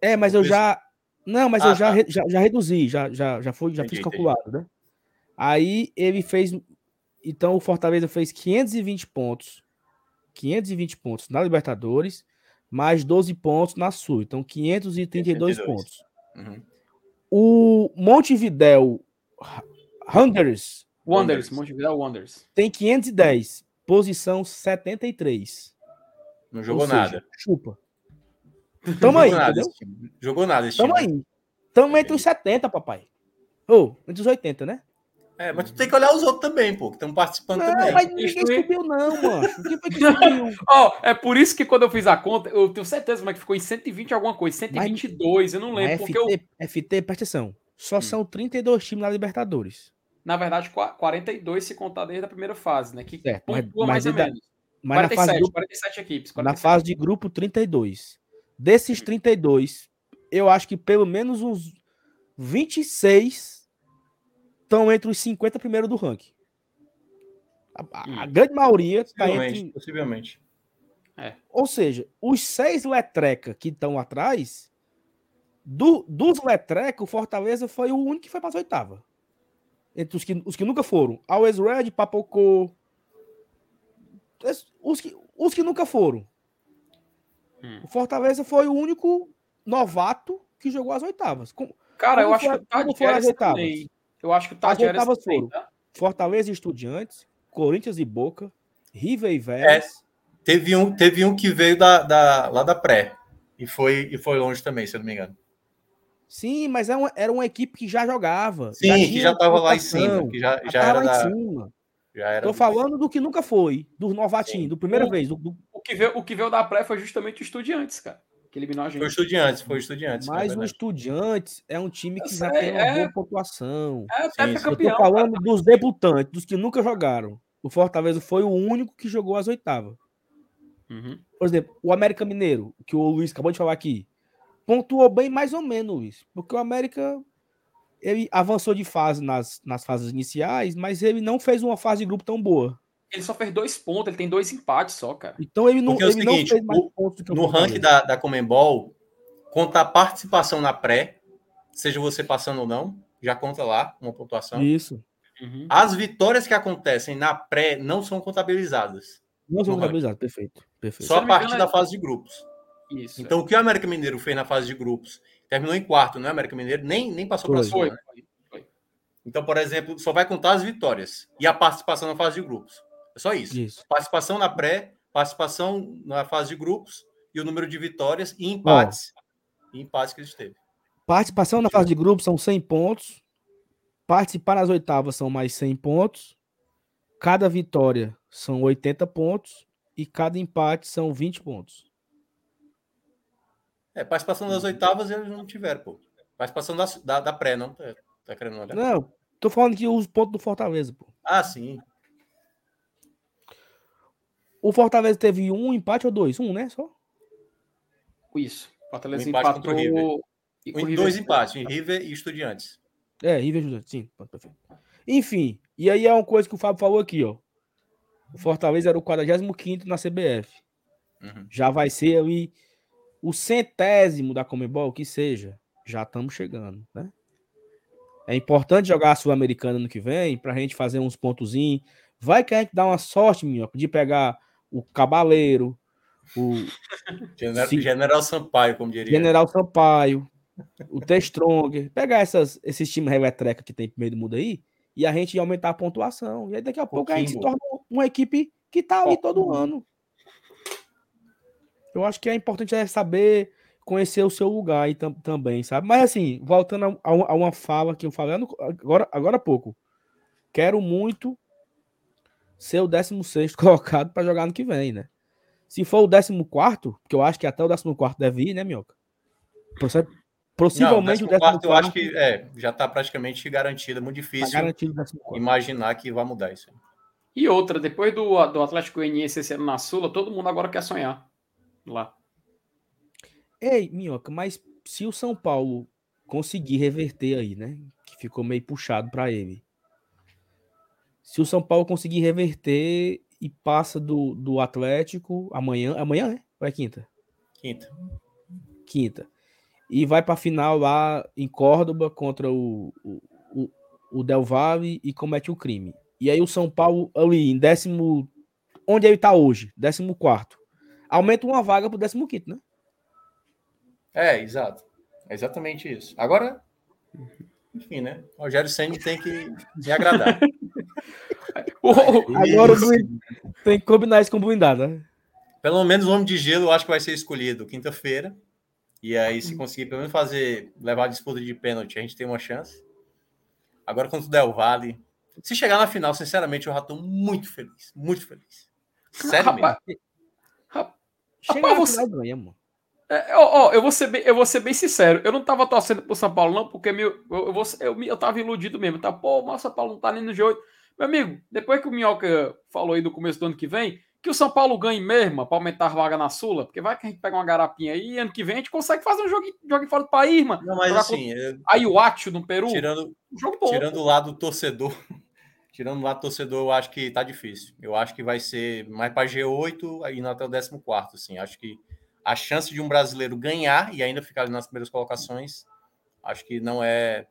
Speaker 1: É, mas eu já. Não, mas ah, eu já, tá. já, já, reduzi, já, já, já, foi, já entendi, fiz calculado, entendi. né? Aí ele fez. Então o Fortaleza fez 520 pontos. 520 pontos na Libertadores, mais 12 pontos na Sul. Então 532 pontos. Uhum. O Montevideo Wanderers.
Speaker 2: Wanderers, Montevideo Wanderers.
Speaker 1: Tem 510, posição 73.
Speaker 3: Não jogou seja, nada.
Speaker 1: Chupa. Tamo aí,
Speaker 3: nada? Jogou nada esse
Speaker 1: Tamo time. aí. Tamo entre os 70, papai. Ou, oh, entre os 80, né?
Speaker 3: É, mas tu tem que olhar os outros também, pô, que estão participando
Speaker 1: não,
Speaker 3: também.
Speaker 1: Mas ninguém subiu, não, mano. Subiu?
Speaker 2: oh, é por isso que quando eu fiz a conta, eu tenho certeza mas que ficou em 120 alguma coisa, 122, mas, eu não lembro.
Speaker 1: FT,
Speaker 2: porque
Speaker 1: eu... FT, presta atenção. Só hum. são 32 times na Libertadores.
Speaker 2: Na verdade, 42 se contar desde a primeira fase, né? Que
Speaker 1: certo, mas, mais ou menos. Mas 47, na fase 47 equipes. 47. Na fase de grupo, 32. Desses 32, eu acho que pelo menos uns 26 estão entre os 50 primeiros do ranking. A, a hum. grande maioria está entre.
Speaker 3: Possivelmente.
Speaker 1: É. Ou seja, os seis letreca que estão atrás, do, dos letreca, o Fortaleza foi o único que foi para as oitavas. Entre os que, os que nunca foram. Always Red, Papocô. Os que, os que nunca foram. Hum. O Fortaleza foi o único novato que jogou as oitavas. Como,
Speaker 2: Cara, como eu foi, acho que tá como foram as oitavas? Também. Eu acho que o
Speaker 1: Tati As oitavas foram tá? Fortaleza e Estudiantes, Corinthians e Boca, River e Vélez. É,
Speaker 3: teve, um, teve um que veio da, da, lá da pré e foi, e foi longe também, se eu não me engano.
Speaker 1: Sim, mas era é uma, era uma equipe que já jogava.
Speaker 3: Sim, já que já estava lá em cima. Que já, já, já era lá da... em cima.
Speaker 1: Já era Tô falando do que nunca foi, do novatinho, do primeira
Speaker 2: o,
Speaker 1: vez. Do, do...
Speaker 2: O, que veio, o que veio da pré foi justamente o Estudiantes, cara. Que eliminou a gente.
Speaker 3: Foi estudiantes, foi estudiantes.
Speaker 1: Mas o Estudiantes é um time que já tem uma
Speaker 2: é.
Speaker 1: boa pontuação.
Speaker 2: É,
Speaker 3: Sim,
Speaker 2: é
Speaker 3: sim.
Speaker 1: Eu tô
Speaker 2: campeão.
Speaker 1: falando dos debutantes, dos que nunca jogaram. O Fortaleza foi o único que jogou as oitavas.
Speaker 2: Uhum.
Speaker 1: Por exemplo, o América Mineiro, que o Luiz acabou de falar aqui, pontuou bem mais ou menos, Luiz. Porque o América ele avançou de fase nas, nas fases iniciais, mas ele não fez uma fase de grupo tão boa.
Speaker 2: Ele só fez dois pontos, ele tem dois empates só, cara.
Speaker 1: Então ele não,
Speaker 3: Porque é o
Speaker 1: ele não
Speaker 3: seguinte,
Speaker 1: fez mais
Speaker 3: o-
Speaker 1: pontos do que o
Speaker 3: No ranking da, da Comembol, conta a participação na pré, seja você passando ou não, já conta lá uma pontuação.
Speaker 1: Isso.
Speaker 2: Uhum.
Speaker 3: As vitórias que acontecem na pré não são contabilizadas.
Speaker 1: Não são contabilizados, perfeito. perfeito.
Speaker 3: Só a
Speaker 2: não
Speaker 3: partir da
Speaker 2: é-
Speaker 3: fase de grupos.
Speaker 2: Isso.
Speaker 3: Então, o que o América Mineiro fez na fase de grupos, terminou em quarto, não é? América Mineiro nem, nem passou para a né?
Speaker 2: foi.
Speaker 3: Então, por exemplo, só vai contar as vitórias e a participação na fase de grupos. É só isso.
Speaker 1: Isso.
Speaker 3: Participação na pré, participação na fase de grupos e o número de vitórias e empates. E empates que ele teve.
Speaker 1: Participação na fase de grupo são 100 pontos. Participar nas oitavas são mais 100 pontos. Cada vitória são 80 pontos. E cada empate são 20 pontos.
Speaker 3: É, participação das oitavas eles não tiveram, pô. Participação da, da, da pré, não? Tá, tá querendo olhar?
Speaker 1: Não, tô falando que os pontos do Fortaleza, pô.
Speaker 3: Ah, sim.
Speaker 1: O Fortaleza teve um empate ou dois? Um, né? Só?
Speaker 2: Isso. Fortaleza
Speaker 3: Um empate contra o
Speaker 2: empatou. e com River-
Speaker 3: dois empates, em River e Estudiantes.
Speaker 1: É, River Júnior, sim. pronto, perfeito. Enfim, e aí é uma coisa que o Fábio falou aqui, ó. O Fortaleza era o 45 na CBF.
Speaker 3: Uhum.
Speaker 1: Já vai ser ali o centésimo da Comebol, que seja. Já estamos chegando, né? É importante jogar a Sul-Americana no que vem pra gente fazer uns pontozinhos. Vai que a gente dá uma sorte, minhoca, de pegar o Cabaleiro, o
Speaker 3: General. General Sampaio, como diria.
Speaker 1: General Sampaio, o T-Stronger, pegar essas, esses times revetreca que tem pro meio do mundo aí e a gente aumentar a pontuação. E aí daqui a pouco a gente se
Speaker 3: Pouquinho.
Speaker 1: torna uma equipe que tá ali todo
Speaker 3: Pouquinho.
Speaker 1: ano. Eu acho que é importante é saber conhecer o seu lugar aí tam- também, sabe? Mas assim, voltando a, a uma- fala que eu falei agora, agora há pouco. Quero muito ser o 16 colocado para jogar no que vem, né? Se for o 14, porque eu acho que até o 14 deve ir, né, Minhoca? Possi-
Speaker 3: Não,
Speaker 1: Possivelmente o 14
Speaker 3: quarto eu acho que é, já está praticamente garantido. É muito
Speaker 1: tá
Speaker 3: difícil
Speaker 1: 14.
Speaker 3: imaginar que vai mudar isso.
Speaker 2: E outra, depois do, do Atlético Goianiense esse ano na Sula, todo mundo agora quer sonhar. Lá.
Speaker 1: Ei, Minhoca, mas se o São Paulo conseguir reverter aí, né? Que ficou meio puxado para ele. Se o São Paulo conseguir reverter e passa do, do Atlético amanhã, amanhã, é? Ou é quinta?
Speaker 3: Quinta.
Speaker 1: Quinta. E vai para final lá em Córdoba contra o, o, o, Del Valle e comete o crime. E aí o São Paulo ali em décimo. Onde ele tá hoje? Décimo quarto. Aumenta uma vaga pro décimo quinto, né?
Speaker 3: É, exato. É exatamente isso. Agora, enfim, né? O Rogério Senni tem que me agradar.
Speaker 2: O-
Speaker 1: Agora o tem que combinar isso com o blindado, né?
Speaker 3: Pelo menos o Homem de Gelo eu acho que vai ser escolhido quinta-feira. E aí, se conseguir pelo menos fazer, levar a disputa de pênalti, a gente tem uma chance. Agora, contra o Del Valle. Se chegar na final, sinceramente, eu já estou muito feliz. Muito feliz. Sério mesmo.
Speaker 2: Rapaz,
Speaker 1: Chega
Speaker 2: Rapaz,
Speaker 1: na
Speaker 2: você-
Speaker 1: final.
Speaker 2: É, ó, ó, eu, vou ser bem, eu vou ser bem sincero. Eu não tava torcendo pro São Paulo, não, porque meu, eu, eu, vou, eu, eu tava iludido mesmo. Tá, pô, mas o São Paulo não tá nem no G8. Meu amigo, depois que o Minhoca falou aí do começo do ano que vem, que o São Paulo ganhe mesmo pra aumentar a vaga na Sula, porque vai que a gente pega uma garapinha aí e ano que vem a gente consegue fazer um jogo, jogo fora do país, mano.
Speaker 3: Não, mas assim, eu-
Speaker 2: contra Ayahuasca no Peru,
Speaker 3: tirando,
Speaker 2: um jogo bom.
Speaker 3: tirando o lado do torcedor, tirando o lado do torcedor, eu acho que tá difícil. Eu acho que vai ser mais para G8 aí até o 14, assim. Acho que a chance de um brasileiro ganhar e ainda ficar ali nas primeiras colocações, acho que não é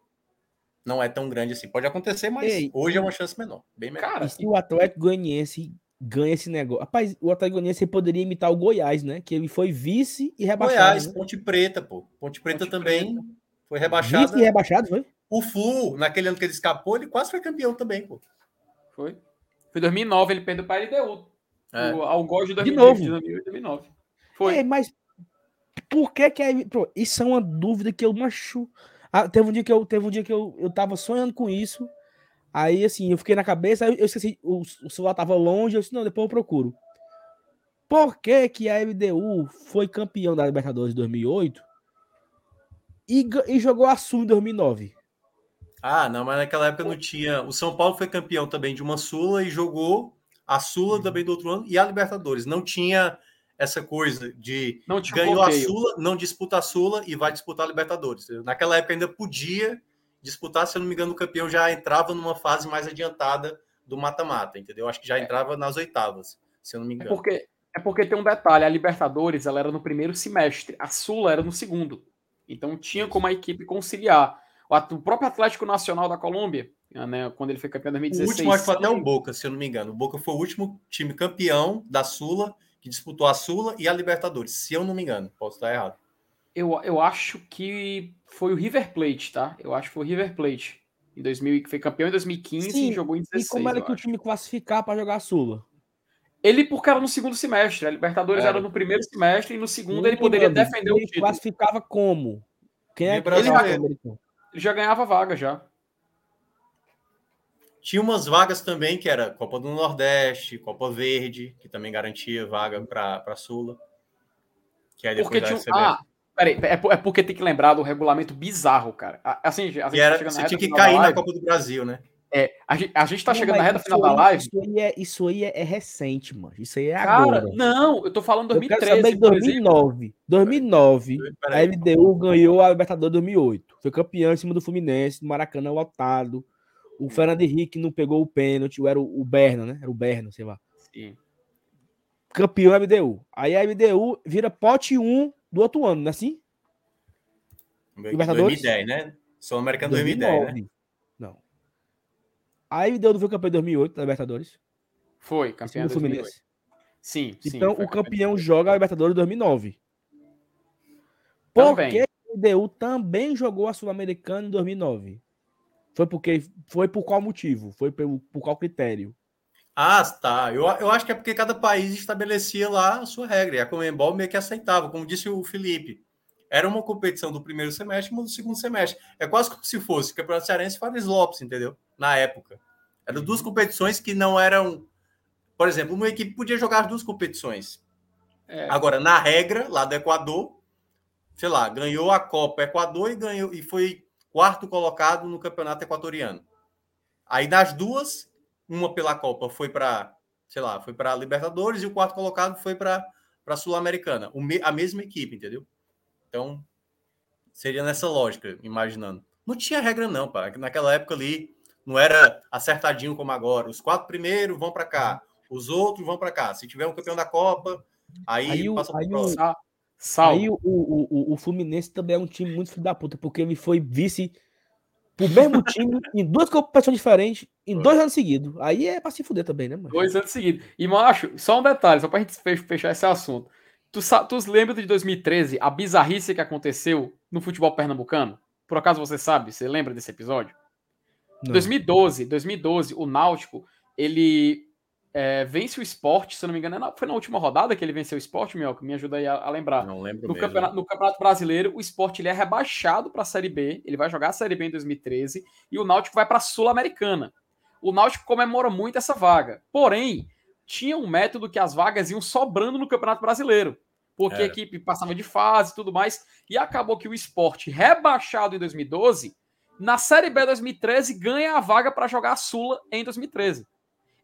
Speaker 3: não é tão grande assim. Pode acontecer, mas
Speaker 1: Ei,
Speaker 3: hoje é uma chance menor, bem menor.
Speaker 2: Cara,
Speaker 1: E se o Atlético Goianiense ganha esse negócio? Rapaz, o Atlético Goianiense poderia imitar o Goiás, né? Que ele foi vice e rebaixado.
Speaker 3: Goiás,
Speaker 1: né?
Speaker 3: Ponte Preta, pô. Ponte Preta
Speaker 2: Ponte
Speaker 3: também foi
Speaker 1: Vice
Speaker 3: rebaixada.
Speaker 1: e rebaixado, foi?
Speaker 3: O Flu, naquele ano que ele escapou, ele quase foi campeão também, pô.
Speaker 2: foi. Foi 2009, ele perdeu para LDU.
Speaker 3: É.
Speaker 2: O Algoz de
Speaker 1: De
Speaker 2: 2008,
Speaker 1: novo.
Speaker 2: de 2008, 2009. Foi.
Speaker 1: É, mas por que que é... Pô, isso é uma dúvida que eu macho... Ah, teve um dia que eu teve um dia que eu, eu tava sonhando com isso. Aí assim, eu fiquei na cabeça, eu esqueci, o, o celular tava longe, eu disse, não, depois eu procuro. Por que, que a LDU foi campeão da Libertadores em 2008 e, e jogou a Sul em 2009?
Speaker 3: Ah, não, mas naquela época não tinha. O São Paulo foi campeão também de uma Sula e jogou a Sula uhum. também do outro ano e a Libertadores. Não tinha essa coisa de
Speaker 2: não
Speaker 3: ganhou a Sula, não disputa a Sula e vai disputar a Libertadores. Naquela época ainda podia disputar, se eu não me engano, o campeão já entrava numa fase mais adiantada do mata-mata, entendeu? Acho que já é. entrava nas oitavas, se eu não me é engano.
Speaker 2: É porque, é porque tem um detalhe, a Libertadores ela era no primeiro semestre, a Sula era no segundo. Então tinha como a equipe conciliar. O próprio Atlético Nacional da Colômbia, né, quando ele foi campeão em 2016.
Speaker 3: O último acho que foi até o Boca, se eu não me engano. O Boca foi o último time campeão da Sula, que disputou a Sula e a Libertadores, se eu não me engano. Posso estar errado.
Speaker 2: Eu, eu acho que foi o River Plate, tá? Eu acho que foi o River Plate. Em 2000, que foi campeão em 2015 Sim, e jogou em 16.
Speaker 1: E como era que
Speaker 2: acho.
Speaker 1: o time classificar para jogar a Sula?
Speaker 2: Ele, porque era no segundo semestre. A Libertadores era, era no primeiro semestre e no segundo ele poderia defender o título. Ele
Speaker 1: classificava como?
Speaker 2: Quem é ele, ele já ganhava vaga já.
Speaker 3: Tinha umas vagas também que era Copa do Nordeste, Copa Verde, que também garantia vaga para a Sula.
Speaker 2: Que aí depois tinha, ah, peraí, é, é porque tem que lembrar do regulamento bizarro, cara. Assim, a
Speaker 3: gente era, você tinha que cair na Copa do Brasil, né?
Speaker 2: É, a gente, a gente tá chegando na reta final da live.
Speaker 1: Isso aí, é, isso aí é, é, recente, mano. Isso aí é
Speaker 2: Cara, agora. Não, eu tô falando 2013. Eu quero
Speaker 1: saber 2009. 2009, a LDU ganhou a Libertadores 2008. Foi campeão em cima do Fluminense, no Maracanã lotado. O Fernando Henrique não pegou o pênalti, era o, o Berna, né? Era o Berna, sei lá. Sim. Campeão LDU. Aí a LDU vira pote 1 do outro ano, não é assim?
Speaker 3: Libertadores? 2010, né? Sul-Americano 2010, né?
Speaker 1: A LDU não foi campeão em 2008 da Libertadores?
Speaker 2: Foi, campeão do Fluminense.
Speaker 1: Sim, Então sim, o campeão joga a Libertadores 2009. Por que a LDU também jogou a Sul-Americana em 2009? Foi porque foi por qual motivo? Foi por, por qual critério?
Speaker 3: Ah, tá. Eu, eu acho que é porque cada país estabelecia lá a sua regra. E a Comembol meio que aceitava, como disse o Felipe. Era uma competição do primeiro semestre e uma do segundo semestre. É quase como se fosse Campeonato Cearense e Fares Lopes, entendeu? Na época. Eram duas competições que não eram. Por exemplo, uma equipe podia jogar as duas competições. É. Agora, na regra, lá do Equador, sei lá, ganhou a Copa Equador e ganhou e foi quarto colocado no campeonato equatoriano. Aí das duas, uma pela Copa foi para, sei lá, foi para Libertadores e o quarto colocado foi para para Sul-Americana, a mesma equipe, entendeu? Então, seria nessa lógica, imaginando. Não tinha regra, não, pá. Naquela época ali, não era acertadinho como agora. Os quatro primeiros vão para cá, os outros vão para cá. Se tiver um campeão da Copa, aí,
Speaker 1: aí passa para o Aí o, o, o, Fluminense também é um time muito filho da puta, porque ele foi vice pro mesmo time em duas competições diferentes em dois anos seguidos. Aí é pra se fuder também, né,
Speaker 2: mano? Dois anos seguidos. E, macho, só um detalhe, só pra gente fechar esse assunto. Tu, tu lembra de 2013, a bizarrice que aconteceu no futebol pernambucano? Por acaso você sabe? Você lembra desse episódio? Não. 2012, 2012, o Náutico, ele é, vence o esporte, se não me engano, é foi na última rodada que ele venceu o esporte, meu, que me ajuda aí a, a lembrar.
Speaker 3: Não lembro
Speaker 2: no. Campeonato, no Campeonato Brasileiro, o esporte ele é rebaixado para a Série B, ele vai jogar a Série B em 2013, e o Náutico vai para a Sul-Americana. O Náutico comemora muito essa vaga. Porém, tinha um método que as vagas iam sobrando no Campeonato Brasileiro. Porque é. a equipe passava de fase e tudo mais. E acabou que o esporte, rebaixado em 2012, na Série B 2013, ganha a vaga para jogar a Sula em 2013.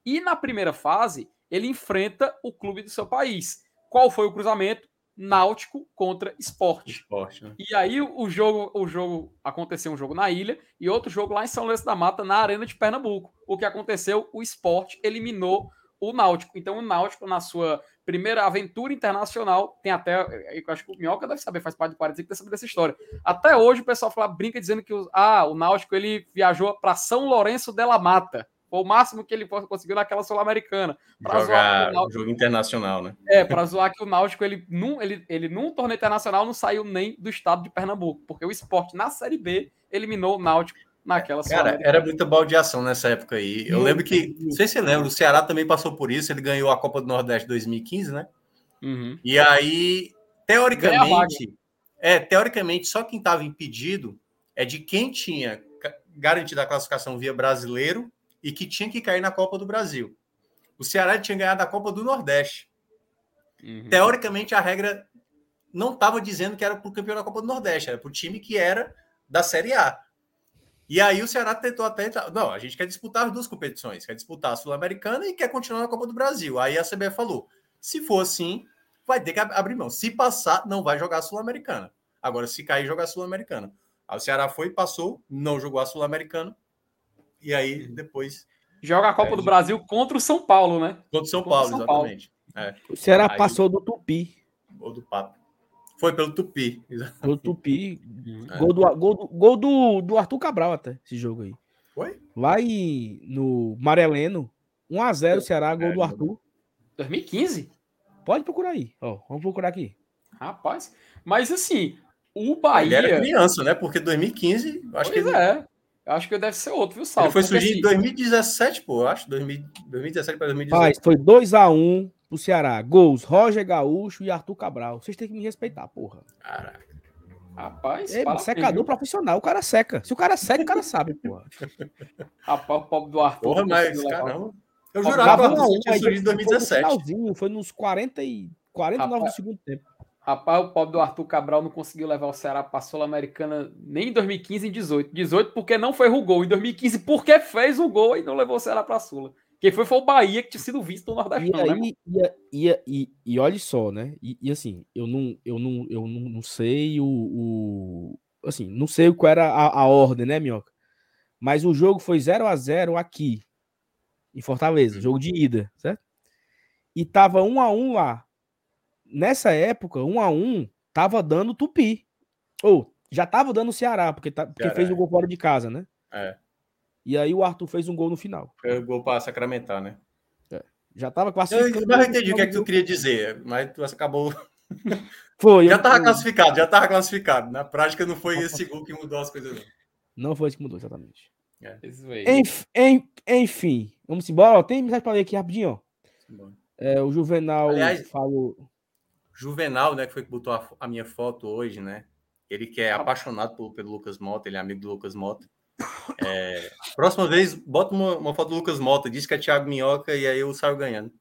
Speaker 2: E na primeira fase, ele enfrenta o clube do seu país. Qual foi o cruzamento? Náutico contra Esporte.
Speaker 3: Esporte né?
Speaker 2: E aí o jogo, o jogo aconteceu um jogo na ilha e outro jogo lá em São Lourenço da Mata, na Arena de Pernambuco. O que aconteceu? O Esporte eliminou o Náutico. Então o Náutico, na sua primeira aventura internacional, tem até, eu acho que o Minhoca deve saber, faz parte do 45, deve saber dessa história. Até hoje o pessoal fala, brinca dizendo que ah, o Náutico ele viajou para São Lourenço de la Mata. Foi o máximo que ele conseguiu naquela Sul-Americana.
Speaker 3: Jogar Náutico, jogo internacional, né?
Speaker 2: É, para zoar que o Náutico, ele, num, ele, ele num torneio internacional não saiu nem do estado de Pernambuco, porque o esporte na Série B eliminou o Náutico naquela
Speaker 3: Cara, era muita baldeação nessa época aí. Eu lembro que, não sei se você lembra, o Ceará também passou por isso, ele ganhou a Copa do Nordeste 2015, né? Uhum. E aí, teoricamente, é, teoricamente, só quem estava impedido é de quem tinha garantido a classificação via brasileiro e que tinha que cair na Copa do Brasil. O Ceará tinha ganhado a Copa do Nordeste. Uhum. Teoricamente, a regra não estava dizendo que era para o campeão da Copa do Nordeste, era para o time que era da Série A. E aí o Ceará tentou até. Não, a gente quer disputar as duas competições, quer disputar a Sul-Americana e quer continuar na Copa do Brasil. Aí a CBF falou: se for assim, vai ter que abrir mão. Se passar, não vai jogar a Sul-Americana. Agora, se cair, jogar a Sul-Americana. Aí o Ceará foi, passou, não jogou a Sul-Americana. E aí depois.
Speaker 2: Joga a Copa é, do Brasil contra o São Paulo, né?
Speaker 3: Contra o São contra Paulo, São exatamente.
Speaker 1: Paulo. É. O Ceará aí, passou do Tupi.
Speaker 3: Ou do Papo. Foi pelo Tupi.
Speaker 1: Pelo Tupi. É. Gol, do, gol, do, gol do, do Arthur Cabral até, esse jogo aí.
Speaker 3: Foi?
Speaker 1: Lá em, no Mareleno, 1x0 Ceará, gol é, do Arthur.
Speaker 2: 2015?
Speaker 1: Pode procurar aí. Ó, vamos procurar aqui.
Speaker 2: Rapaz, mas assim, o Bahia. Ele
Speaker 3: era criança, né? Porque 2015, acho pois
Speaker 2: que. Ele... é. Acho que deve ser outro, viu,
Speaker 3: Salvo? Ele foi surgir assim... em 2017, pô, eu acho. 2017 para 2018. Mas
Speaker 1: foi 2x1 pro Ceará. Gols: Roger Gaúcho e Arthur Cabral. Vocês têm que me respeitar, porra.
Speaker 3: Caraca.
Speaker 2: Rapaz,
Speaker 1: Ei, secador profissional, o cara seca. Se o cara seca, o cara sabe, porra.
Speaker 2: Rapaz, o pobre do Arthur.
Speaker 3: Porra, mas, caramba. Eu jurava que o tinha surgido em 2017.
Speaker 1: Foi, foi nos 40 e 49 Rapaz, do segundo tempo.
Speaker 2: Rapaz, o pobre do Arthur Cabral não conseguiu levar o Ceará para a Sul-Americana nem em 2015 e 18. 18 porque não foi o gol. Em 2015 porque fez o gol e não levou o Ceará para a Sula. Quem foi foi o Bahia que tinha sido visto no Nordeste.
Speaker 1: E, né, aí, né? e, e, e, e, olha só, né? E, e, assim, eu não, eu não, eu não, não sei o, o, Assim, não sei qual era a, a ordem, né, Minhoca? Mas o jogo foi 0 a 0 aqui, em Fortaleza, jogo de ida, certo? E tava 1 a 1 lá. Nessa época, 1 a 1 tava dando Tupi. Ou já tava dando Ceará, porque, tá, porque Ceará. fez o gol fora de casa, né?
Speaker 3: É.
Speaker 1: E aí o Arthur fez um gol no final.
Speaker 3: Foi o gol para sacramentar, né?
Speaker 1: É. Já tava classificado.
Speaker 3: Eu, mas eu entendi o que é que tu queria dizer, mas tu acabou.
Speaker 1: Foi.
Speaker 3: já tava classificado, já tava classificado. Na prática não foi esse gol que mudou as coisas,
Speaker 1: não. Não foi esse que mudou, exatamente. É. Enf, en, enfim, vamos embora. Tem mensagem para ler aqui rapidinho. Ó. É, o Juvenal Aliás, falou.
Speaker 3: Juvenal, né, que foi que botou a, a, minha foto hoje, né? Ele que é apaixonado por, pelo Lucas Mota, ele é amigo do Lucas Mota. É, próxima vez, bota uma, uma, foto do Lucas Mota, diz que é Thiago Minhoca e aí eu saio ganhando.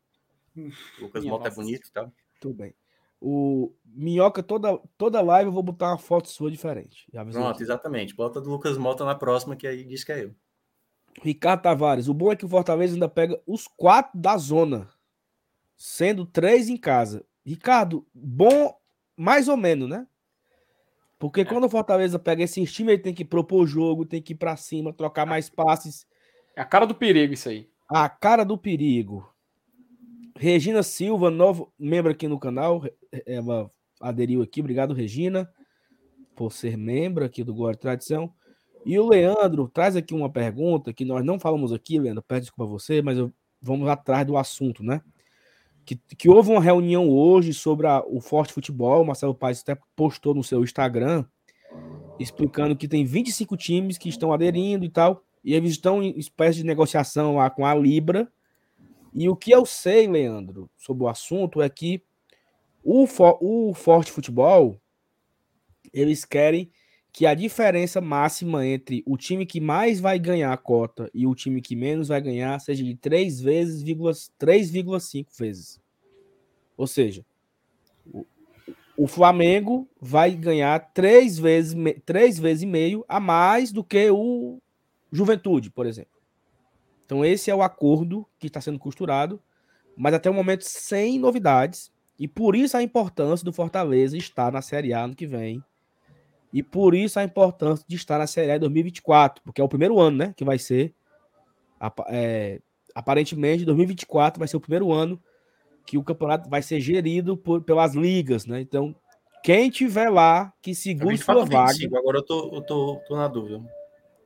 Speaker 3: O Lucas Minha Mota é bonito, tá?
Speaker 1: Tudo bem. O Minhoca, toda, toda live eu vou botar uma foto sua diferente.
Speaker 3: Pronto, aqui. exatamente. Bota do Lucas Mota na próxima, que aí diz que é eu.
Speaker 1: Ricardo Tavares, o bom é que o Fortaleza ainda pega os quatro da zona, sendo três em casa. Ricardo, bom mais ou menos, né? Porque é. quando o Fortaleza pega esse time, ele tem que propor o jogo, tem que ir para cima, trocar mais passes.
Speaker 2: É a cara do perigo isso aí.
Speaker 1: A cara do perigo. Regina Silva, novo membro aqui no canal, ela aderiu aqui. Obrigado, Regina, por ser membro aqui do Glória Tradição. E o Leandro traz aqui uma pergunta que nós não falamos aqui, Leandro, peço desculpa a você, mas eu, vamos atrás do assunto, né? Que, que houve uma reunião hoje sobre a, o Forte Futebol. O Marcelo Paes até postou no seu Instagram explicando que tem 25 times que estão aderindo e tal. E eles estão em espécie de negociação lá com a Libra. E o que eu sei, Leandro, sobre o assunto é que o, o Forte Futebol eles querem que a diferença máxima entre o time que mais vai ganhar a cota e o time que menos vai ganhar seja de 3 vezes, 3,5 vezes. Ou seja, o, o Flamengo vai ganhar 3 vezes, 3 vezes e meio a mais do que o Juventude, por exemplo. Então esse é o acordo que está sendo costurado, mas até o momento sem novidades. E por isso a importância do Fortaleza estar na Série A no que vem e por isso a importância de estar na Série A 2024, porque é o primeiro ano, né? Que vai ser. É, aparentemente, 2024 vai ser o primeiro ano que o campeonato vai ser gerido por, pelas ligas, né? Então, quem tiver lá, que segure é sua 25,
Speaker 3: vaga. Agora eu tô, eu tô, tô na dúvida.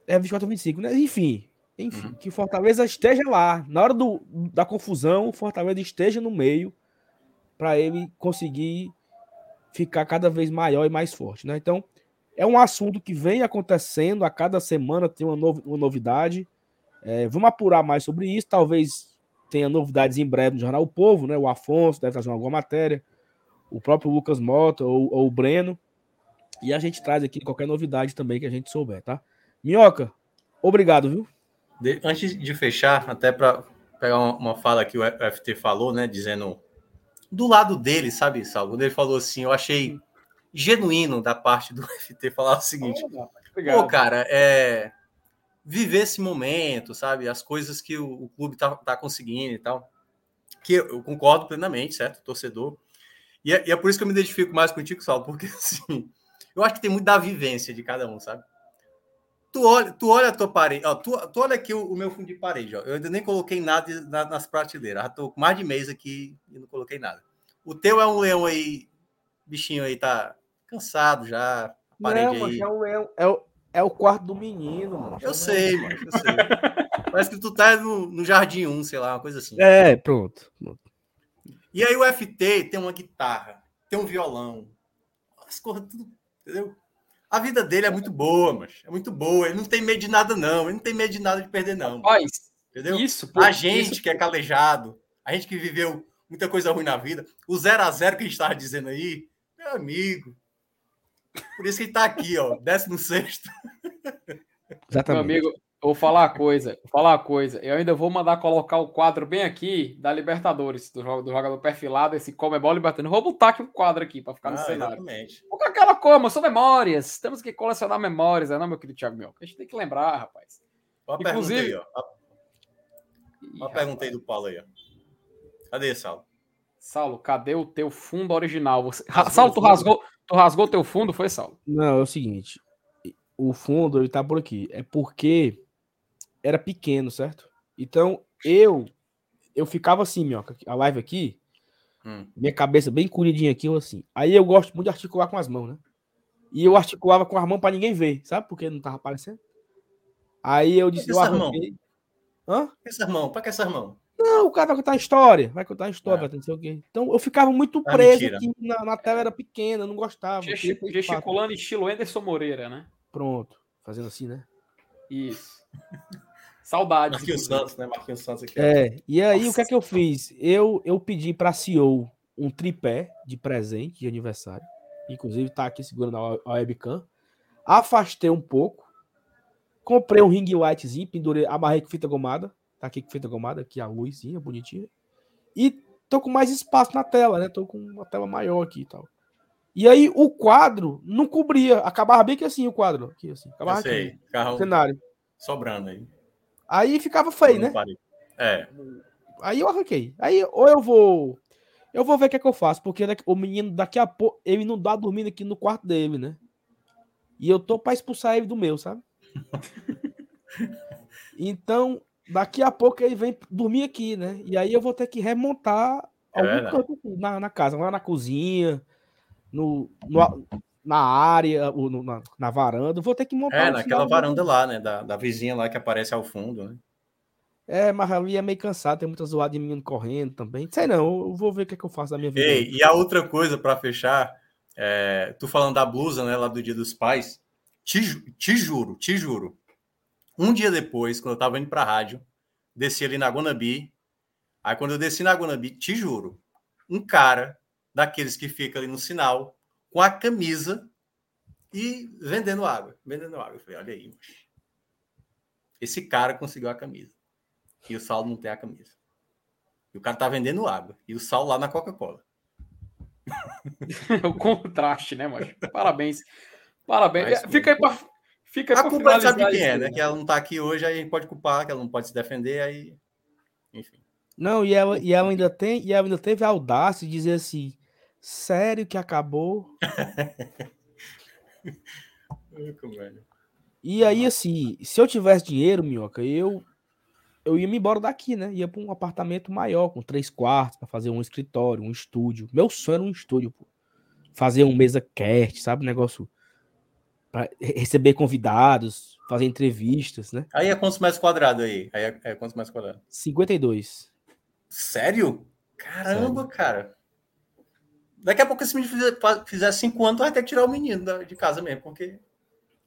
Speaker 1: É 24 ou 25, né? Enfim, enfim, uhum. que Fortaleza esteja lá. Na hora do, da confusão, o Fortaleza esteja no meio para ele conseguir ficar cada vez maior e mais forte, né? Então, é um assunto que vem acontecendo a cada semana, tem uma, no, uma novidade. É, vamos apurar mais sobre isso. Talvez tenha novidades em breve no Jornal O Povo, né? O Afonso deve trazer alguma matéria, o próprio Lucas Mota ou, ou o Breno. E a gente traz aqui qualquer novidade também que a gente souber, tá? Minhoca, obrigado, viu?
Speaker 3: De, antes de fechar, até para pegar uma, uma, fala que o FT falou, né? Dizendo do lado dele, sabe, Salvo? Ele falou assim, eu achei genuíno da parte do FT falar o seguinte: Pô, cara, é viver esse momento, sabe? As coisas que o, o clube tá, tá conseguindo e tal. Que eu concordo plenamente, certo? Torcedor. E é, e é, por isso que eu me identifico mais contigo, Saulo, porque assim, eu acho que tem muito da vivência de cada um, sabe? Tu olha, tu olha a tua parede, ó, tu, tu olha aqui o, o, meu fundo de parede, ó. Eu ainda nem coloquei nada na, nas prateleiras. Já tô com mais de mês aqui e não coloquei nada. O teu é um leão aí, bichinho aí tá cansado já.
Speaker 1: Não, aí. é um leão, é o, é o quarto do menino, mano.
Speaker 3: Eu sei, mano, eu sei. Parece que tu tá no, no Jardim 1, sei lá, uma coisa assim.
Speaker 1: É, pronto.
Speaker 3: E aí o FT tem uma guitarra, tem um violão. As coisas tudo, entendeu? A vida dele é muito boa, mas é muito boa. Ele não tem medo de nada, não. Ele não tem medo de nada de perder, não.
Speaker 2: Rapaz,
Speaker 3: entendeu?
Speaker 2: Isso,
Speaker 3: pô, a gente isso... que é calejado, a gente que viveu muita coisa ruim na vida, o 0 a 0 que a gente estava dizendo aí, meu amigo, por isso que ele tá aqui, ó, 16.
Speaker 2: Exatamente. Meu amigo, eu vou falar uma coisa, vou falar uma coisa. Eu ainda vou mandar colocar o quadro bem aqui da Libertadores, do, do jogador perfilado, esse Comebol Libertadores. Vou botar aqui o um quadro aqui para ficar no ah, cenário. Exatamente. Com aquela coisa, são memórias. Temos que colecionar memórias, não, meu querido Thiago Mel? A gente tem que lembrar, rapaz.
Speaker 3: Uma Inclusive... pergunta aí, ó. Uma pergunta aí do Paulo aí, ó. Cadê, Saulo?
Speaker 2: Saulo, cadê o teu fundo original? Você... Saulo, tu rasgou, Tu rasgou teu fundo, foi, Saulo?
Speaker 1: Não, é o seguinte. O fundo, ele tá por aqui. É porque era pequeno, certo? Então, eu eu ficava assim, minhoca, a live aqui, hum. minha cabeça bem colhidinha aqui, eu assim. Aí eu gosto muito de articular com as mãos, né? E eu articulava com as mãos para ninguém ver, sabe? Porque não tava aparecendo. Aí eu disse, eu
Speaker 3: arranquei... Hã? Essas mãos, para que essas mãos?
Speaker 1: Não, o cara vai contar a história, vai contar a história, é. vai não sei o quê. Então eu ficava muito ah, preso aqui na, na, tela, era pequena, não gostava.
Speaker 2: Gesticulando estilo Anderson Moreira, né?
Speaker 1: Pronto, fazendo assim, né?
Speaker 2: Isso. Saudades.
Speaker 3: Marquinhos Santos, né? Marquinhos Santos aqui.
Speaker 1: É, e aí Nossa. o que é que eu fiz? Eu, eu pedi para a CEO um tripé de presente de aniversário. Inclusive tá aqui segurando a webcam. Afastei um pouco. Comprei um ring lightzinho, pendurei, amarrei com fita gomada Tá aqui com fita gomada, aqui a luzinha bonitinha. E tô com mais espaço na tela, né? Tô com uma tela maior aqui e tal. E aí o quadro não cobria, acabava bem que assim o quadro. Aqui, assim, acabava
Speaker 3: sei,
Speaker 1: aqui,
Speaker 3: carro
Speaker 1: cenário.
Speaker 3: Sobrando aí.
Speaker 1: Aí ficava feio, né?
Speaker 3: É.
Speaker 1: Aí eu arranquei. Aí ou eu vou. Eu vou ver o que é que eu faço, porque o menino daqui a pouco. Ele não dá dormindo aqui no quarto dele, né? E eu tô pra expulsar ele do meu, sabe? então, daqui a pouco ele vem dormir aqui, né? E aí eu vou ter que remontar é algum canto na, na, casa, lá na cozinha, no, no na área, ou no, na, na, varanda. Vou ter que montar.
Speaker 3: É, naquela varanda lá, né? Da, da vizinha lá que aparece ao fundo, né?
Speaker 1: É, mas ali é meio cansado, tem muita zoada de menino correndo também. Sei não, eu vou ver o que, é que eu faço da minha vida.
Speaker 3: Ei, e a outra coisa para fechar, é, tu falando da blusa, né, lá do Dia dos Pais, te, te juro, te juro, um dia depois, quando eu tava indo pra rádio, desci ali na Guanabi. Aí quando eu desci na Guanabi, te juro, um cara daqueles que fica ali no sinal, com a camisa e vendendo água. Vendendo água. Eu falei, olha aí, esse cara conseguiu a camisa. E o Saulo não tem a camisa. E o cara tá vendendo água. E o Saulo lá na Coca-Cola.
Speaker 2: o contraste, né, macho? Parabéns. Parabéns. Mas, Fica aí para Fica
Speaker 3: a culpa sabe quem é, né? Que ela não tá aqui hoje, aí a gente pode culpar, que ela não pode se defender, aí. Enfim.
Speaker 1: Não, e ela, e ela ainda tem, e ela ainda teve a audácia de dizer assim: sério que acabou? e aí, assim, se eu tivesse dinheiro, minhoca, eu eu ia me embora daqui, né? Ia para um apartamento maior, com três quartos, para fazer um escritório, um estúdio. Meu sonho era um estúdio, pô. Fazer um mesa cast, sabe? Um negócio para receber convidados, fazer entrevistas, né?
Speaker 3: Aí é quantos mais quadrado aí? Aí é, é quantos mais quadrado?
Speaker 1: 52.
Speaker 3: Sério? Caramba, Sério. cara. Daqui a pouco, se me fizer, fizer cinco anos, vai ter que tirar o menino de casa mesmo, porque.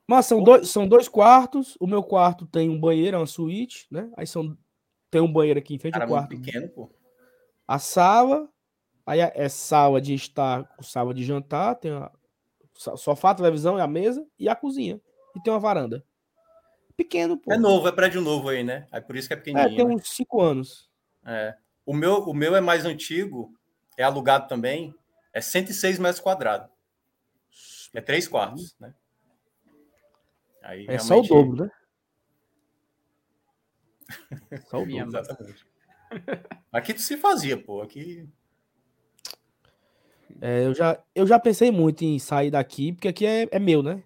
Speaker 1: Mas são, dois, são dois quartos. O meu quarto tem um banheiro, é uma suíte, né? Aí são, tem um banheiro aqui em frente ao quarto.
Speaker 3: pequeno, pô.
Speaker 1: A sala, aí é, é sala de estar, sala de jantar, tem a, Sofá, televisão e a mesa e a cozinha. E tem uma varanda. Pequeno, pô.
Speaker 3: É novo, é prédio novo aí, né? É por isso que é pequenininho.
Speaker 1: É, tem né? uns cinco anos.
Speaker 3: É. O meu, o meu é mais antigo é alugado também, é 106 metros quadrados. É três quartos, né?
Speaker 1: Aí, é só o dobro, né?
Speaker 3: só o dobro. Exatamente. Aqui tu se fazia, pô. Aqui.
Speaker 1: É, eu, já, eu já pensei muito em sair daqui, porque aqui é, é meu, né?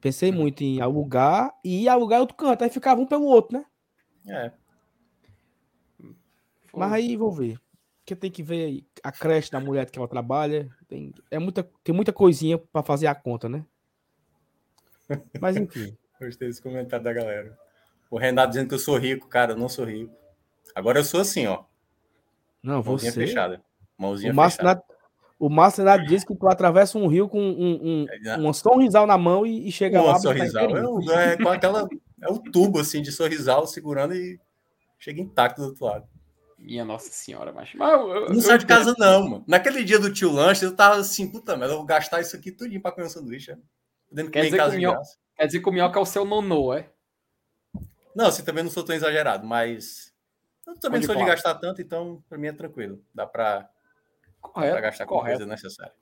Speaker 1: Pensei hum. muito em alugar e alugar outro canto. Aí ficava um pelo outro, né?
Speaker 3: É.
Speaker 1: Mas aí vou ver. Porque tem que ver a creche da mulher que ela trabalha. Tem, é muita, tem muita coisinha para fazer a conta, né? Mas enfim.
Speaker 3: Gostei desse comentário da galera. O Renato dizendo que eu sou rico, cara, eu não sou rico. Agora eu sou assim, ó.
Speaker 1: Não, Mãozinha
Speaker 3: você... fechada.
Speaker 1: Márcio fechada. O Márcio Renato disse que tu atravessa um rio com um, um, é, um, um sorrisal na mão e, e chega
Speaker 3: uma lá. Sorrisal. É, é, com aquela. É o tubo assim de sorrisal segurando e chega intacto do outro lado.
Speaker 2: Minha Nossa Senhora, mas.
Speaker 3: mas eu, eu, não sai de casa, não, mano. Naquele dia do tio Lanche, eu tava assim, puta merda, eu vou gastar isso aqui tudinho pra comer um sanduíche. Né?
Speaker 2: Podendo quer, dizer casa minhoca, quer dizer que o minhoca é o seu nonô, é?
Speaker 3: Não, assim, também não sou tão exagerado, mas. Eu também não sou de gastar tanto, então pra mim é tranquilo. Dá pra, correto, pra gastar com coisa necessária.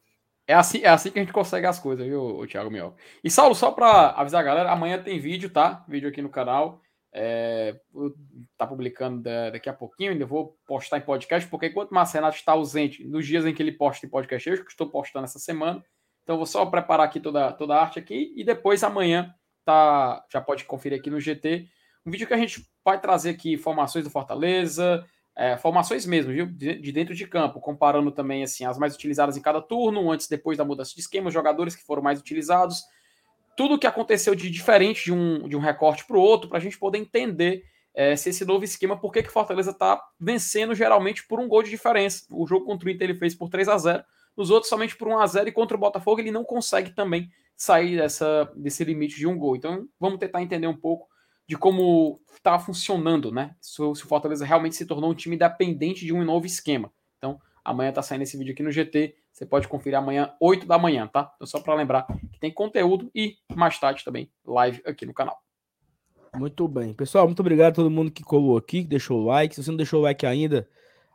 Speaker 2: É assim, é assim que a gente consegue as coisas, viu, o Thiago Minhoca? E Saulo, só pra avisar a galera, amanhã tem vídeo, tá? Vídeo aqui no canal. É, tá publicando daqui a pouquinho, ainda vou postar em podcast, porque enquanto o Márcio Renato está ausente, nos dias em que ele posta em podcast, eu que estou postando essa semana, então vou só preparar aqui toda, toda a arte aqui, e depois amanhã tá, já pode conferir aqui no GT, um vídeo que a gente vai trazer aqui informações do Fortaleza, é, formações mesmo, viu? De, de, dentro de campo, comparando também assim as mais utilizadas em cada turno, antes depois da mudança de esquema, os jogadores que foram mais utilizados, tudo o que aconteceu de diferente de um, de um recorte para o outro, para a gente poder entender é, se esse novo esquema, por que, que Fortaleza está vencendo geralmente por um gol de diferença. O jogo contra o Inter ele fez por 3 a 0 nos outros somente por 1 a 0 e contra o Botafogo ele não consegue também sair dessa, desse limite de um gol. Então vamos tentar entender um pouco de como está funcionando, né? Se, se o Fortaleza realmente se tornou um time dependente de um novo esquema. Então amanhã está saindo esse vídeo aqui no GT. Você pode conferir amanhã, 8 da manhã, tá? Então, só para lembrar que tem conteúdo e mais tarde também live aqui no canal.
Speaker 1: Muito bem. Pessoal, muito obrigado a todo mundo que colou aqui, que deixou o like. Se você não deixou o like ainda,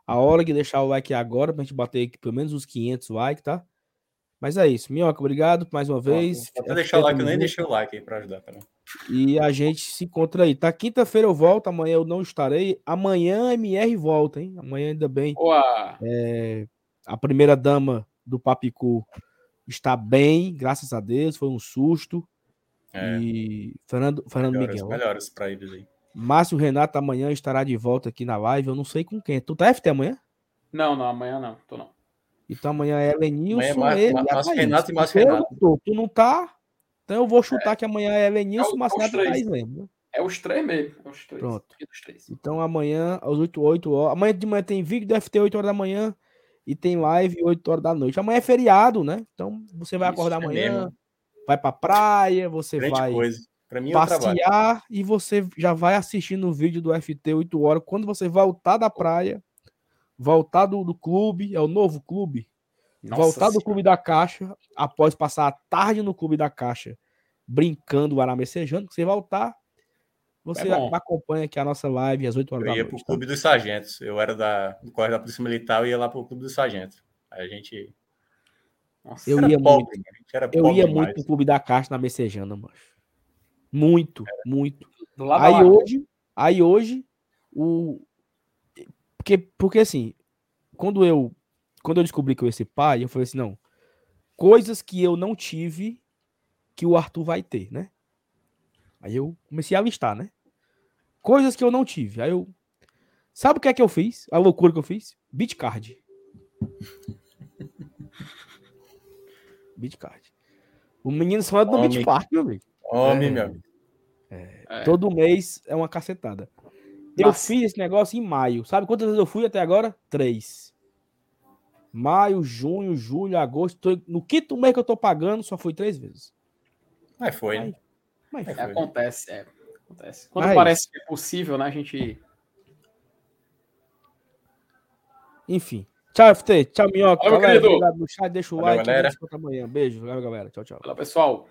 Speaker 1: a hora de deixar o like é agora, pra gente bater aqui pelo menos uns 500 likes, tá? Mas é isso. Minhoca, obrigado mais uma vez.
Speaker 3: Pode deixar o like, eu nem deixei o like aí pra ajudar também.
Speaker 1: E a gente se encontra aí. Tá? Quinta-feira eu volto, amanhã eu não estarei. Amanhã a MR volta, hein? Amanhã ainda bem. É, a primeira dama do Papicu está bem, graças a Deus. Foi um susto. É. E Fernando, Fernando melhoras, Miguel.
Speaker 3: Melhoras para eles aí.
Speaker 1: Márcio Renato amanhã estará de volta aqui na live. Eu não sei com quem. Tu tá FT amanhã?
Speaker 2: Não, não, amanhã não. Tô não.
Speaker 1: Então amanhã é Elenilson.
Speaker 3: Amanhã é Márcio Renato e Márcio Renato.
Speaker 1: Tu não tá. Então eu vou chutar é. que amanhã é Elenilson, é, Renato e Thaís mesmo. Né?
Speaker 2: É os três mesmo. É os três.
Speaker 1: Pronto. Então amanhã, às 8, 8 horas. Amanhã de manhã tem vídeo do FT 8 horas da manhã e tem live 8 horas da noite. Amanhã é feriado, né? Então você vai Isso, acordar é amanhã, mesmo. vai pra praia, você Grande vai
Speaker 3: coisa. Pra mim,
Speaker 1: passear e você já vai assistindo o vídeo do FT 8 horas. Quando você voltar da praia, voltar do, do clube, é o novo clube, nossa voltar senhora. do Clube da Caixa, após passar a tarde no Clube da Caixa, brincando, aramecejando, você voltar, você é acompanha aqui a nossa live às 8 horas
Speaker 3: eu da noite. Eu ia para o Clube tá? dos Sargentos. Eu era da, do Correio da Polícia Militar, eu ia lá para o Clube dos Sargentos. Aí a gente.
Speaker 1: Nossa, eu ia pobre, muito. eu ia muito pro Clube da Caixa na Messejana, mano. Muito, era. muito. Aí hoje, aí hoje, o. Porque, porque assim, quando eu quando eu descobri que eu ia ser pai, eu falei assim, não, coisas que eu não tive que o Arthur vai ter, né? Aí eu comecei a listar, né? Coisas que eu não tive. Aí eu Sabe o que é que eu fiz? A loucura que eu fiz? Bitcard. Bitcard. O menino só anda no Bitpark, meu amigo.
Speaker 3: Homem, é, meu amigo.
Speaker 1: É, é. Todo mês é uma cacetada. Eu fiz esse negócio em maio. Sabe quantas vezes eu fui até agora? Três. Maio, junho, julho, agosto. Tô... No quinto mês que eu tô pagando, só fui três vezes.
Speaker 3: Mas foi, né?
Speaker 2: Mas, mas foi. Acontece, é. Acontece. Quando mas... parece que é possível, né? A gente.
Speaker 1: Enfim. Tchau, FT. Tchau, Minhoca. Valeu, galera, obrigado no chat. Deixa o Valeu, like. Galera. Amanhã. Beijo. Valeu, galera. Tchau, tchau.
Speaker 2: Fala, pessoal.